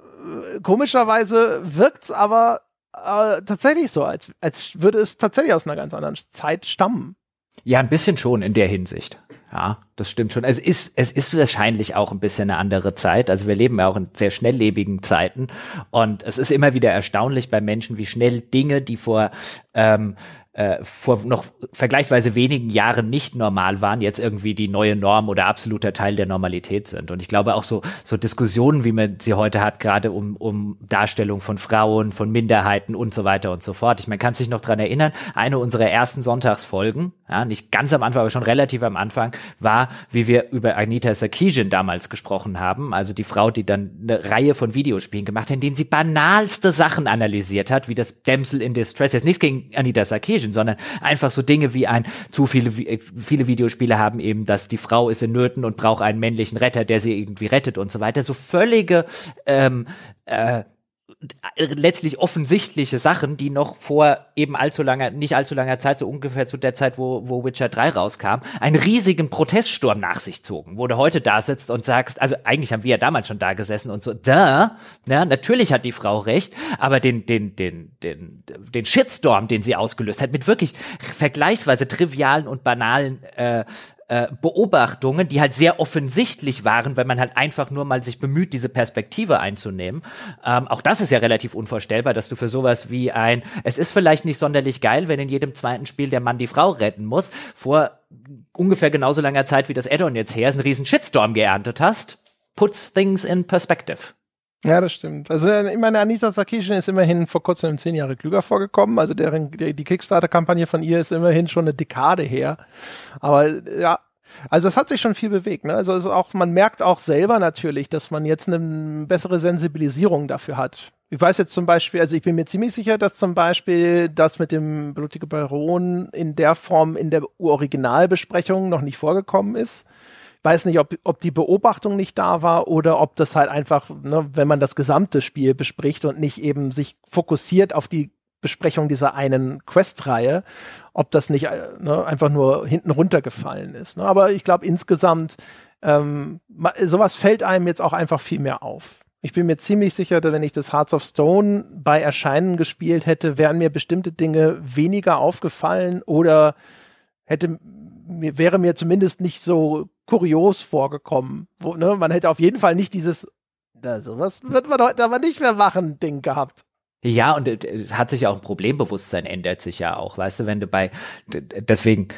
äh, komischerweise wirkt's aber äh, tatsächlich so, als, als würde es tatsächlich aus einer ganz anderen Zeit stammen. Ja, ein bisschen schon in der Hinsicht. Ja, das stimmt schon. Es ist, es ist wahrscheinlich auch ein bisschen eine andere Zeit. Also wir leben ja auch in sehr schnelllebigen Zeiten. Und es ist immer wieder erstaunlich bei Menschen, wie schnell Dinge, die vor ähm, äh, vor noch vergleichsweise wenigen Jahren nicht normal waren, jetzt irgendwie die neue Norm oder absoluter Teil der Normalität sind. Und ich glaube auch so, so Diskussionen, wie man sie heute hat, gerade um, um Darstellung von Frauen, von Minderheiten und so weiter und so fort. Ich man kann sich noch dran erinnern, eine unserer ersten Sonntagsfolgen, ja, nicht ganz am Anfang, aber schon relativ am Anfang, war, wie wir über Anita Sarkeesian damals gesprochen haben, also die Frau, die dann eine Reihe von Videospielen gemacht hat, in denen sie banalste Sachen analysiert hat, wie das Damsel in Distress. Jetzt nichts gegen Anita Sarkeesian, Occasion, sondern einfach so Dinge wie ein, zu viele, äh, viele Videospiele haben eben, dass die Frau ist in Nöten und braucht einen männlichen Retter, der sie irgendwie rettet und so weiter. So völlige, ähm, äh, letztlich offensichtliche Sachen, die noch vor eben allzu langer, nicht allzu langer Zeit, so ungefähr zu der Zeit, wo, wo Witcher 3 rauskam, einen riesigen Proteststurm nach sich zogen, wo du heute da sitzt und sagst, also eigentlich haben wir ja damals schon da gesessen und so, da, ja, natürlich hat die Frau recht, aber den, den, den, den, den Shitstorm, den sie ausgelöst hat, mit wirklich vergleichsweise trivialen und banalen äh, äh, Beobachtungen, die halt sehr offensichtlich waren, wenn man halt einfach nur mal sich bemüht, diese Perspektive einzunehmen. Ähm, auch das ist ja relativ unvorstellbar, dass du für sowas wie ein, es ist vielleicht nicht sonderlich geil, wenn in jedem zweiten Spiel der Mann die Frau retten muss, vor ungefähr genauso langer Zeit wie das Addon jetzt her ist, einen riesen Shitstorm geerntet hast. Puts things in perspective. Ja, das stimmt. Also ich meine, Anita Sarkeesian ist immerhin vor kurzem zehn Jahre klüger vorgekommen. Also deren, die Kickstarter-Kampagne von ihr ist immerhin schon eine Dekade her. Aber ja, also es hat sich schon viel bewegt. Ne? Also, also auch, man merkt auch selber natürlich, dass man jetzt eine bessere Sensibilisierung dafür hat. Ich weiß jetzt zum Beispiel, also ich bin mir ziemlich sicher, dass zum Beispiel das mit dem Blutige Baron in der Form in der Originalbesprechung noch nicht vorgekommen ist weiß nicht, ob, ob die Beobachtung nicht da war oder ob das halt einfach, ne, wenn man das gesamte Spiel bespricht und nicht eben sich fokussiert auf die Besprechung dieser einen Quest-Reihe, ob das nicht äh, ne, einfach nur hinten runtergefallen ist. Ne? Aber ich glaube insgesamt, ähm, sowas fällt einem jetzt auch einfach viel mehr auf. Ich bin mir ziemlich sicher, dass wenn ich das Hearts of Stone bei Erscheinen gespielt hätte, wären mir bestimmte Dinge weniger aufgefallen oder hätte wäre mir zumindest nicht so kurios vorgekommen. Wo, ne, man hätte auf jeden Fall nicht dieses, na, sowas wird man heute aber nicht mehr machen, Ding gehabt. Ja, und äh, hat sich ja auch ein Problembewusstsein ändert sich ja auch. Weißt du, wenn du bei, deswegen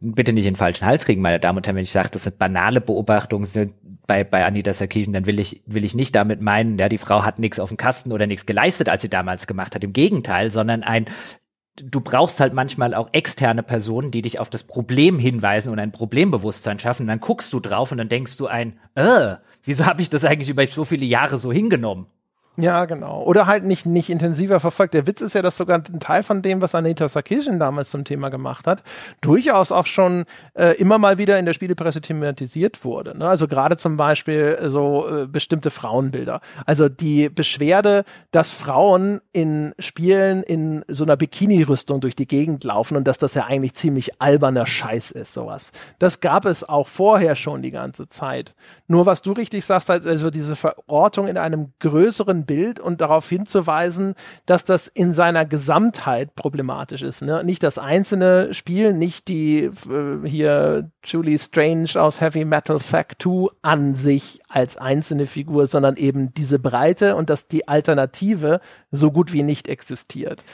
bitte nicht in den falschen Hals kriegen, meine Damen und Herren, wenn ich sage, das sind banale Beobachtungen sind bei, bei Anita Sarkeesian, dann will ich, will ich nicht damit meinen, ja, die Frau hat nichts auf dem Kasten oder nichts geleistet, als sie damals gemacht hat. Im Gegenteil, sondern ein, du brauchst halt manchmal auch externe Personen, die dich auf das Problem hinweisen und ein Problembewusstsein schaffen. Und dann guckst du drauf und dann denkst du ein, äh, wieso habe ich das eigentlich über so viele Jahre so hingenommen? Ja, genau. Oder halt nicht, nicht intensiver verfolgt. Der Witz ist ja, dass sogar ein Teil von dem, was Anita Sarkeesian damals zum Thema gemacht hat, durchaus auch schon äh, immer mal wieder in der Spielepresse thematisiert wurde. Ne? Also gerade zum Beispiel äh, so äh, bestimmte Frauenbilder. Also die Beschwerde, dass Frauen in Spielen in so einer Bikini-Rüstung durch die Gegend laufen und dass das ja eigentlich ziemlich alberner Scheiß ist, sowas. Das gab es auch vorher schon die ganze Zeit. Nur was du richtig sagst, also diese Verortung in einem größeren Bild und darauf hinzuweisen, dass das in seiner Gesamtheit problematisch ist. Ne? Nicht das einzelne Spiel, nicht die äh, hier Julie Strange aus Heavy Metal Fact 2 an sich als einzelne Figur, sondern eben diese Breite und dass die Alternative so gut wie nicht existiert.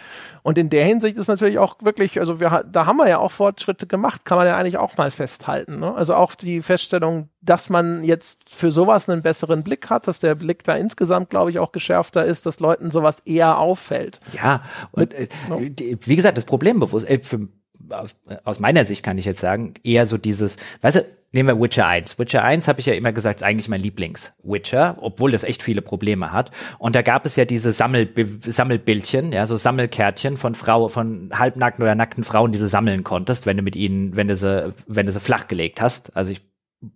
Und in der Hinsicht ist natürlich auch wirklich, also wir, da haben wir ja auch Fortschritte gemacht, kann man ja eigentlich auch mal festhalten. Ne? Also auch die Feststellung, dass man jetzt für sowas einen besseren Blick hat, dass der Blick da insgesamt, glaube ich, auch geschärfter ist, dass Leuten sowas eher auffällt. Ja, und äh, wie gesagt, das Problembewusst, äh, für, aus meiner Sicht kann ich jetzt sagen, eher so dieses, weißt du, nehmen wir Witcher 1. Witcher 1 habe ich ja immer gesagt, ist eigentlich mein Lieblings-Witcher, obwohl das echt viele Probleme hat. Und da gab es ja diese Sammel Sammelbildchen, ja, so Sammelkärtchen von Frau, von halbnackten oder nackten Frauen, die du sammeln konntest, wenn du mit ihnen, wenn du sie, wenn du sie flachgelegt hast. Also ich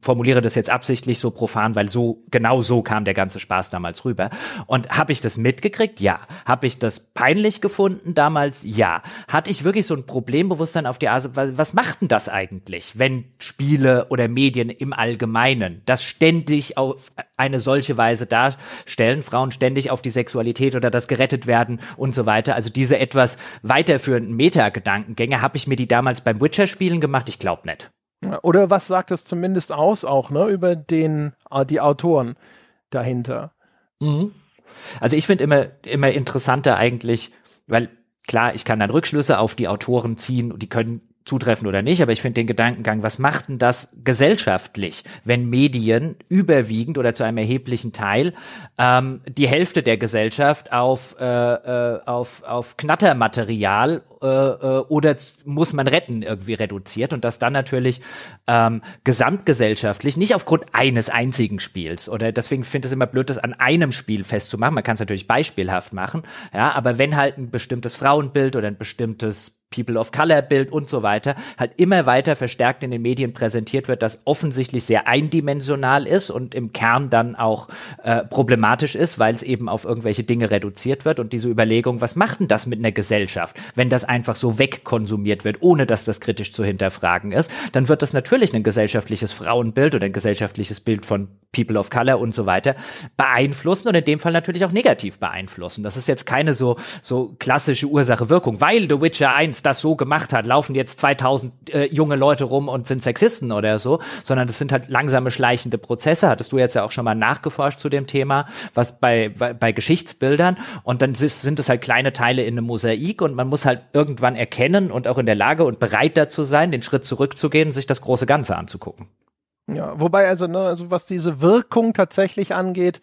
formuliere das jetzt absichtlich so profan, weil so genau so kam der ganze Spaß damals rüber. Und habe ich das mitgekriegt? Ja. Habe ich das peinlich gefunden damals? Ja. Hatte ich wirklich so ein Problembewusstsein auf die Ase? Was macht denn das eigentlich, wenn Spiele oder Medien im Allgemeinen das ständig auf eine solche Weise darstellen, Frauen ständig auf die Sexualität oder das gerettet werden und so weiter. Also diese etwas weiterführenden Meta-Gedankengänge, habe ich mir die damals beim Witcher-Spielen gemacht? Ich glaube nicht. Oder was sagt es zumindest aus auch, ne, über den, äh, die Autoren dahinter? Mhm. Also ich finde immer, immer interessanter eigentlich, weil klar, ich kann dann Rückschlüsse auf die Autoren ziehen und die können zutreffen oder nicht, aber ich finde den Gedankengang, was macht denn das gesellschaftlich, wenn Medien überwiegend oder zu einem erheblichen Teil ähm, die Hälfte der Gesellschaft auf, äh, äh, auf, auf Knattermaterial äh, äh, oder muss man retten irgendwie reduziert und das dann natürlich ähm, gesamtgesellschaftlich, nicht aufgrund eines einzigen Spiels. Oder deswegen finde ich es immer blöd, das an einem Spiel festzumachen, man kann es natürlich beispielhaft machen, ja, aber wenn halt ein bestimmtes Frauenbild oder ein bestimmtes People of Color Bild und so weiter, halt immer weiter verstärkt in den Medien präsentiert wird, das offensichtlich sehr eindimensional ist und im Kern dann auch äh, problematisch ist, weil es eben auf irgendwelche Dinge reduziert wird und diese Überlegung, was macht denn das mit einer Gesellschaft, wenn das einfach so wegkonsumiert wird, ohne dass das kritisch zu hinterfragen ist, dann wird das natürlich ein gesellschaftliches Frauenbild oder ein gesellschaftliches Bild von People of Color und so weiter beeinflussen und in dem Fall natürlich auch negativ beeinflussen. Das ist jetzt keine so, so klassische Ursache-Wirkung, weil The Witcher 1 das so gemacht hat, laufen jetzt 2000 äh, junge Leute rum und sind Sexisten oder so, sondern das sind halt langsame schleichende Prozesse. Hattest du jetzt ja auch schon mal nachgeforscht zu dem Thema, was bei, bei, bei Geschichtsbildern und dann sind es halt kleine Teile in einem Mosaik und man muss halt irgendwann erkennen und auch in der Lage und bereit dazu sein, den Schritt zurückzugehen sich das große Ganze anzugucken. Ja, wobei also, ne, also was diese Wirkung tatsächlich angeht,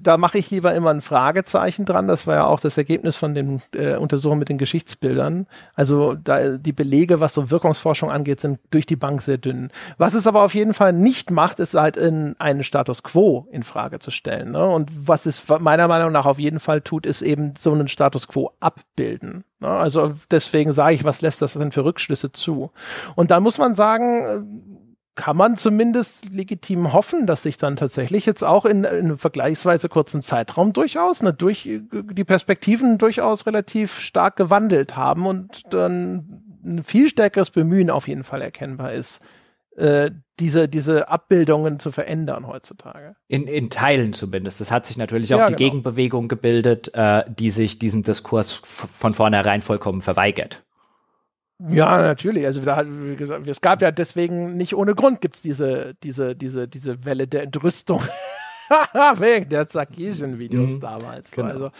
da mache ich lieber immer ein Fragezeichen dran. Das war ja auch das Ergebnis von den äh, Untersuchungen mit den Geschichtsbildern. Also da die Belege, was so Wirkungsforschung angeht, sind durch die Bank sehr dünn. Was es aber auf jeden Fall nicht macht, ist halt in einen Status quo in Frage zu stellen. Ne? Und was es meiner Meinung nach auf jeden Fall tut, ist eben so einen Status quo abbilden. Ne? Also deswegen sage ich, was lässt das denn für Rückschlüsse zu? Und da muss man sagen, kann man zumindest legitim hoffen, dass sich dann tatsächlich jetzt auch in, in einem vergleichsweise kurzen Zeitraum durchaus ne, durch die Perspektiven durchaus relativ stark gewandelt haben und dann ein viel stärkeres Bemühen auf jeden Fall erkennbar ist, äh, diese, diese Abbildungen zu verändern heutzutage. In, in Teilen zumindest. Es hat sich natürlich auch ja, die genau. Gegenbewegung gebildet, äh, die sich diesem Diskurs von vornherein vollkommen verweigert. Ja, natürlich. Also da, wie gesagt, es gab ja deswegen nicht ohne Grund gibt's diese, diese, diese, diese Welle der Entrüstung. Wegen der Sarkisian-Videos mhm, damals. Genau. Also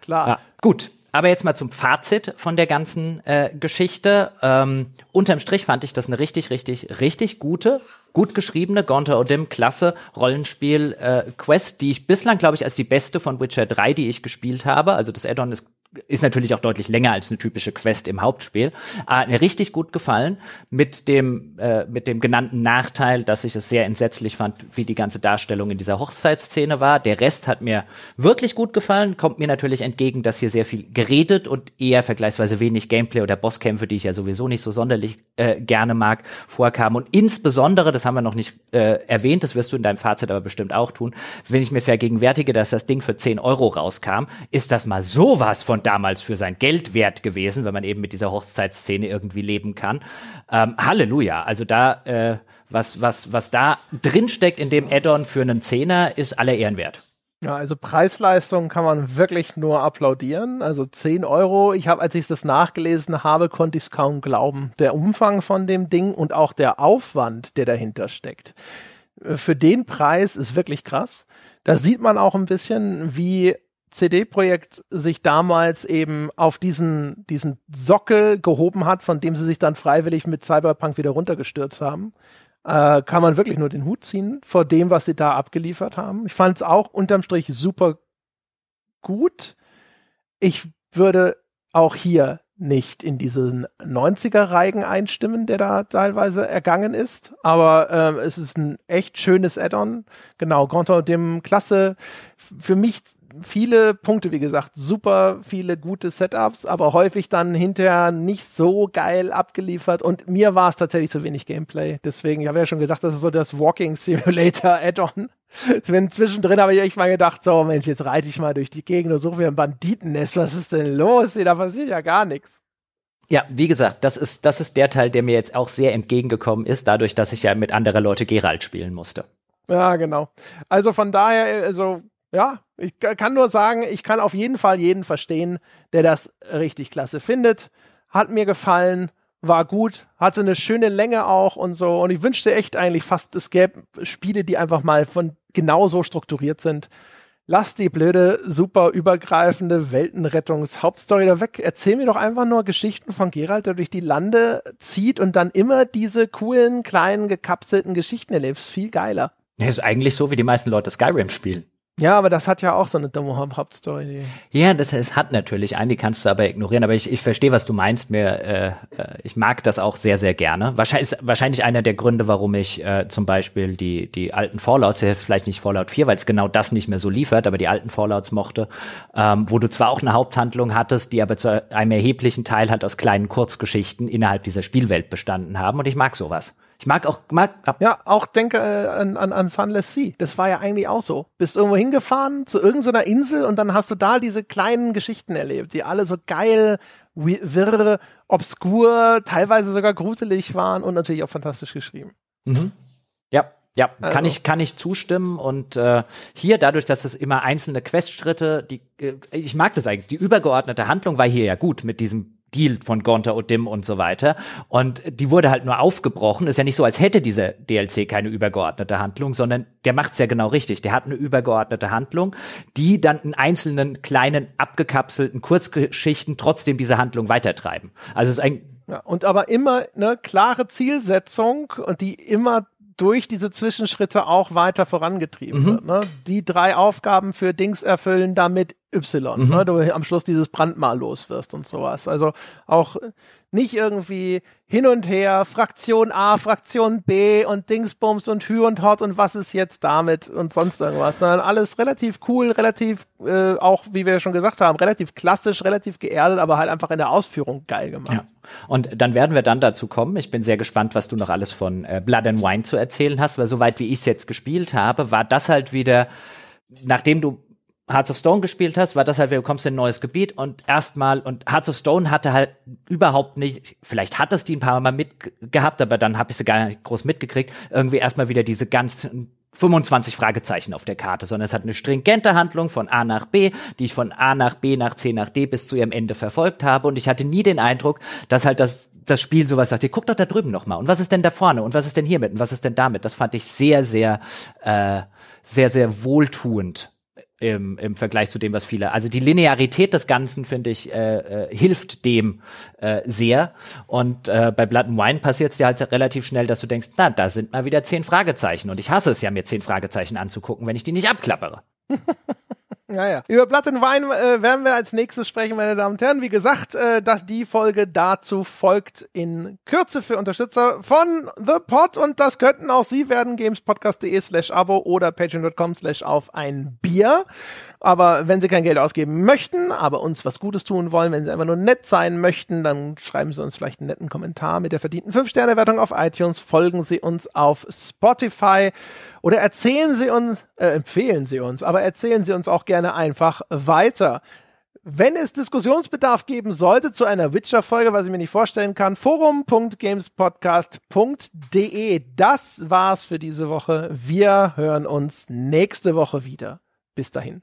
klar. Ja, gut. Aber jetzt mal zum Fazit von der ganzen äh, Geschichte. Ähm, unterm Strich fand ich das eine richtig, richtig, richtig gute, gut geschriebene Gonta Odim klasse Rollenspiel äh, Quest, die ich bislang glaube ich als die beste von Witcher 3, die ich gespielt habe. Also das Addon ist ist natürlich auch deutlich länger als eine typische Quest im Hauptspiel. Äh, mir richtig gut gefallen mit dem äh, mit dem genannten Nachteil, dass ich es sehr entsetzlich fand, wie die ganze Darstellung in dieser Hochzeitsszene war. Der Rest hat mir wirklich gut gefallen. Kommt mir natürlich entgegen, dass hier sehr viel geredet und eher vergleichsweise wenig Gameplay oder Bosskämpfe, die ich ja sowieso nicht so sonderlich äh, gerne mag, vorkamen. Und insbesondere, das haben wir noch nicht äh, erwähnt, das wirst du in deinem Fazit aber bestimmt auch tun, wenn ich mir vergegenwärtige, dass das Ding für 10 Euro rauskam, ist das mal sowas von damals für sein Geld wert gewesen, wenn man eben mit dieser Hochzeitsszene irgendwie leben kann. Ähm, Halleluja. Also da, äh, was, was, was da drinsteckt in dem Add-on für einen Zehner, ist aller Ehren wert. Ja, also Preisleistung kann man wirklich nur applaudieren. Also 10 Euro. Ich habe, als ich das nachgelesen habe, konnte ich es kaum glauben. Der Umfang von dem Ding und auch der Aufwand, der dahinter steckt. Für den Preis ist wirklich krass. Da sieht man auch ein bisschen, wie CD-Projekt sich damals eben auf diesen, diesen Sockel gehoben hat, von dem sie sich dann freiwillig mit Cyberpunk wieder runtergestürzt haben. Äh, kann man wirklich nur den Hut ziehen vor dem, was sie da abgeliefert haben. Ich fand es auch unterm Strich super gut. Ich würde auch hier nicht in diesen 90er-Reigen einstimmen, der da teilweise ergangen ist. Aber ähm, es ist ein echt schönes Add-on. Genau, Grand dem Klasse für mich viele Punkte, wie gesagt, super viele gute Setups, aber häufig dann hinterher nicht so geil abgeliefert und mir war es tatsächlich zu wenig Gameplay. Deswegen, ich habe ja schon gesagt, das ist so das Walking Simulator Add-on. Wenn zwischendrin habe ich echt mal gedacht, so Mensch, jetzt reite ich mal durch die Gegend und suche mir ein Banditennest. Was ist denn los? Da passiert ja gar nichts. Ja, wie gesagt, das ist, das ist der Teil, der mir jetzt auch sehr entgegengekommen ist, dadurch, dass ich ja mit anderer Leute Geralt spielen musste. Ja, genau. Also von daher, also ja, ich kann nur sagen, ich kann auf jeden Fall jeden verstehen, der das richtig klasse findet. Hat mir gefallen, war gut, hatte eine schöne Länge auch und so. Und ich wünschte echt eigentlich fast, es gäbe Spiele, die einfach mal von genau so strukturiert sind. Lass die blöde, super übergreifende Weltenrettungs-Hauptstory da weg. Erzähl mir doch einfach nur Geschichten von Geralt, der durch die Lande zieht und dann immer diese coolen, kleinen, gekapselten Geschichten erlebst. Viel geiler. Ja, ist eigentlich so, wie die meisten Leute Skyrim spielen. Ja, aber das hat ja auch so eine dumme Hauptstory. Ja, das es hat natürlich eine, die kannst du aber ignorieren. Aber ich, ich verstehe, was du meinst. Mir, äh, äh, ich mag das auch sehr, sehr gerne. Wahrscheinlich ist wahrscheinlich einer der Gründe, warum ich äh, zum Beispiel die die alten Fallouts, vielleicht nicht Fallout 4, weil es genau das nicht mehr so liefert, aber die alten Fallouts mochte, ähm, wo du zwar auch eine Haupthandlung hattest, die aber zu einem erheblichen Teil halt aus kleinen Kurzgeschichten innerhalb dieser Spielwelt bestanden haben. Und ich mag sowas. Ich mag auch, mag, ja, auch denke äh, an, an, an Sunless Sea. Das war ja eigentlich auch so. Bist irgendwo hingefahren zu irgendeiner Insel und dann hast du da diese kleinen Geschichten erlebt, die alle so geil, wirre, obskur, teilweise sogar gruselig waren und natürlich auch fantastisch geschrieben. Mhm. Ja, ja, also. kann ich kann ich zustimmen und äh, hier dadurch, dass es immer einzelne Questschritte, die äh, ich mag das eigentlich. Die übergeordnete Handlung war hier ja gut mit diesem Deal von Gonta Dim und so weiter. Und die wurde halt nur aufgebrochen. Ist ja nicht so, als hätte dieser DLC keine übergeordnete Handlung, sondern der macht's ja genau richtig. Der hat eine übergeordnete Handlung, die dann in einzelnen kleinen abgekapselten Kurzgeschichten trotzdem diese Handlung weitertreiben. Also es ist ein ja, und aber immer eine klare Zielsetzung und die immer durch diese Zwischenschritte auch weiter vorangetrieben mhm. wird. Ne? Die drei Aufgaben für Dings erfüllen, damit Y, mhm. ne? du am Schluss dieses Brandmal los wirst und sowas. Also auch nicht irgendwie hin und her, Fraktion A, Fraktion B und Dingsbums und Hü und Hot und was ist jetzt damit und sonst irgendwas, sondern alles relativ cool, relativ äh, auch, wie wir schon gesagt haben, relativ klassisch, relativ geerdet, aber halt einfach in der Ausführung geil gemacht. Ja. Und dann werden wir dann dazu kommen. Ich bin sehr gespannt, was du noch alles von äh, Blood and Wine zu erzählen hast, weil soweit wie ich es jetzt gespielt habe, war das halt wieder nachdem du Hearts of Stone gespielt hast, war das halt, du kommst in ein neues Gebiet und erstmal, und Hearts of Stone hatte halt überhaupt nicht, vielleicht hat es die ein paar Mal mitgehabt, aber dann habe ich sie gar nicht groß mitgekriegt, irgendwie erstmal wieder diese ganz 25 Fragezeichen auf der Karte, sondern es hat eine stringente Handlung von A nach B, die ich von A nach B nach C nach D bis zu ihrem Ende verfolgt habe und ich hatte nie den Eindruck, dass halt das das Spiel sowas sagt, guck doch da drüben noch mal und was ist denn da vorne und was ist denn hiermit und was ist denn damit? Das fand ich sehr sehr äh, sehr sehr wohltuend im, im Vergleich zu dem, was viele. Also die Linearität des Ganzen, finde ich, äh, äh, hilft dem äh, sehr. Und äh, bei Blood and Wine passiert es dir halt relativ schnell, dass du denkst, na, da sind mal wieder zehn Fragezeichen. Und ich hasse es ja, mir zehn Fragezeichen anzugucken, wenn ich die nicht abklappere. Naja. Über Blood and Wine äh, werden wir als nächstes sprechen, meine Damen und Herren. Wie gesagt, äh, dass die Folge dazu folgt in Kürze für Unterstützer von The Pod und das könnten auch Sie werden, gamespodcast.de slash abo oder patreon.com slash auf ein Bier. Aber wenn Sie kein Geld ausgeben möchten, aber uns was Gutes tun wollen, wenn Sie einfach nur nett sein möchten, dann schreiben Sie uns vielleicht einen netten Kommentar mit der verdienten 5-Sterne-Wertung auf iTunes, folgen Sie uns auf Spotify oder erzählen Sie uns, äh, empfehlen Sie uns, aber erzählen Sie uns auch gerne einfach weiter. Wenn es Diskussionsbedarf geben sollte zu einer Witcher-Folge, was ich mir nicht vorstellen kann, forum.gamespodcast.de. Das war's für diese Woche. Wir hören uns nächste Woche wieder. Bis dahin.